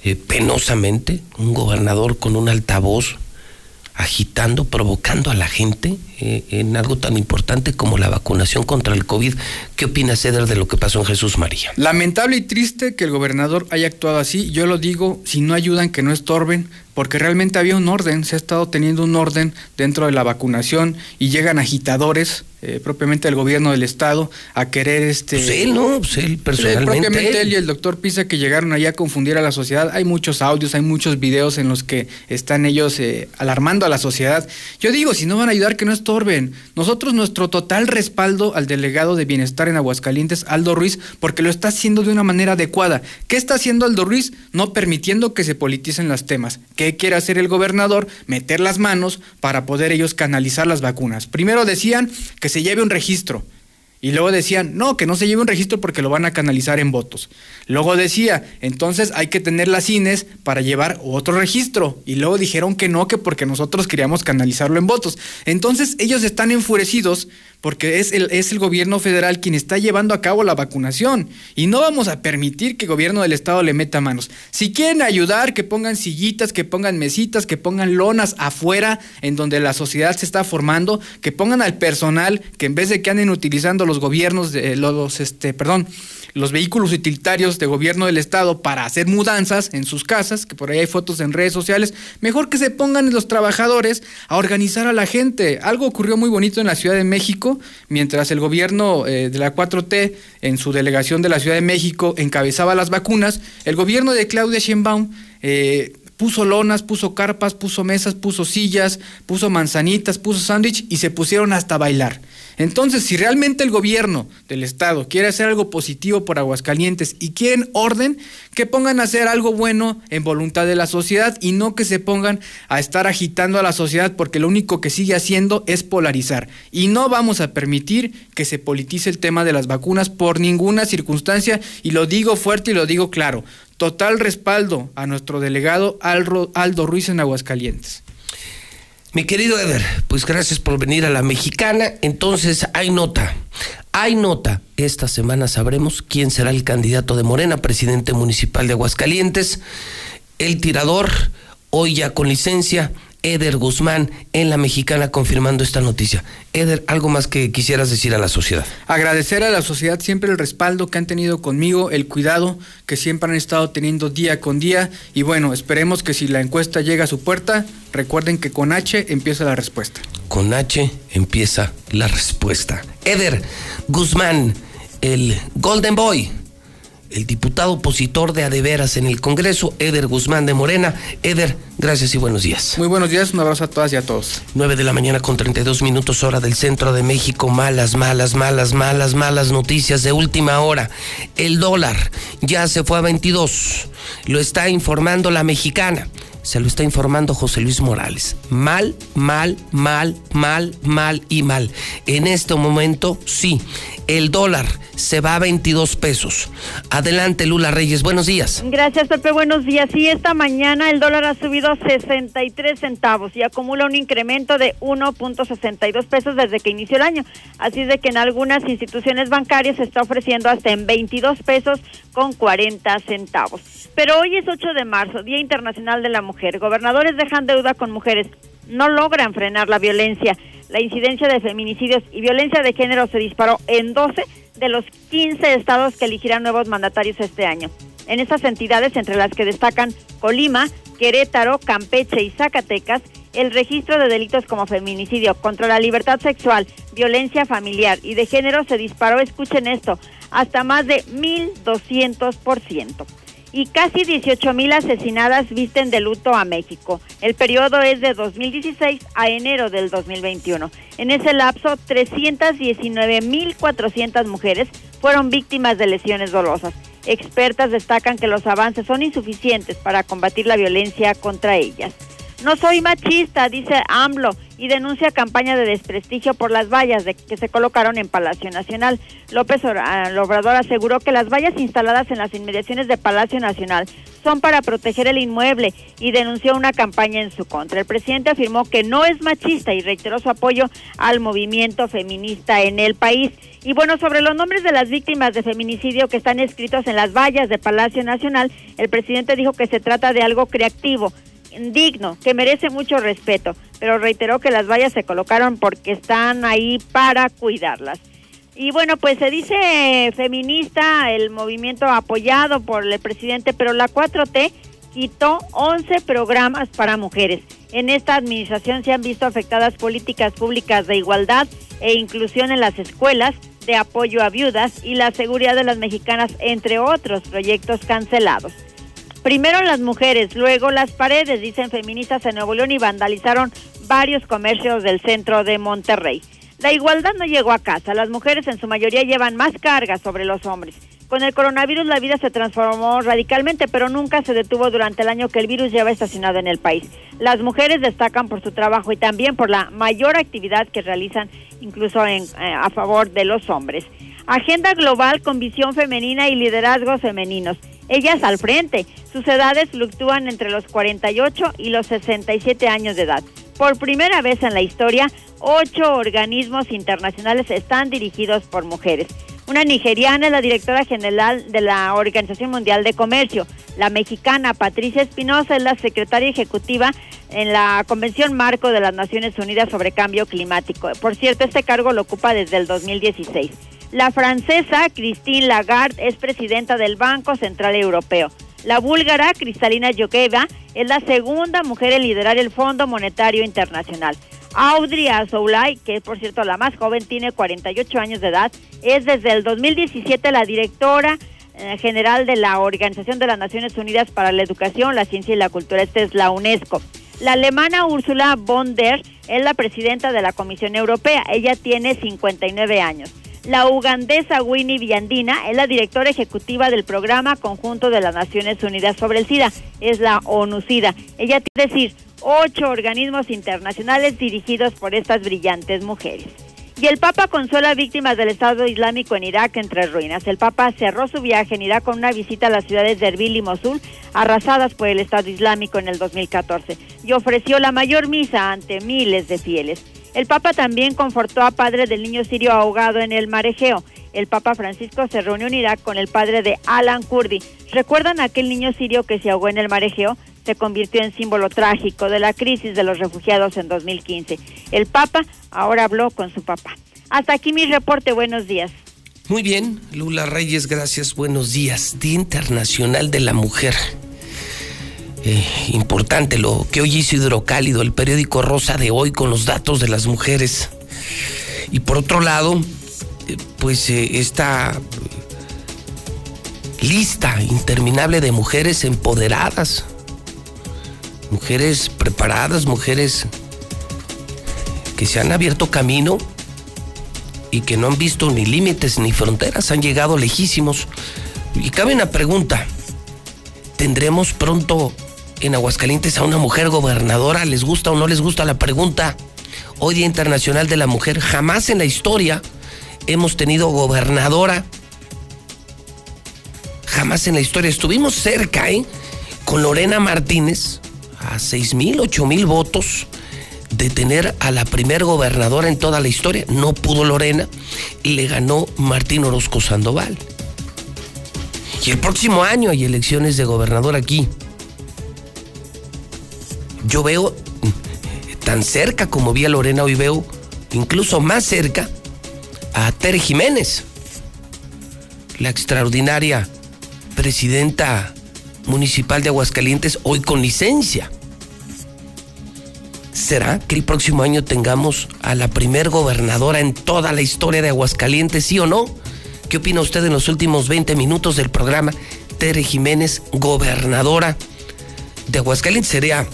eh, penosamente, un gobernador con un altavoz agitando, provocando a la gente eh, en algo tan importante como la vacunación contra el COVID. ¿Qué opina Ceder de lo que pasó en Jesús María? Lamentable y triste que el gobernador haya actuado así. Yo lo digo, si no ayudan, que no estorben, porque realmente había un orden, se ha estado teniendo un orden dentro de la vacunación y llegan agitadores, eh, propiamente del gobierno del estado, a querer este... Pues él, ¿no? Pues él personalmente. Eh, propiamente él. él y el doctor Pisa que llegaron allá a confundir a la sociedad. Hay muchos audios, hay muchos videos en los que están ellos eh, alarmando a la sociedad. Yo digo, si no van a ayudar, que no estorben. Nosotros nuestro total respaldo al delegado de bienestar en Aguascalientes, Aldo Ruiz, porque lo está haciendo de una manera adecuada. ¿Qué está haciendo Aldo Ruiz? No permitiendo que se politicen los temas. ¿Qué quiere hacer el gobernador? Meter las manos para poder ellos canalizar las vacunas. Primero decían que se lleve un registro. Y luego decían, no, que no se lleve un registro porque lo van a canalizar en votos. Luego decía, entonces hay que tener las INES para llevar otro registro. Y luego dijeron que no, que porque nosotros queríamos canalizarlo en votos. Entonces ellos están enfurecidos porque es el, es el gobierno federal quien está llevando a cabo la vacunación. Y no vamos a permitir que el gobierno del estado le meta manos. Si quieren ayudar, que pongan sillitas, que pongan mesitas, que pongan lonas afuera en donde la sociedad se está formando, que pongan al personal, que en vez de que anden utilizando los gobiernos, de, los, este, perdón, los vehículos utilitarios de gobierno del estado para hacer mudanzas en sus casas, que por ahí hay fotos en redes sociales, mejor que se pongan los trabajadores a organizar a la gente. Algo ocurrió muy bonito en la Ciudad de México, mientras el gobierno eh, de la 4T en su delegación de la Ciudad de México encabezaba las vacunas, el gobierno de Claudia Sheinbaum eh, puso lonas, puso carpas, puso mesas, puso sillas, puso manzanitas, puso sándwich y se pusieron hasta bailar. Entonces, si realmente el gobierno del estado quiere hacer algo positivo por Aguascalientes y quieren orden, que pongan a hacer algo bueno en voluntad de la sociedad y no que se pongan a estar agitando a la sociedad porque lo único que sigue haciendo es polarizar. Y no vamos a permitir que se politice el tema de las vacunas por ninguna circunstancia y lo digo fuerte y lo digo claro. Total respaldo a nuestro delegado Aldo Ruiz en Aguascalientes. Mi querido Eder, pues gracias por venir a la mexicana. Entonces, hay nota, hay nota. Esta semana sabremos quién será el candidato de Morena, presidente municipal de Aguascalientes. El tirador, hoy ya con licencia, Eder Guzmán en la mexicana confirmando esta noticia. Eder, algo más que quisieras decir a la sociedad. Agradecer a la sociedad siempre el respaldo que han tenido conmigo, el cuidado que siempre han estado teniendo día con día y bueno, esperemos que si la encuesta llega a su puerta, recuerden que con H empieza la respuesta. Con H empieza la respuesta. Eder Guzmán, el Golden Boy el diputado opositor de Adeveras en el Congreso, Eder Guzmán de Morena. Eder, gracias y buenos días. Muy buenos días, un abrazo a todas y a todos. 9 de la mañana con 32 minutos hora del centro de México. Malas, malas, malas, malas, malas noticias de última hora. El dólar ya se fue a 22. Lo está informando la mexicana se lo está informando José Luis Morales. Mal, mal, mal, mal, mal y mal. En este momento, sí, el dólar se va a 22 pesos. Adelante, Lula Reyes, buenos días. Gracias, Pepe, buenos días. Sí, esta mañana el dólar ha subido 63 centavos y acumula un incremento de 1.62 pesos desde que inició el año. Así es de que en algunas instituciones bancarias se está ofreciendo hasta en 22 pesos con 40 centavos. Pero hoy es 8 de marzo, Día Internacional de la Mujer. Gobernadores dejan deuda con mujeres. No logran frenar la violencia. La incidencia de feminicidios y violencia de género se disparó en 12 de los 15 estados que elegirán nuevos mandatarios este año. En estas entidades, entre las que destacan Colima, Querétaro, Campeche y Zacatecas, el registro de delitos como feminicidio, contra la libertad sexual, violencia familiar y de género se disparó, escuchen esto, hasta más de 1.200% y casi 18 mil asesinadas visten de luto a México. El periodo es de 2016 a enero del 2021. En ese lapso, 319 mil 400 mujeres fueron víctimas de lesiones dolosas. Expertas destacan que los avances son insuficientes para combatir la violencia contra ellas. No soy machista, dice AMLO, y denuncia campaña de desprestigio por las vallas de que se colocaron en Palacio Nacional. López ah, Obrador aseguró que las vallas instaladas en las inmediaciones de Palacio Nacional son para proteger el inmueble y denunció una campaña en su contra. El presidente afirmó que no es machista y reiteró su apoyo al movimiento feminista en el país. Y bueno, sobre los nombres de las víctimas de feminicidio que están escritos en las vallas de Palacio Nacional, el presidente dijo que se trata de algo creativo digno, que merece mucho respeto, pero reiteró que las vallas se colocaron porque están ahí para cuidarlas. Y bueno, pues se dice feminista el movimiento apoyado por el presidente, pero la 4T quitó 11 programas para mujeres. En esta administración se han visto afectadas políticas públicas de igualdad e inclusión en las escuelas, de apoyo a viudas y la seguridad de las mexicanas, entre otros proyectos cancelados. Primero las mujeres, luego las paredes, dicen feministas en Nuevo León y vandalizaron varios comercios del centro de Monterrey. La igualdad no llegó a casa, las mujeres en su mayoría llevan más carga sobre los hombres. Con el coronavirus la vida se transformó radicalmente, pero nunca se detuvo durante el año que el virus lleva estacionado en el país. Las mujeres destacan por su trabajo y también por la mayor actividad que realizan incluso en, eh, a favor de los hombres. Agenda global con visión femenina y liderazgos femeninos ellas al frente. Sus edades fluctúan entre los 48 y los 67 años de edad. Por primera vez en la historia, ocho organismos internacionales están dirigidos por mujeres. Una nigeriana es la directora general de la Organización Mundial de Comercio. La mexicana Patricia Espinosa es la secretaria ejecutiva en la Convención Marco de las Naciones Unidas sobre Cambio Climático. Por cierto, este cargo lo ocupa desde el 2016. La francesa Christine Lagarde es presidenta del Banco Central Europeo. La búlgara Cristalina Yokeva es la segunda mujer en liderar el Fondo Monetario Internacional. Audrey Azoulay, que es por cierto la más joven, tiene 48 años de edad, es desde el 2017 la directora eh, general de la Organización de las Naciones Unidas para la Educación, la Ciencia y la Cultura, esta es la UNESCO. La alemana Ursula von der es la presidenta de la Comisión Europea. Ella tiene 59 años. La ugandesa Winnie Viandina es la directora ejecutiva del programa conjunto de las Naciones Unidas sobre el SIDA. Es la ONU-SIDA. Ella tiene, decir, ocho organismos internacionales dirigidos por estas brillantes mujeres. Y el Papa consuela víctimas del Estado Islámico en Irak entre ruinas. El Papa cerró su viaje en Irak con una visita a las ciudades de Erbil y Mosul, arrasadas por el Estado Islámico en el 2014, y ofreció la mayor misa ante miles de fieles. El Papa también confortó a padre del niño sirio ahogado en el marejeo. El Papa Francisco se reunió en Irak con el padre de Alan Kurdi. ¿Recuerdan aquel niño sirio que se ahogó en el marejeo? se convirtió en símbolo trágico de la crisis de los refugiados en 2015. El Papa ahora habló con su papá. Hasta aquí mi reporte. Buenos días. Muy bien, Lula Reyes, gracias. Buenos días. Día Internacional de la Mujer. Eh, importante lo que hoy hizo Hidrocálido, el periódico Rosa de hoy con los datos de las mujeres. Y por otro lado, eh, pues eh, esta lista interminable de mujeres empoderadas, mujeres preparadas, mujeres que se han abierto camino y que no han visto ni límites ni fronteras, han llegado lejísimos. Y cabe una pregunta, ¿tendremos pronto en Aguascalientes a una mujer gobernadora? ¿Les gusta o no les gusta la pregunta? Hoy Día Internacional de la Mujer, jamás en la historia hemos tenido gobernadora. Jamás en la historia. Estuvimos cerca, ¿eh? Con Lorena Martínez, a seis mil, ocho mil votos de tener a la primer gobernadora en toda la historia. No pudo Lorena y le ganó Martín Orozco Sandoval. Y el próximo año hay elecciones de gobernador aquí. Yo veo tan cerca como vi a Lorena, hoy veo incluso más cerca a Tere Jiménez, la extraordinaria presidenta municipal de Aguascalientes, hoy con licencia. ¿Será que el próximo año tengamos a la primer gobernadora en toda la historia de Aguascalientes, sí o no? ¿Qué opina usted en los últimos 20 minutos del programa? Tere Jiménez, gobernadora de Aguascalientes, sería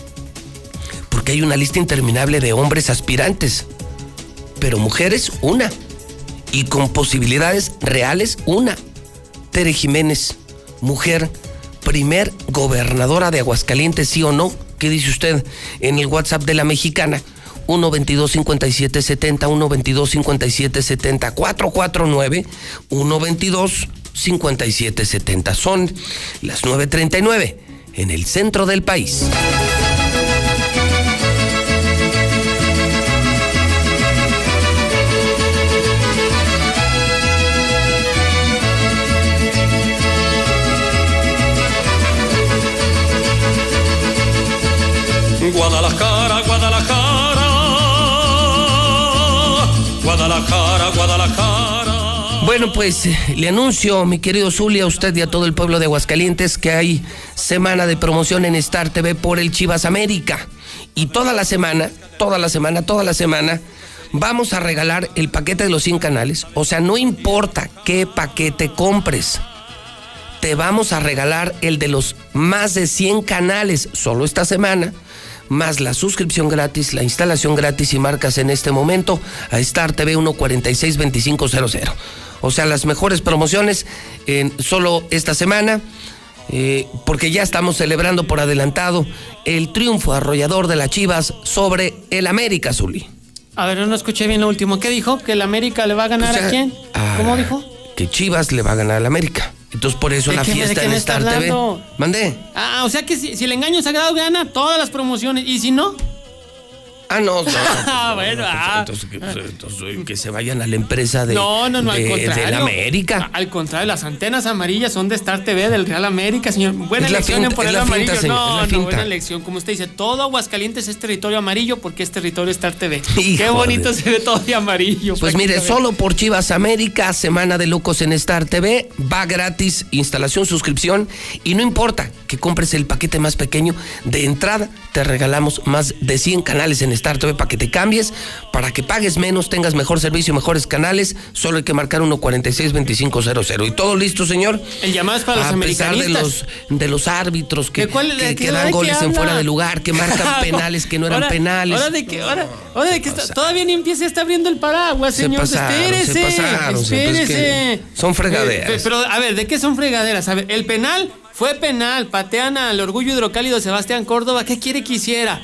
porque hay una lista interminable de hombres aspirantes, pero mujeres, una. Y con posibilidades reales, una. Tere Jiménez, mujer primer gobernadora de Aguascalientes, sí o no? ¿Qué dice usted en el WhatsApp de la mexicana? 122 5770 122 5770 449 122 5770 Son las 9.39 en el centro del país. Guadalajara. Bueno, pues eh, le anuncio, mi querido Zulia, a usted y a todo el pueblo de Aguascalientes que hay semana de promoción en Star TV por el Chivas América. Y toda la semana, toda la semana, toda la semana, vamos a regalar el paquete de los 100 canales. O sea, no importa qué paquete compres. Te vamos a regalar el de los más de 100 canales solo esta semana más la suscripción gratis, la instalación gratis y marcas en este momento a Star TV 1462500. O sea, las mejores promociones en solo esta semana. Eh, porque ya estamos celebrando por adelantado el triunfo arrollador de las Chivas sobre el América Zuli. A ver, no escuché bien lo último. ¿Qué dijo? ¿Que el América le va a ganar a quién? ¿Cómo dijo? Que Chivas le va a ganar al América. Entonces por eso la fiesta en Star TV. Mandé. Ah, o sea que si, el engaño sagrado gana todas las promociones. ¿Y si no? Ah, no, no. ah, bueno, ah. Entonces, que, se vayan a la empresa de, no, no, no, al contrario, de la América. Al contrario, las antenas amarillas son de Star TV del Real América, señor. Buena elección en poner amarillo. no, no, buena elección. Como usted dice, todo Aguascalientes es territorio amarillo porque es territorio Star TV. Qué bonito se ve todo de amarillo. Pues mire, solo por Chivas América, Semana de Locos en Star TV, va gratis, instalación, suscripción y no importa que compres el paquete más pequeño, de entrada te regalamos más de 100 canales en Star TV para que te cambies, para que pagues menos, tengas mejor servicio, mejores canales. Solo hay que marcar 146-2500. ¿Y todo listo, señor? El llamado es para los A pesar de los, de los árbitros que, que, dan goles en fuera de lugar, que marcan penales que no eran penales. Ahora de que, ahora, de que todavía ni empieza, está abriendo el paraguas, señor. Se pasaron, espérese. Se pasaron, espérese. son fregaderas. pero, a ver, ¿de qué son fregaderas? A ver, el penal fue penal. Patean al orgullo hidrocálido Sebastián Córdoba. ¿Qué quiere que hiciera?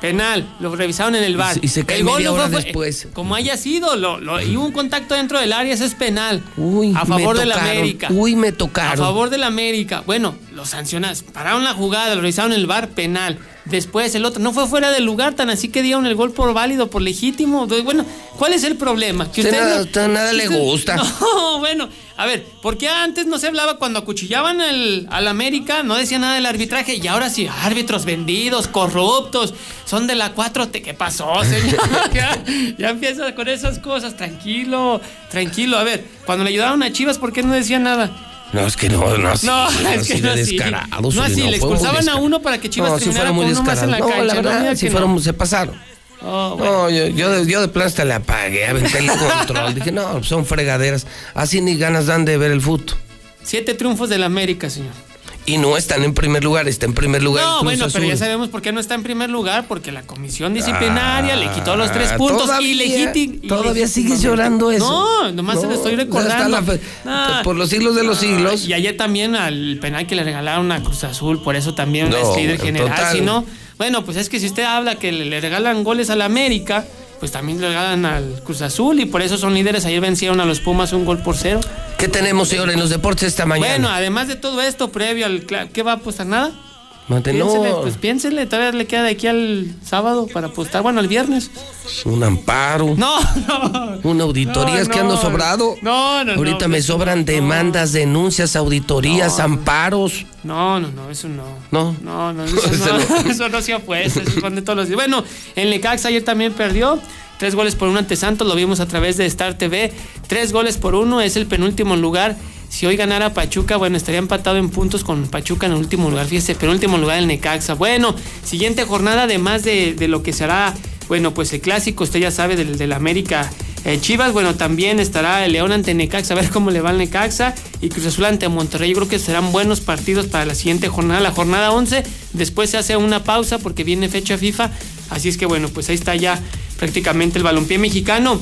Penal, lo revisaron en el bar. Y se cae el gol hora después. Como haya sido, lo, lo, y un contacto dentro del área, ese es penal. Uy, a favor de la América. Uy, me tocaron. A favor de la América. Bueno, lo sancionas. Pararon la jugada, lo revisaron el bar, penal. Después el otro no fue fuera del lugar, tan así que dieron el gol por válido, por legítimo. Bueno, ¿cuál es el problema? Que usted, nada, le gusta. No, bueno, a ver, ¿por qué antes no se hablaba cuando acuchillaban al, al América? No decía nada del arbitraje y ahora sí, árbitros vendidos, corruptos, son de la 4T. ¿Qué pasó, señor? ya, ya empieza con esas cosas, tranquilo, tranquilo. A ver, cuando le ayudaron a Chivas, ¿por qué no decía nada? No, es que no, no, así, no, es que no así. No así, le expulsaban a uno para que Chivas no, terminara muy con más en la no, cancha. La verdad, no, si fueron, se pasaron. Oh, bueno. No, yo, yo, de, yo de plasta le apagué, aventé el control. Dije, no, son fregaderas. Así ni ganas dan de ver el fútbol. Siete triunfos del América, señor y no están en primer lugar, está en primer lugar. No, bueno, pero ya sabemos por qué no está en primer lugar, porque la comisión disciplinaria le quitó los tres ah, puntos ilegítimos. Todavía sigues llorando eso. No, nomás se lo estoy recordando. por los siglos de los siglos. Y ayer también al penal que le regalaron a Cruz Azul, por eso también es líder general. Si no, bueno, pues es que si usted habla que le regalan goles a la América pues también le regalan al Cruz Azul y por eso son líderes. Ayer vencieron a los Pumas un gol por cero. ¿Qué tenemos, señor, en los deportes esta mañana? Bueno, además de todo esto, previo al... ¿Qué va a apostar? ¿Nada? Piénsele, pues piénsele, todavía le queda de aquí al sábado para apostar, bueno, al viernes. Un amparo. No, no. Una auditoría, es que ando sobrado. No, no, Ahorita me sobran demandas, denuncias, auditorías, amparos. No, no, no, eso no. No. No, no, eso no, eso no se apuesta, eso de todos los días. Bueno, el Necaxa ayer también perdió. Tres goles por uno ante Santos, lo vimos a través de Star TV. Tres goles por uno, es el penúltimo lugar. Si hoy ganara Pachuca, bueno, estaría empatado en puntos con Pachuca en el último lugar. Fíjese, penúltimo lugar el Necaxa. Bueno, siguiente jornada, además de, lo que será, bueno, pues el clásico, usted ya sabe, del, del América eh, Chivas, bueno, también estará el León ante Necaxa, a ver cómo le va al Necaxa. Y Cruz Azul ante Monterrey. Yo creo que serán buenos partidos para la siguiente jornada, la jornada 11. Después se hace una pausa porque viene fecha FIFA. Así es que, bueno, pues ahí está ya prácticamente el balompié mexicano.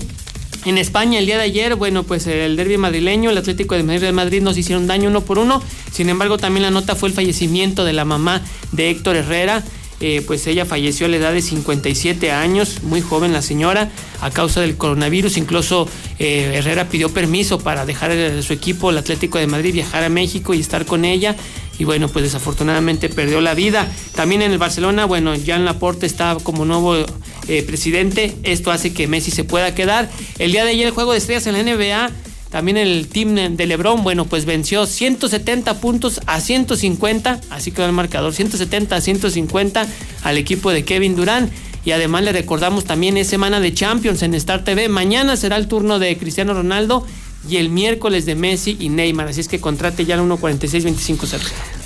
En España el día de ayer, bueno, pues el derby madrileño, el Atlético de Madrid, de Madrid nos hicieron daño uno por uno. Sin embargo, también la nota fue el fallecimiento de la mamá de Héctor Herrera. Eh, pues ella falleció a la edad de 57 años, muy joven la señora, a causa del coronavirus. Incluso eh, Herrera pidió permiso para dejar su equipo, el Atlético de Madrid, viajar a México y estar con ella. Y bueno, pues desafortunadamente perdió la vida. También en el Barcelona, bueno, Jan Laporte está como nuevo eh, presidente. Esto hace que Messi se pueda quedar. El día de ayer el juego de estrellas en la NBA también el team de LeBron, bueno, pues venció 170 puntos a 150, así quedó el marcador, 170 a 150 al equipo de Kevin Durant. Y además le recordamos también es semana de Champions en Star TV. Mañana será el turno de Cristiano Ronaldo y el miércoles de Messi y Neymar. Así es que contrate ya el 1.46-25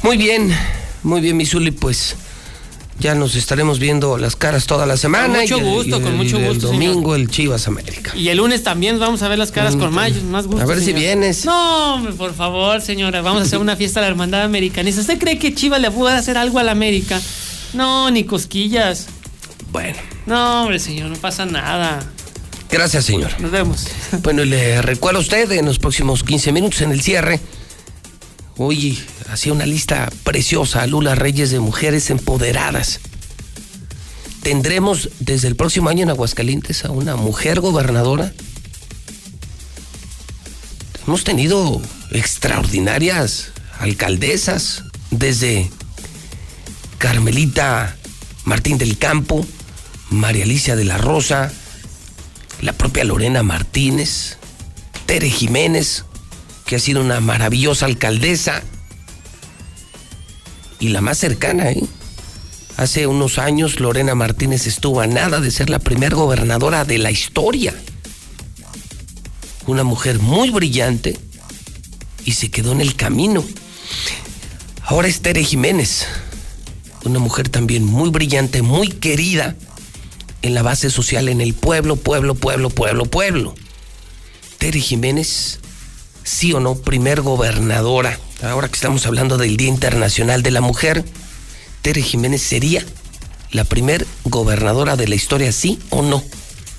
Muy bien, muy bien, Misuli, pues ya nos estaremos viendo las caras toda la semana. Con mucho gusto, con mucho gusto. El domingo el Chivas América. Y el lunes también vamos a ver las caras con más, más gusto. A ver si vienes. No, por favor, señora. Vamos a hacer una fiesta de la hermandad americanista. ¿Usted cree que Chivas le puede hacer algo a la América? No, ni cosquillas. Bueno. No, hombre, señor, no pasa nada. Gracias, señor. Nos vemos. Bueno, y le recuerdo a usted en los próximos 15 minutos en el cierre. Hoy hacía una lista preciosa, Lula Reyes, de mujeres empoderadas. ¿Tendremos desde el próximo año en Aguascalientes a una mujer gobernadora? Hemos tenido extraordinarias alcaldesas, desde Carmelita Martín del Campo, María Alicia de la Rosa, la propia Lorena Martínez, Tere Jiménez, que ha sido una maravillosa alcaldesa, y la más cercana, ¿eh? Hace unos años Lorena Martínez estuvo a nada de ser la primera gobernadora de la historia. Una mujer muy brillante y se quedó en el camino. Ahora es Tere Jiménez, una mujer también muy brillante, muy querida, en la base social, en el pueblo, pueblo, pueblo, pueblo, pueblo. Tere Jiménez, sí o no, primer gobernadora, ahora que estamos hablando del Día Internacional de la Mujer, Tere Jiménez sería la primer gobernadora de la historia, sí o no.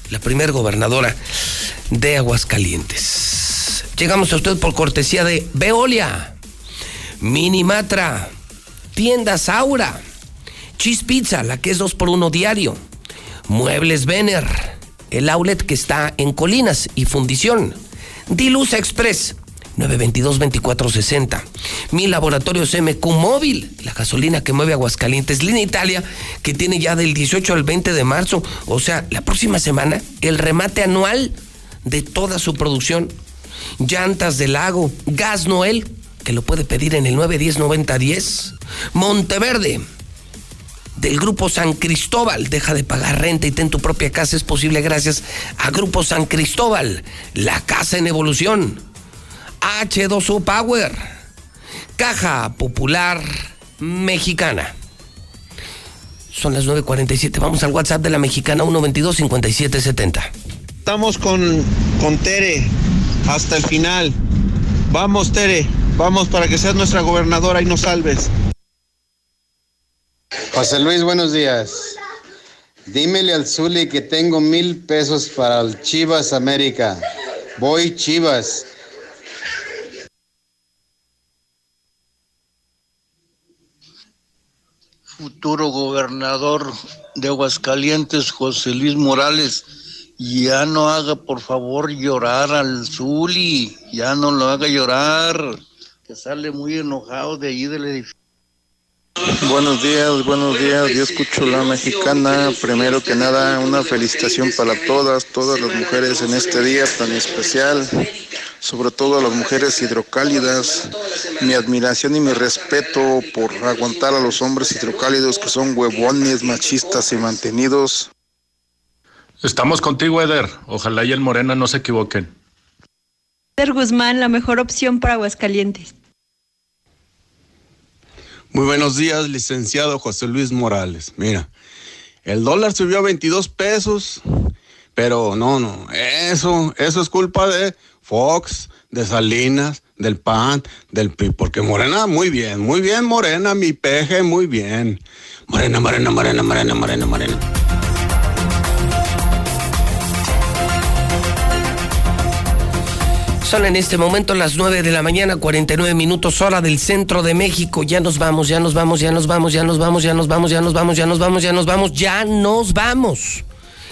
La primer gobernadora de Aguascalientes. Llegamos a usted por cortesía de Veolia, Minimatra, Tiendas Aura, Cheese Pizza, la que es dos por uno diario, Muebles Vener, el outlet que está en Colinas y Fundición, Diluz Express, 922-2460. Mi laboratorio MQ Móvil, la gasolina que mueve Aguascalientes. Línea Italia, que tiene ya del 18 al 20 de marzo, o sea, la próxima semana, el remate anual de toda su producción. Llantas del lago, Gas Noel, que lo puede pedir en el 910-9010. Monteverde, del Grupo San Cristóbal. Deja de pagar renta y ten tu propia casa. Es posible gracias a Grupo San Cristóbal, la casa en evolución. H2O Power, Caja Popular Mexicana. Son las 9.47. Vamos al WhatsApp de la mexicana 122-5770. Estamos con, con Tere hasta el final. Vamos, Tere. Vamos para que seas nuestra gobernadora y nos salves. José Luis, buenos días. Dímele al Zuli que tengo mil pesos para el Chivas América. Voy Chivas. Futuro gobernador de Aguascalientes, José Luis Morales, ya no haga por favor llorar al Zuli, ya no lo haga llorar, que sale muy enojado de ahí del edificio. Buenos días, buenos días. Yo escucho la mexicana. Primero que nada, una felicitación para todas, todas las mujeres en este día tan especial, sobre todo a las mujeres hidrocálidas. Mi admiración y mi respeto por aguantar a los hombres hidrocálidos que son huevones, machistas y mantenidos. Estamos contigo, Eder. Ojalá y el Morena no se equivoquen. Eder Guzmán, la mejor opción para Aguascalientes. Muy buenos días, licenciado José Luis Morales. Mira, el dólar subió a 22 pesos, pero no, no, eso, eso es culpa de Fox, de Salinas, del PAN, del PRI, porque Morena, muy bien, muy bien, Morena, mi peje, muy bien. Morena, Morena, Morena, Morena, Morena, Morena. Son en este momento las 9 de la mañana, 49 minutos hora del centro de México. Ya nos vamos, ya nos vamos, ya nos vamos, ya nos vamos, ya nos vamos, ya nos vamos, ya nos vamos, ya nos vamos, ya nos vamos.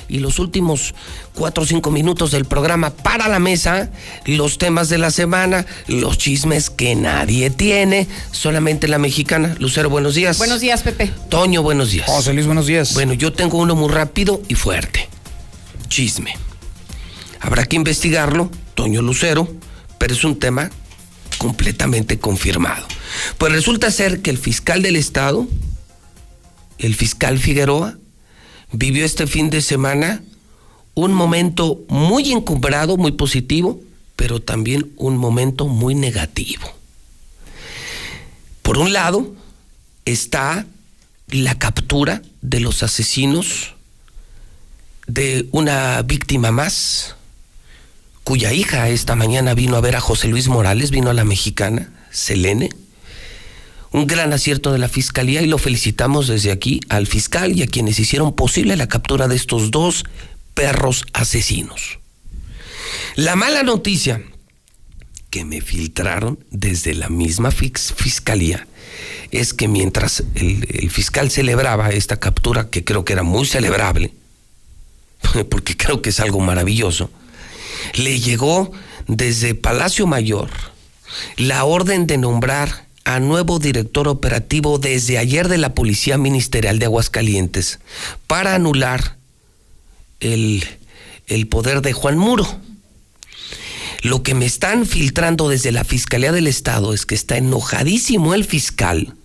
Y los últimos cuatro o cinco minutos del programa para la mesa, los temas de la semana, los chismes que nadie tiene, solamente la mexicana. Lucero, buenos días. Buenos días, Pepe. Toño, buenos días. José Luis, buenos días. Bueno, yo tengo uno muy rápido y fuerte. Chisme. Habrá que investigarlo Lucero, pero es un tema completamente confirmado. Pues resulta ser que el fiscal del Estado, el fiscal Figueroa, vivió este fin de semana un momento muy encumbrado, muy positivo, pero también un momento muy negativo. Por un lado está la captura de los asesinos de una víctima más, cuya hija esta mañana vino a ver a José Luis Morales, vino a la mexicana, Selene. Un gran acierto de la fiscalía y lo felicitamos desde aquí al fiscal y a quienes hicieron posible la captura de estos dos perros asesinos. La mala noticia que me filtraron desde la misma fiscalía es que mientras el, el, fiscal celebraba esta captura, que creo que era muy celebrable, porque creo que es algo maravilloso, le llegó desde Palacio Mayor la orden de nombrar a nuevo director operativo desde ayer de la Policía Ministerial de Aguascalientes para anular el, el poder de Juan Muro. Lo que me están filtrando desde la Fiscalía del Estado es que está enojadísimo el fiscal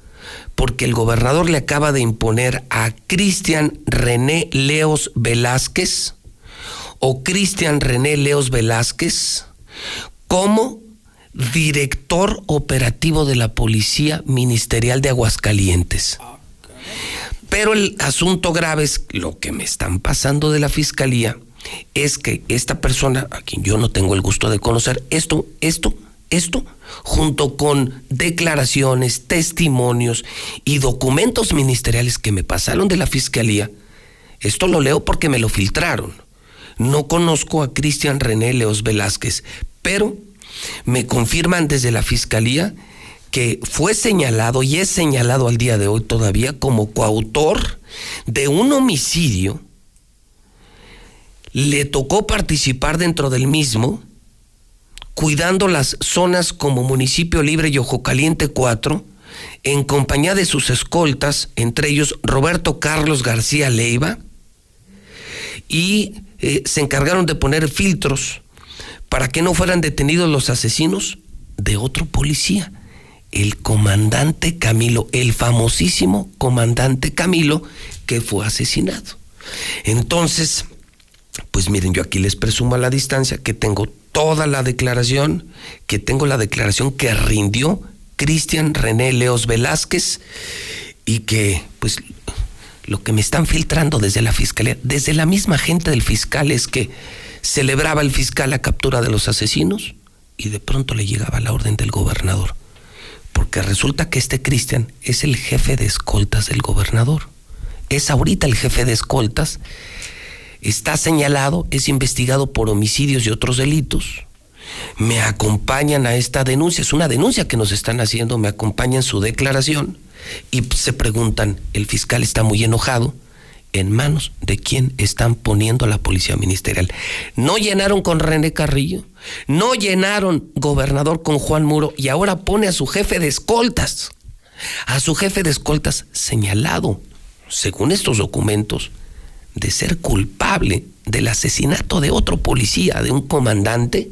porque el gobernador le acaba de imponer a Cristian René Leos Velázquez o Cristian René Leos Velázquez como director operativo de la Policía Ministerial de Aguascalientes. Pero el asunto grave es lo que me están pasando de la fiscalía es que esta persona, a quien yo no tengo el gusto de conocer, esto, esto, esto, junto con declaraciones, testimonios y documentos ministeriales que me pasaron de la fiscalía, esto lo leo porque me lo filtraron. No conozco a Cristian René Leos Velázquez, pero me confirman desde la fiscalía que fue señalado y es señalado al día de hoy todavía como coautor de un homicidio. Le tocó participar dentro del mismo, cuidando las zonas como Municipio Libre y Ojo Caliente 4, en compañía de sus escoltas, entre ellos Roberto Carlos García Leiva, y eh, se encargaron de poner filtros para que no fueran detenidos los asesinos de otro policía, el comandante Camilo, el famosísimo comandante Camilo que fue asesinado. Entonces, pues miren, yo aquí les presumo a la distancia que tengo toda la declaración, que tengo la declaración que rindió Cristian René Leos Velázquez y que pues lo que me están filtrando desde la fiscalía, desde la misma gente del fiscal es que celebraba el fiscal la captura de los asesinos y de pronto le llegaba la orden del gobernador. Porque resulta que este Cristian es el jefe de escoltas del gobernador. Es ahorita el jefe de escoltas. Está señalado, es investigado por homicidios y otros delitos. Me acompañan a esta denuncia, es una denuncia que nos están haciendo, me acompañan su declaración y se preguntan, el fiscal está muy enojado, en manos de quién están poniendo a la policía ministerial. No llenaron con René Carrillo, no llenaron gobernador con Juan Muro y ahora pone a su jefe de escoltas, a su jefe de escoltas señalado, según estos documentos, de ser culpable del asesinato de otro policía, de un comandante,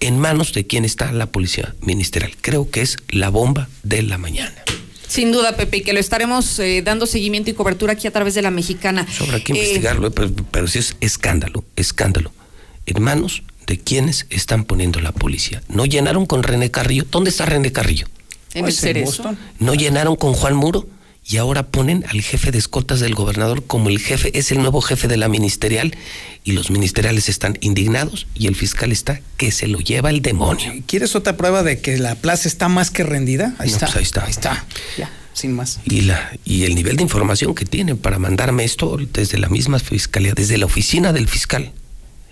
en manos de quién está la policía ministerial. Creo que es la bomba de la mañana. Sin duda, Pepe, y que lo estaremos eh, dando seguimiento y cobertura aquí a través de la mexicana. Sobre que investigarlo, pero, pero sí es escándalo, escándalo. Hermanos, ¿de quiénes están poniendo la policía? ¿No llenaron con René Carrillo? ¿Dónde está René Carrillo? En el Cerezo. ¿No llenaron con Juan Muro? Y ahora ponen al jefe de escoltas del gobernador como el jefe, es el nuevo jefe de la ministerial y los ministeriales están indignados y el fiscal está que se lo lleva el demonio. ¿Quieres otra prueba de que la plaza está más que rendida? Ahí está. Pues ahí está. Ahí está. Ya, sin más. Y, la, y el nivel de información que tienen para mandarme esto desde la misma fiscalía, desde la oficina del fiscal,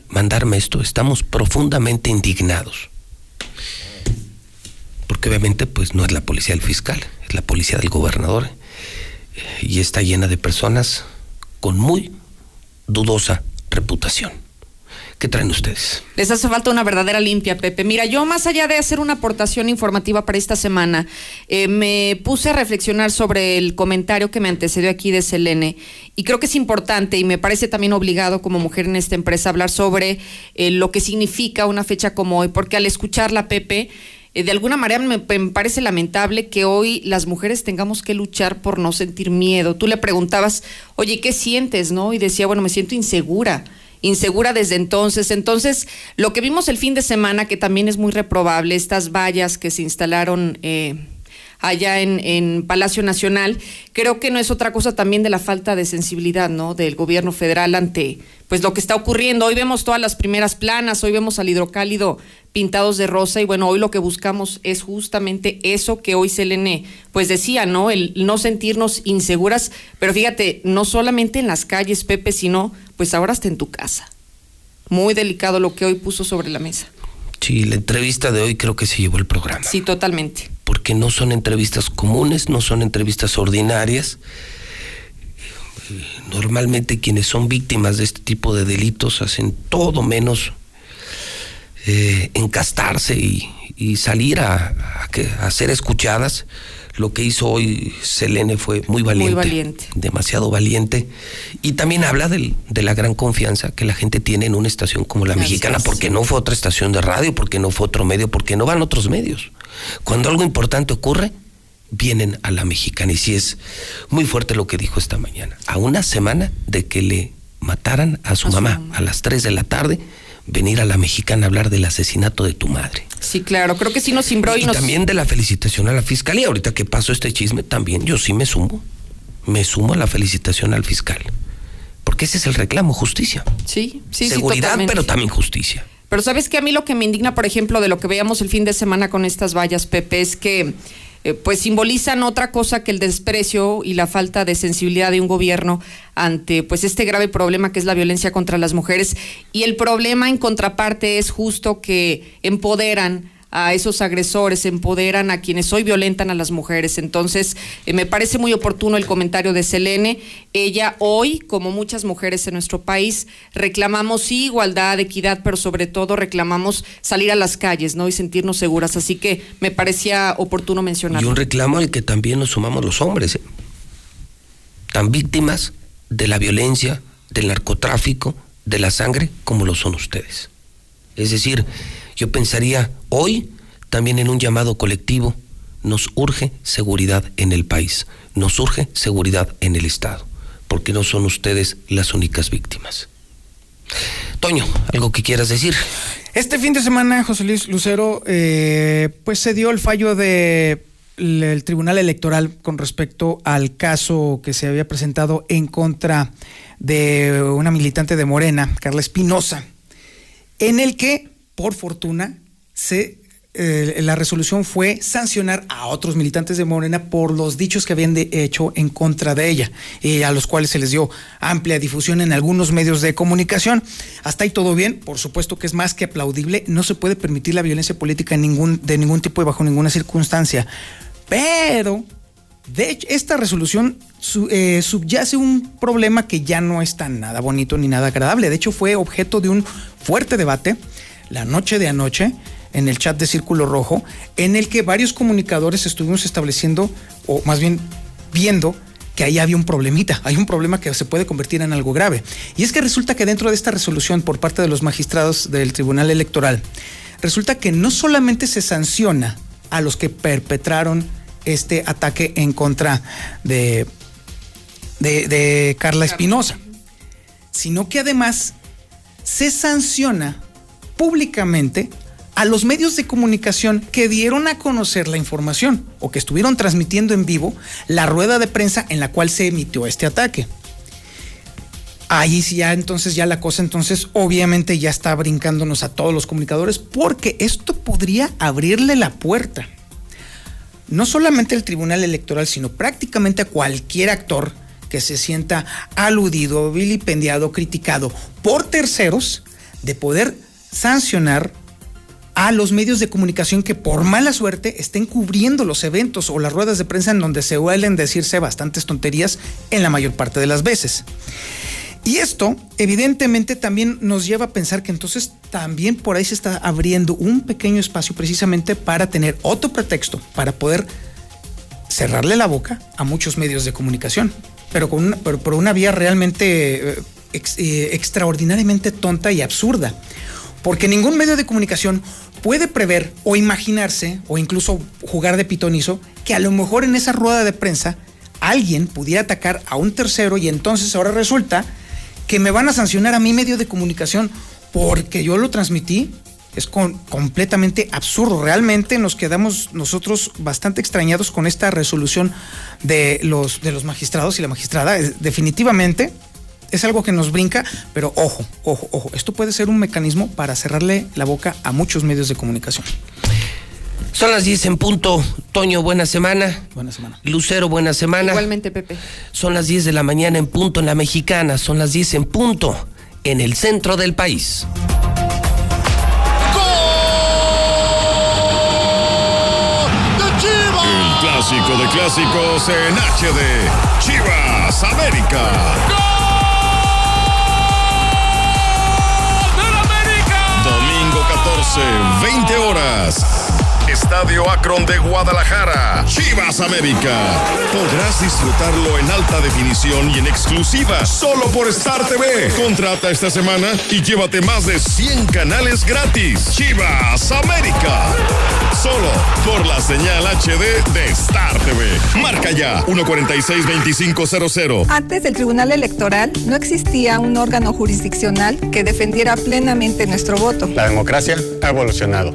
mandarme esto, estamos profundamente indignados. Porque obviamente pues no es la policía del fiscal, es la policía del gobernador y está llena de personas con muy dudosa reputación. ¿Qué traen ustedes? Les hace falta una verdadera limpia, Pepe. Mira, yo más allá de hacer una aportación informativa para esta semana, eh, me puse a reflexionar sobre el comentario que me antecedió aquí de Selene y creo que es importante y me parece también obligado como mujer en esta empresa hablar sobre eh, lo que significa una fecha como hoy, porque al escucharla, Pepe, eh, de alguna manera me, parece lamentable que hoy las mujeres tengamos que luchar por no sentir miedo. Tú le preguntabas, oye, ¿qué sientes? ¿No? Y decía, bueno, me siento insegura, insegura desde entonces. Entonces, lo que vimos el fin de semana, que también es muy reprobable, estas vallas que se instalaron. Eh, allá en, en, Palacio Nacional, creo que no es otra cosa también de la falta de sensibilidad, ¿no? Del gobierno federal ante pues lo que está ocurriendo. Hoy vemos todas las primeras planas, hoy vemos al hidrocálido pintados de rosa y bueno, hoy lo que buscamos es justamente eso que hoy Selene pues decía, ¿no? El no sentirnos inseguras, pero fíjate, no solamente en las calles, Pepe, sino pues ahora hasta en tu casa. Muy delicado lo que hoy puso sobre la mesa. Sí, la entrevista de hoy creo que se llevó el programa. Sí, totalmente. Porque no son entrevistas comunes, no son entrevistas ordinarias normalmente quienes son víctimas de este tipo de delitos hacen todo menos eh, encastarse y, salir a, a, ser escuchadas. Lo que hizo hoy Selene fue muy valiente, muy valiente. demasiado valiente. Y también habla de la gran confianza que la gente tiene en una estación como la mexicana, porque no fue otra estación de radio, porque no fue otro medio, porque no van otros medios. Cuando algo importante ocurre, vienen a la mexicana. Y sí es muy fuerte lo que dijo esta mañana. A una semana de que le mataran a su, mamá, a las 3 de la tarde, venir a la mexicana a hablar del asesinato de tu madre. Sí, claro, creo que sí nos cimbró y, y también de la felicitación a la fiscalía. Ahorita que pasó este chisme, también yo sí me sumo. me sumo a la felicitación al fiscal. Porque ese es el reclamo, justicia. Sí, sí, Seguridad, sí, pero también justicia. Pero sabes que a mí lo que me indigna, por ejemplo, de lo que veíamos el fin de semana con estas vallas, Pepe, es que eh, pues simbolizan otra cosa que el desprecio y la falta de sensibilidad de un gobierno ante pues este grave problema que es la violencia contra las mujeres. Y el problema en contraparte es justo que empoderan a esos agresores, empoderan a quienes hoy violentan a las mujeres. Entonces, eh, me parece muy oportuno el comentario de Selene. Ella hoy, como muchas mujeres en nuestro país, reclamamos igualdad, equidad, pero sobre todo reclamamos salir a las calles, ¿no? Y sentirnos seguras. Así que me parecía oportuno mencionarlo. Y un reclamo al que también nos sumamos los hombres, ¿eh? tan víctimas de la violencia, del narcotráfico, de la sangre, como lo son ustedes. Es decir, yo pensaría hoy también en un llamado colectivo. Nos urge seguridad en el país, nos urge seguridad en el Estado, porque no son ustedes las únicas víctimas. Toño, ¿algo que quieras decir? Este fin de semana, José Luis Lucero, eh, pues se dio el fallo del Tribunal Electoral con respecto al caso que se había presentado en contra de una militante de Morena, Carla Espinosa, en el que por fortuna, eh, la resolución fue sancionar a otros militantes de Morena por los dichos que habían hecho en contra de ella, y a los cuales se les dio amplia difusión en algunos medios de comunicación. Hasta ahí todo bien, por supuesto que es más que aplaudible, no se puede permitir la violencia política ningún, de ningún tipo y bajo ninguna circunstancia. Pero, de hecho, esta resolución eh, subyace un problema que ya no es tan nada bonito ni nada agradable. De hecho, fue objeto de un fuerte debate la noche de anoche en el chat de Círculo Rojo, en el que varios comunicadores estuvimos estableciendo, o más bien viendo, que ahí había un problemita, hay un problema que se puede convertir en algo grave. Y es que resulta que dentro de esta resolución por parte de los magistrados del Tribunal Electoral, resulta que no solamente se sanciona a los que perpetraron este ataque en contra de, de, de Carla Espinosa, sino que además se sanciona públicamente a los medios de comunicación que dieron a conocer la información o que estuvieron transmitiendo en vivo la rueda de prensa en la cual se emitió este ataque. Ahí sí ya entonces ya la cosa entonces obviamente ya está brincándonos a todos los comunicadores porque esto podría abrirle la puerta. No solamente al Tribunal Electoral, sino prácticamente a cualquier actor que se sienta aludido, vilipendiado, criticado por terceros de poder sancionar a los medios de comunicación que por mala suerte estén cubriendo los eventos o las ruedas de prensa en donde se suelen decirse bastantes tonterías en la mayor parte de las veces. Y esto evidentemente también nos lleva a pensar que entonces también por ahí se está abriendo un pequeño espacio precisamente para tener otro pretexto, para poder cerrarle la boca a muchos medios de comunicación, pero, con por una vía realmente eh, eh, extraordinariamente tonta y absurda porque ningún medio de comunicación puede prever o imaginarse o incluso jugar de pitonizo que a lo mejor en esa rueda de prensa alguien pudiera atacar a un tercero y entonces ahora resulta que me van a sancionar a mi medio de comunicación porque yo lo transmití. Es completamente absurdo. Realmente nos quedamos nosotros bastante extrañados con esta resolución de los, de los magistrados y la magistrada. Definitivamente es algo que nos brinca, pero ojo, ojo, ojo, esto puede ser un mecanismo para cerrarle la boca a muchos medios de comunicación. Son las 10 en punto. Toño, buena semana. Buena semana. Lucero, buena semana. Igualmente, Pepe. Son las 10 de la mañana en punto en la mexicana. Son las 10 en punto en el centro del país. El clásico de clásicos en HD. Chivas América. 20 horas. Estadio Akron de Guadalajara. Chivas América. Podrás disfrutarlo en alta definición y en exclusiva solo por Star TV. Contrata esta semana y llévate más de 100 canales gratis. Chivas América. Solo por la señal HD de Star TV. Marca ya 146-2500. Antes del Tribunal Electoral no existía un órgano jurisdiccional que defendiera plenamente nuestro voto. La democracia ha evolucionado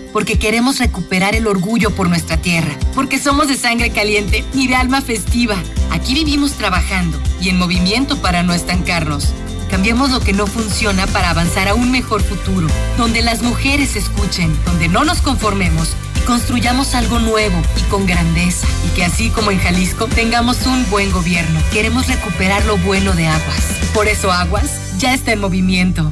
porque queremos recuperar el orgullo por nuestra tierra, porque somos de sangre caliente y de alma festiva. Aquí vivimos trabajando y en movimiento para no estancarnos. Cambiemos lo que no funciona para avanzar a un mejor futuro, donde las mujeres escuchen, donde no nos conformemos y construyamos algo nuevo y con grandeza. Y que así como en Jalisco tengamos un buen gobierno. Queremos recuperar lo bueno de Aguas. Por eso Aguas ya está en movimiento.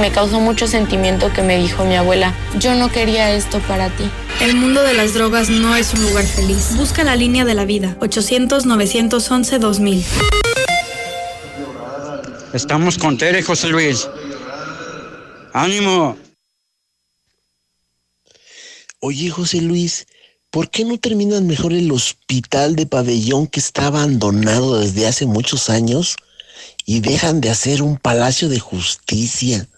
Me causó mucho sentimiento que me dijo mi abuela, yo no quería esto para ti. El mundo de las drogas no es un lugar feliz. Busca la línea de la vida, 800-911-2000. Estamos con Tere, José Luis. ¡Ánimo! Oye, José Luis, ¿por qué no terminan mejor el hospital de pabellón que está abandonado desde hace muchos años y dejan de hacer un palacio de justicia?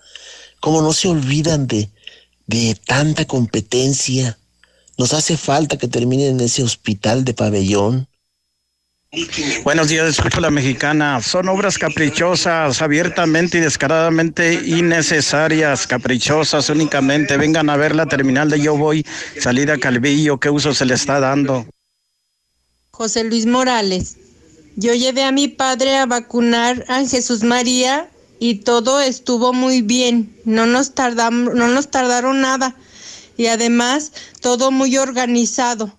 ¿Cómo no se olvidan de, de tanta competencia? Nos hace falta que terminen en ese hospital de pabellón. Buenos días, escucho la mexicana. Son obras caprichosas, abiertamente y descaradamente innecesarias, caprichosas únicamente. Vengan a ver la terminal de Yo Voy, salida Calvillo, qué uso se le está dando. José Luis Morales, yo llevé a mi padre a vacunar a Jesús María y todo estuvo muy bien. No nos tardamos, no nos tardaron nada y además todo muy organizado.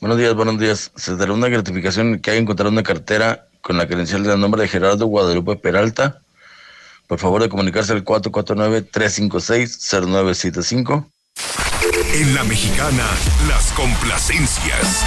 Buenos días, buenos días. Se dará una gratificación que haya encontrado una cartera con la credencial del nombre de Gerardo Guadalupe Peralta. Por favor de comunicarse al 449-356-0975. En la mexicana, las complacencias.